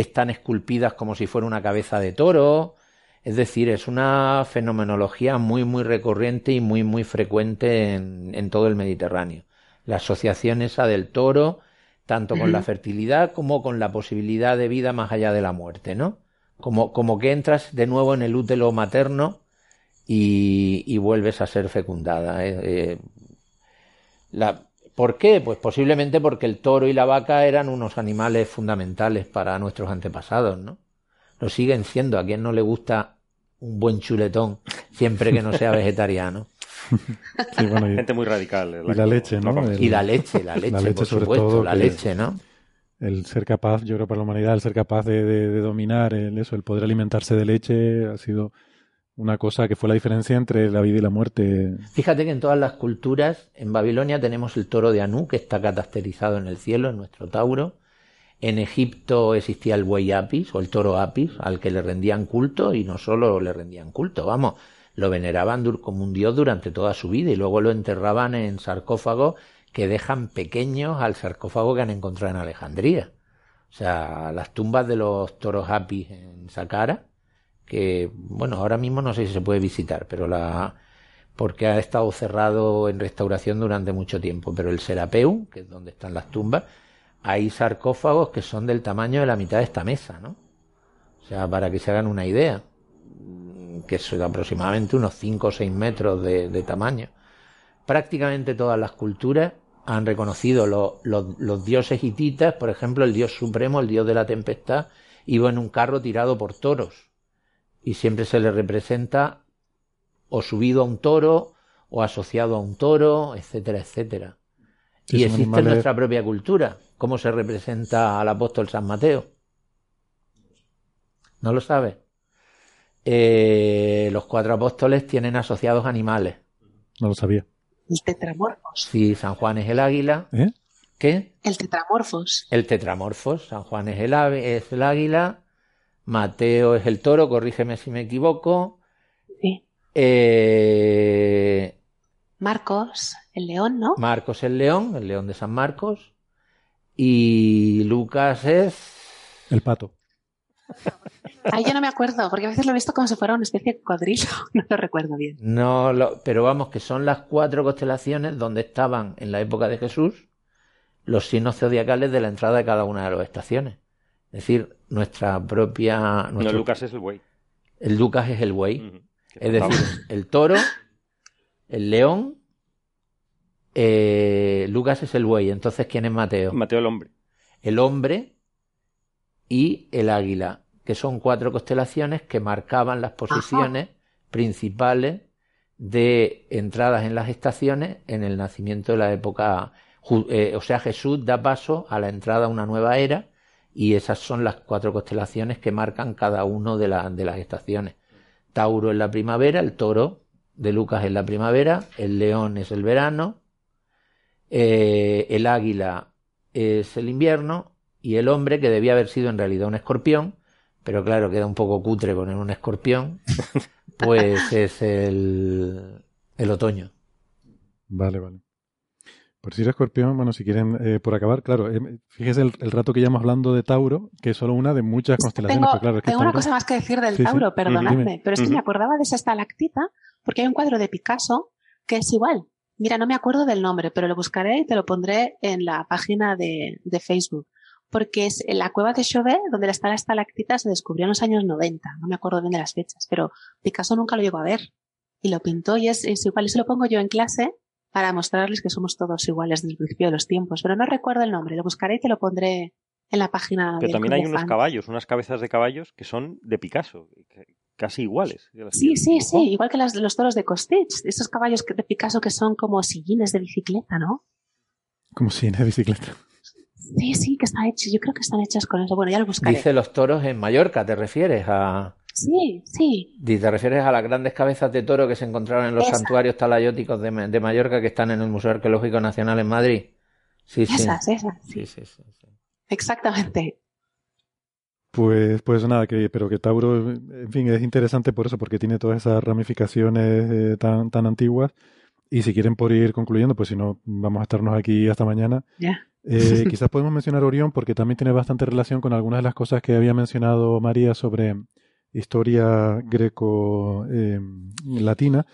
están esculpidas como si fuera una cabeza de toro. Es decir, es una fenomenología muy muy recurrente y muy muy frecuente en todo el Mediterráneo la asociación esa del toro, tanto con la fertilidad como con la posibilidad de vida más allá de la muerte, ¿no? Como, como que entras de nuevo en el útero materno y, y vuelves a ser fecundada. ¿eh? Eh, la, ¿Por qué? Pues posiblemente porque el toro y la vaca eran unos animales fundamentales para nuestros antepasados, ¿no? Lo siguen siendo. A quien no le gusta un buen chuletón siempre que no sea vegetariano. Gente muy radical. y la leche, ¿no? y la leche, la leche, por supuesto, la leche, ¿no? el ser capaz, yo creo para la humanidad, el ser capaz de, dominar el, eso, el poder alimentarse de leche, ha sido una cosa que fue la diferencia entre la vida y la muerte. Fíjate que en todas las culturas, en Babilonia tenemos el toro de Anú, que está catasterizado en el cielo, en nuestro Tauro. En Egipto existía el buey Apis, o el toro Apis, al que le rendían culto, y no solo le rendían culto, vamos, lo veneraban como un dios durante toda su vida, y luego lo enterraban en sarcófagos que dejan pequeños al sarcófago que han encontrado en Alejandría. O sea, las tumbas de los toros Apis en Saqqara, que, bueno, ahora mismo no sé si se puede visitar, pero la, porque ha estado cerrado en restauración durante mucho tiempo, pero el Serapeum, que es donde están las tumbas, hay sarcófagos que son del tamaño de la mitad de esta mesa, ¿no? O sea, para que se hagan una idea, que son aproximadamente unos 5 o 6 metros de, tamaño. Prácticamente todas las culturas han reconocido los, dioses hititas, por ejemplo, el dios supremo, el dios de la tempestad, iba en un carro tirado por toros. Y siempre se le representa o subido a un toro, o asociado a un toro, etcétera, etcétera. y existe en nuestra propia cultura. ¿Cómo se representa al apóstol San Mateo? ¿No lo sabe? Eh, los cuatro apóstoles tienen asociados animales. No lo sabía. El tetramorfos. Sí, San Juan es el águila. ¿Eh? ¿Qué? El tetramorfos. El tetramorfos. San Juan es el, ave, es el águila. Mateo es el toro, corrígeme si me equivoco. Sí. Eh... Marcos, el león, ¿no? Marcos el león, el león de San Marcos. Y Lucas es. El pato. Ahí yo no me acuerdo, porque a veces lo he visto como si fuera una especie de cuadrilo, no lo recuerdo bien. No, pero vamos, que son las cuatro constelaciones donde estaban en la época de Jesús los signos zodiacales de la entrada de cada una de las estaciones. Es decir, nuestra propia... No, Lucas es el buey. El Lucas es el buey. Es decir, el toro, el león, eh, Lucas es el buey. Entonces, ¿quién es Mateo? Mateo el hombre. El hombre y el águila que son cuatro constelaciones que marcaban las posiciones principales de entradas en las estaciones en el nacimiento de la época. Eh, o sea, Jesús da paso a la entrada a una nueva era y esas son las cuatro constelaciones que marcan cada uno de, de las estaciones. Tauro es la primavera, el toro de Lucas es la primavera, el león es el verano, eh, el águila es el invierno y el hombre, que debía haber sido en realidad un escorpión, pero claro, queda un poco cutre poner un escorpión, pues es el, el otoño. Vale, vale. Por si escorpión, bueno, si quieren, eh, por acabar, claro, eh, fíjese el, rato que llevamos hablando de Tauro, que es solo una de muchas constelaciones. Tengo, claro, tengo una cosa más que decir del Tauro, perdonadme, pero es que me acordaba de esa estalactita, porque hay un cuadro de Picasso que es igual. Mira, no me acuerdo del nombre, pero lo buscaré y te lo pondré en la página de, de Facebook porque es en la cueva de Chauvet, donde está la estalactita, se descubrió en los años 90. No me acuerdo bien de las fechas, pero Picasso nunca lo llegó a ver. Y lo pintó y es, igual. Y se lo pongo yo en clase para mostrarles que somos todos iguales desde el principio de los tiempos. Pero no recuerdo el nombre. Lo buscaré y te lo pondré en la página. Pero también hay unos caballos, unas cabezas de caballos que son de Picasso, casi iguales. Sí, sí, sí, igual que los toros de Costich, esos caballos de Picasso que son como sillines de bicicleta, ¿no? Como sillines de bicicleta. Sí, sí, que está hecho. Yo creo que están hechas con eso. Bueno, ya lo buscaré. Dice los toros en Mallorca, ¿te refieres a...? Sí, sí. ¿Te refieres a las grandes cabezas de toro que se encontraron en los santuarios talayóticos de, Mallorca que están en el Museo Arqueológico Nacional en Madrid? Sí, esas, sí. Esas, sí. Sí, sí, Exactamente. Pues, pues nada, que, pero que Tauro, en fin, es interesante por eso, porque tiene todas esas ramificaciones eh, tan, tan antiguas. Y si quieren por ir concluyendo, pues si no, vamos a estarnos aquí hasta mañana. Ya. Eh, quizás podemos mencionar Orión porque también tiene bastante relación con algunas de las cosas que había mencionado María sobre historia greco-latina, eh,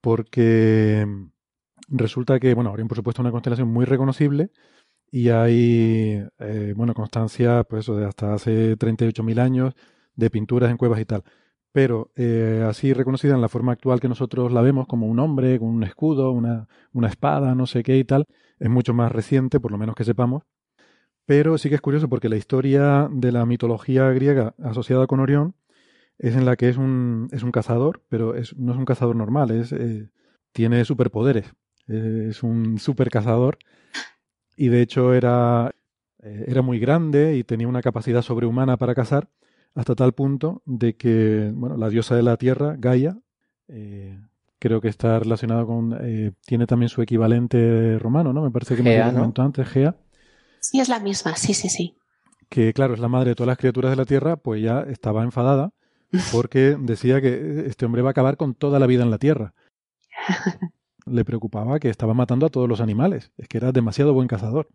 porque resulta que, bueno, Orión por supuesto es una constelación muy reconocible y hay, eh, bueno, constancia, pues de hasta hace 38.000 años de pinturas en cuevas y tal. Pero así reconocida en la forma actual que nosotros la vemos como un hombre con un escudo, una, una espada, no sé qué y tal, es mucho más reciente, por lo menos que sepamos. Pero sí que es curioso porque la historia de la mitología griega asociada con Orión es en la que es un, es un cazador, pero es, no es un cazador normal, es, eh, tiene superpoderes. es un super cazador. Y de hecho era Eh, era muy grande y tenía una capacidad sobrehumana para cazar, hasta tal punto de que, bueno, la diosa de la tierra, Gaia, eh, creo que está relacionado con, eh, tiene también su equivalente romano, ¿no? Me parece que Gea, me ¿no? comentó antes, Gea, Sí, es la misma, sí, sí, sí. que claro, es la madre de todas las criaturas de la tierra, pues ya estaba enfadada porque decía que este hombre va a acabar con toda la vida en la tierra. Le preocupaba que estaba matando a todos los animales, es que era demasiado buen cazador.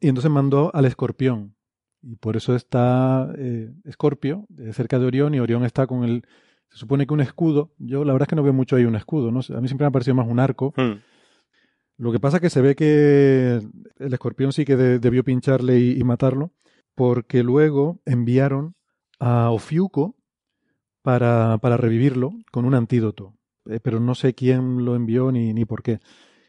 Y entonces mandó al escorpión. Y por eso está eh, Escorpio, eh, cerca de Orión, y Orión está con el... Se supone que un escudo, yo la verdad es que no veo mucho ahí un escudo, ¿no? sé, A mí siempre me ha parecido más un arco. Hmm. Lo que pasa es que se ve que el escorpión sí que de- debió pincharle y, y matarlo, porque luego enviaron a Ofiuco para, para revivirlo con un antídoto. Eh, pero no sé quién lo envió ni, ni por qué.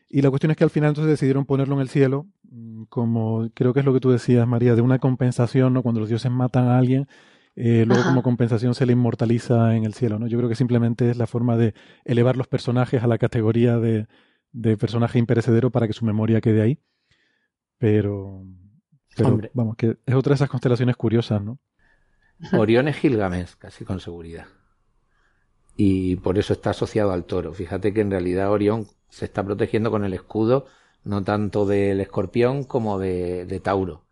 Y la cuestión es que al final entonces decidieron ponerlo en el cielo, mm, como creo que es lo que tú decías, María, de una compensación, ¿no? Cuando los dioses matan a alguien, eh, luego Ajá. como compensación se le inmortaliza en el cielo, ¿no? Yo creo que simplemente es la forma de elevar los personajes a la categoría de, de personaje imperecedero para que su memoria quede ahí. Pero, pero Hombre. vamos, que es otra de esas constelaciones curiosas, ¿no? Orión es Gilgamesh, casi con seguridad. Y por eso está asociado al toro. Fíjate que en realidad Orión se está protegiendo con el escudo, no tanto del escorpión como de, de Tauro,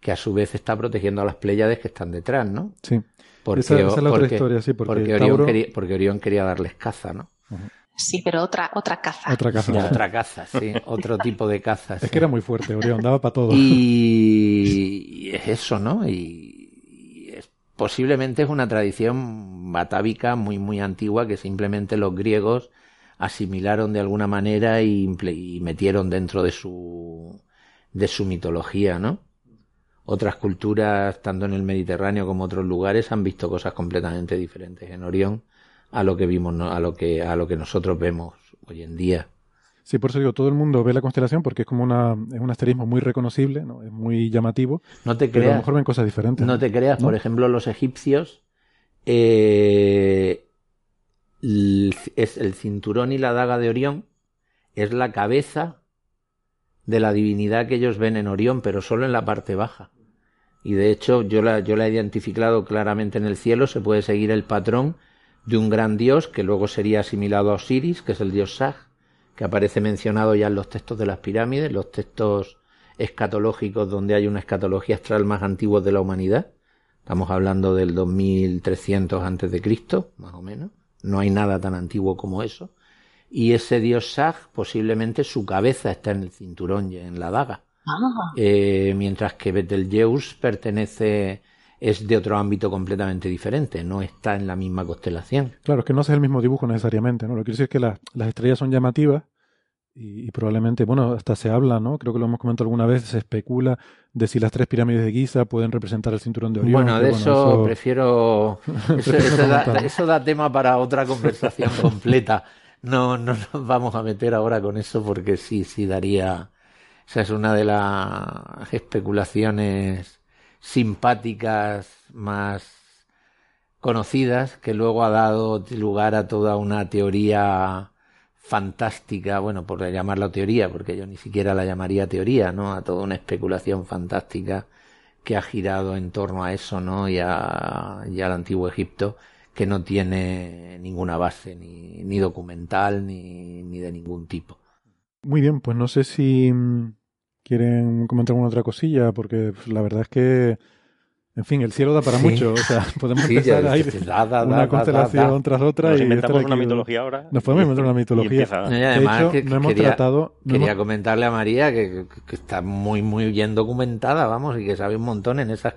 que a su vez está protegiendo a las Pléyades que están detrás, ¿no? Sí. Porque, esa, esa es la otra historia, sí, porque, porque Orión, Tauro- quería, porque Orión quería darles caza, ¿no? Sí, pero otra, otra caza. otra casa. Ya, otra caza, sí, otro tipo de caza. Es sí. que era muy fuerte, Orión, daba para todo. Y, y es eso, ¿no? Y, posiblemente es una tradición batávica muy, muy antigua que simplemente los griegos asimilaron de alguna manera y, y metieron dentro de su, de su mitología, ¿no? Otras culturas, tanto en el Mediterráneo como otros lugares, han visto cosas completamente diferentes en Orión a lo que vimos, a lo que, a lo que nosotros vemos hoy en día. Sí, por eso digo, todo el mundo ve la constelación porque es como una, es un asterismo muy reconocible, ¿no? Es muy llamativo, No te pero a lo creas. mejor ven cosas diferentes. No te creas, ¿No? por ejemplo, los egipcios eh, es el cinturón y la daga de Orión es la cabeza de la divinidad que ellos ven en Orión, pero solo en la parte baja. Y de hecho, yo la, yo la he identificado claramente en el cielo, se puede seguir el patrón de un gran dios que luego sería asimilado a Osiris, que es el dios Sag, que aparece mencionado ya en los textos de las pirámides, los textos escatológicos donde hay una escatología astral más antigua de la humanidad. Estamos hablando del 2300 antes de Cristo, más o menos. No hay nada tan antiguo como eso. Y ese dios Sag, posiblemente su cabeza está en el cinturón y en la daga. Ah, Eh, mientras que Betelgeuse pertenece, es de otro ámbito completamente diferente, no está en la misma constelación. Claro, es que no hace el mismo dibujo necesariamente, ¿no? Lo que quiero decir es que las, las estrellas son llamativas y, y probablemente, bueno, hasta se habla, ¿no? Creo que lo hemos comentado alguna vez, se especula de si las tres pirámides de Giza pueden representar el cinturón de Orión. Bueno, de pero eso, prefiero. Eso, Prefiero eso da, eso da tema para otra conversación completa. No, no nos vamos a meter ahora con eso porque sí, sí daría. Esa es una de las especulaciones simpáticas más conocidas que luego ha dado lugar a toda una teoría fantástica, bueno, por llamarla teoría, porque yo ni siquiera la llamaría teoría, ¿no? A toda una especulación fantástica que ha girado en torno a eso, ¿no? Y, a, y al antiguo Egipto, que no tiene ninguna base, ni, ni documental, ni, ni de ningún tipo. Muy bien, pues no sé si quieren comentar alguna otra cosilla, porque pues, la verdad es que, en fin, el cielo da para Sí. mucho. O sea, podemos Sí, empezar ya, a ir da, da, da, una da, da, constelación tras otra Nos y inventamos una aquí- mitología ahora. Nos podemos inventar una y mitología. empieza- Y De además hecho, que- no hemos quería, tratado... no quería hemos- comentarle a María que, que- que está muy, muy bien documentada, vamos, y que sabe un montón en esas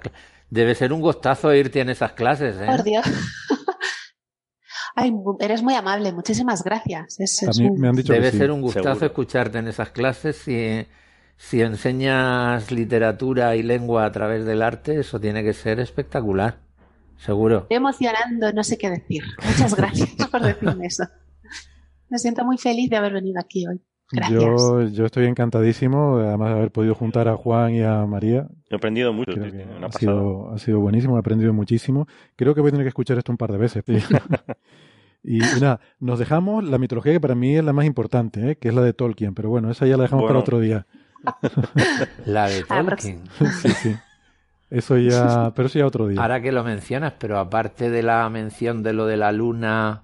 Debe ser un gustazo irte en esas clases, ¿eh? por Dios. Ay, eres muy amable, muchísimas gracias. Es, A es mí un- me han dicho Debe que sí. ser un gustazo Seguro. escucharte en esas clases. Si, si enseñas literatura y lengua a través del arte, eso tiene que ser espectacular. Seguro. Estoy emocionando, no sé qué decir. Muchas gracias por decirme eso. Me siento muy feliz de haber venido aquí hoy. Gracias. Yo, yo estoy encantadísimo, además de haber podido juntar a Juan y a María. He aprendido mucho. Una ha sido, ha sido buenísimo, he aprendido muchísimo. Creo que voy a tener que escuchar esto un par de veces. y, y nada, nos dejamos la mitología que para mí es la más importante, ¿eh? que es la de Tolkien, pero bueno, esa ya la dejamos para otro día. La de Tolkien. Sí, sí. Eso ya, pero eso ya otro día. Ahora que lo mencionas, pero aparte de la mención de lo de la luna,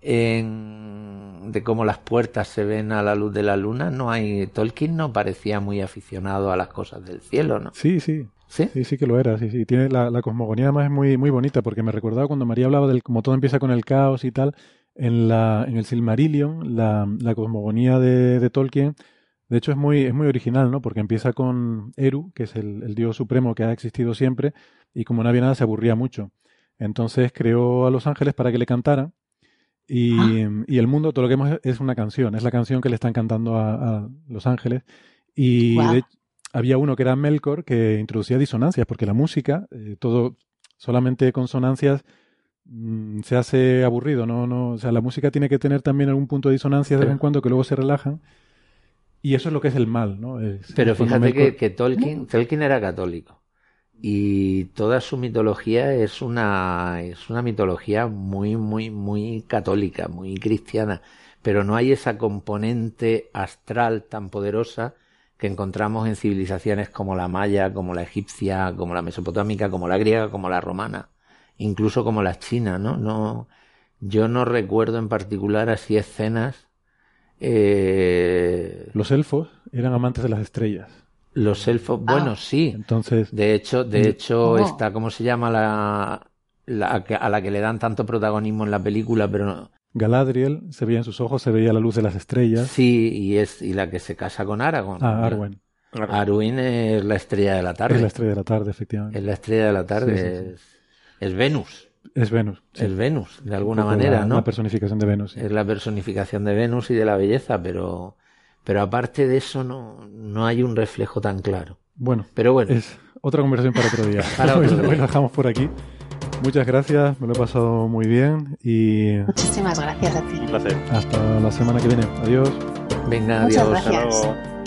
en, de cómo las puertas se ven a la luz de la luna, no hay. Tolkien no parecía muy aficionado a las cosas del cielo, ¿no? Sí, sí, Sí. sí, sí que lo era, sí, sí. Tiene la, la cosmogonía además es muy, muy bonita porque me recordaba cuando María hablaba del como todo empieza con el caos y tal, en la, en el Silmarillion, la, la cosmogonía de, de Tolkien, de hecho es muy, es muy original, ¿no? Porque empieza con Eru, que es el, el dios supremo que ha existido siempre, y como no había nada se aburría mucho. Entonces creó a los ángeles para que le cantaran. Y, y el mundo, todo lo que vemos es una canción, es la canción que le están cantando a, a los ángeles. Y de había uno que era Melkor que introducía disonancias, porque la música, eh, todo solamente consonancias, mm, se hace aburrido, ¿no? no O sea, la música tiene que tener también algún punto de disonancia de vez en cuando que luego se relajan. Y eso es lo que es el mal, ¿no? Es- Pero fíjate que Tolkien, Tolkien era católico. Y toda su mitología es una, es una mitología muy, muy, muy católica, muy cristiana. Pero no hay esa componente astral tan poderosa que encontramos en civilizaciones como la maya, como la egipcia, como la mesopotámica, como la griega, como la romana, incluso como la china, ¿no? No, yo no recuerdo en particular así escenas. Eh, Los elfos eran amantes de las estrellas. los elfos, Ah. bueno, sí. Entonces, De hecho, de hecho, está, ¿cómo se llama la, a la que le dan tanto protagonismo en la película, pero no- Galadriel se veía en sus ojos, se veía la luz de las estrellas. sí, y es, y la que se casa con Aragorn. Ah, Arwen. Arwen es la estrella de la tarde. Es la estrella de la tarde, efectivamente. Es la estrella de la tarde. Sí, sí, sí. Es, es Venus. Es Venus. sí. Es Venus, de Un alguna manera, la, ¿no? La personificación de Venus. sí. Es la personificación de Venus y de la belleza, pero, pero aparte de eso no, no hay un reflejo tan claro. Bueno, Pero bueno, es otra conversación para otro día. Para otro Hoy- día. hoy lo dejamos por aquí. Muchas gracias, me lo he pasado muy bien y Muchísimas gracias a ti. Un placer. hasta la semana que viene. Adiós. venga, Muchas adiós. Hasta Gracias. luego.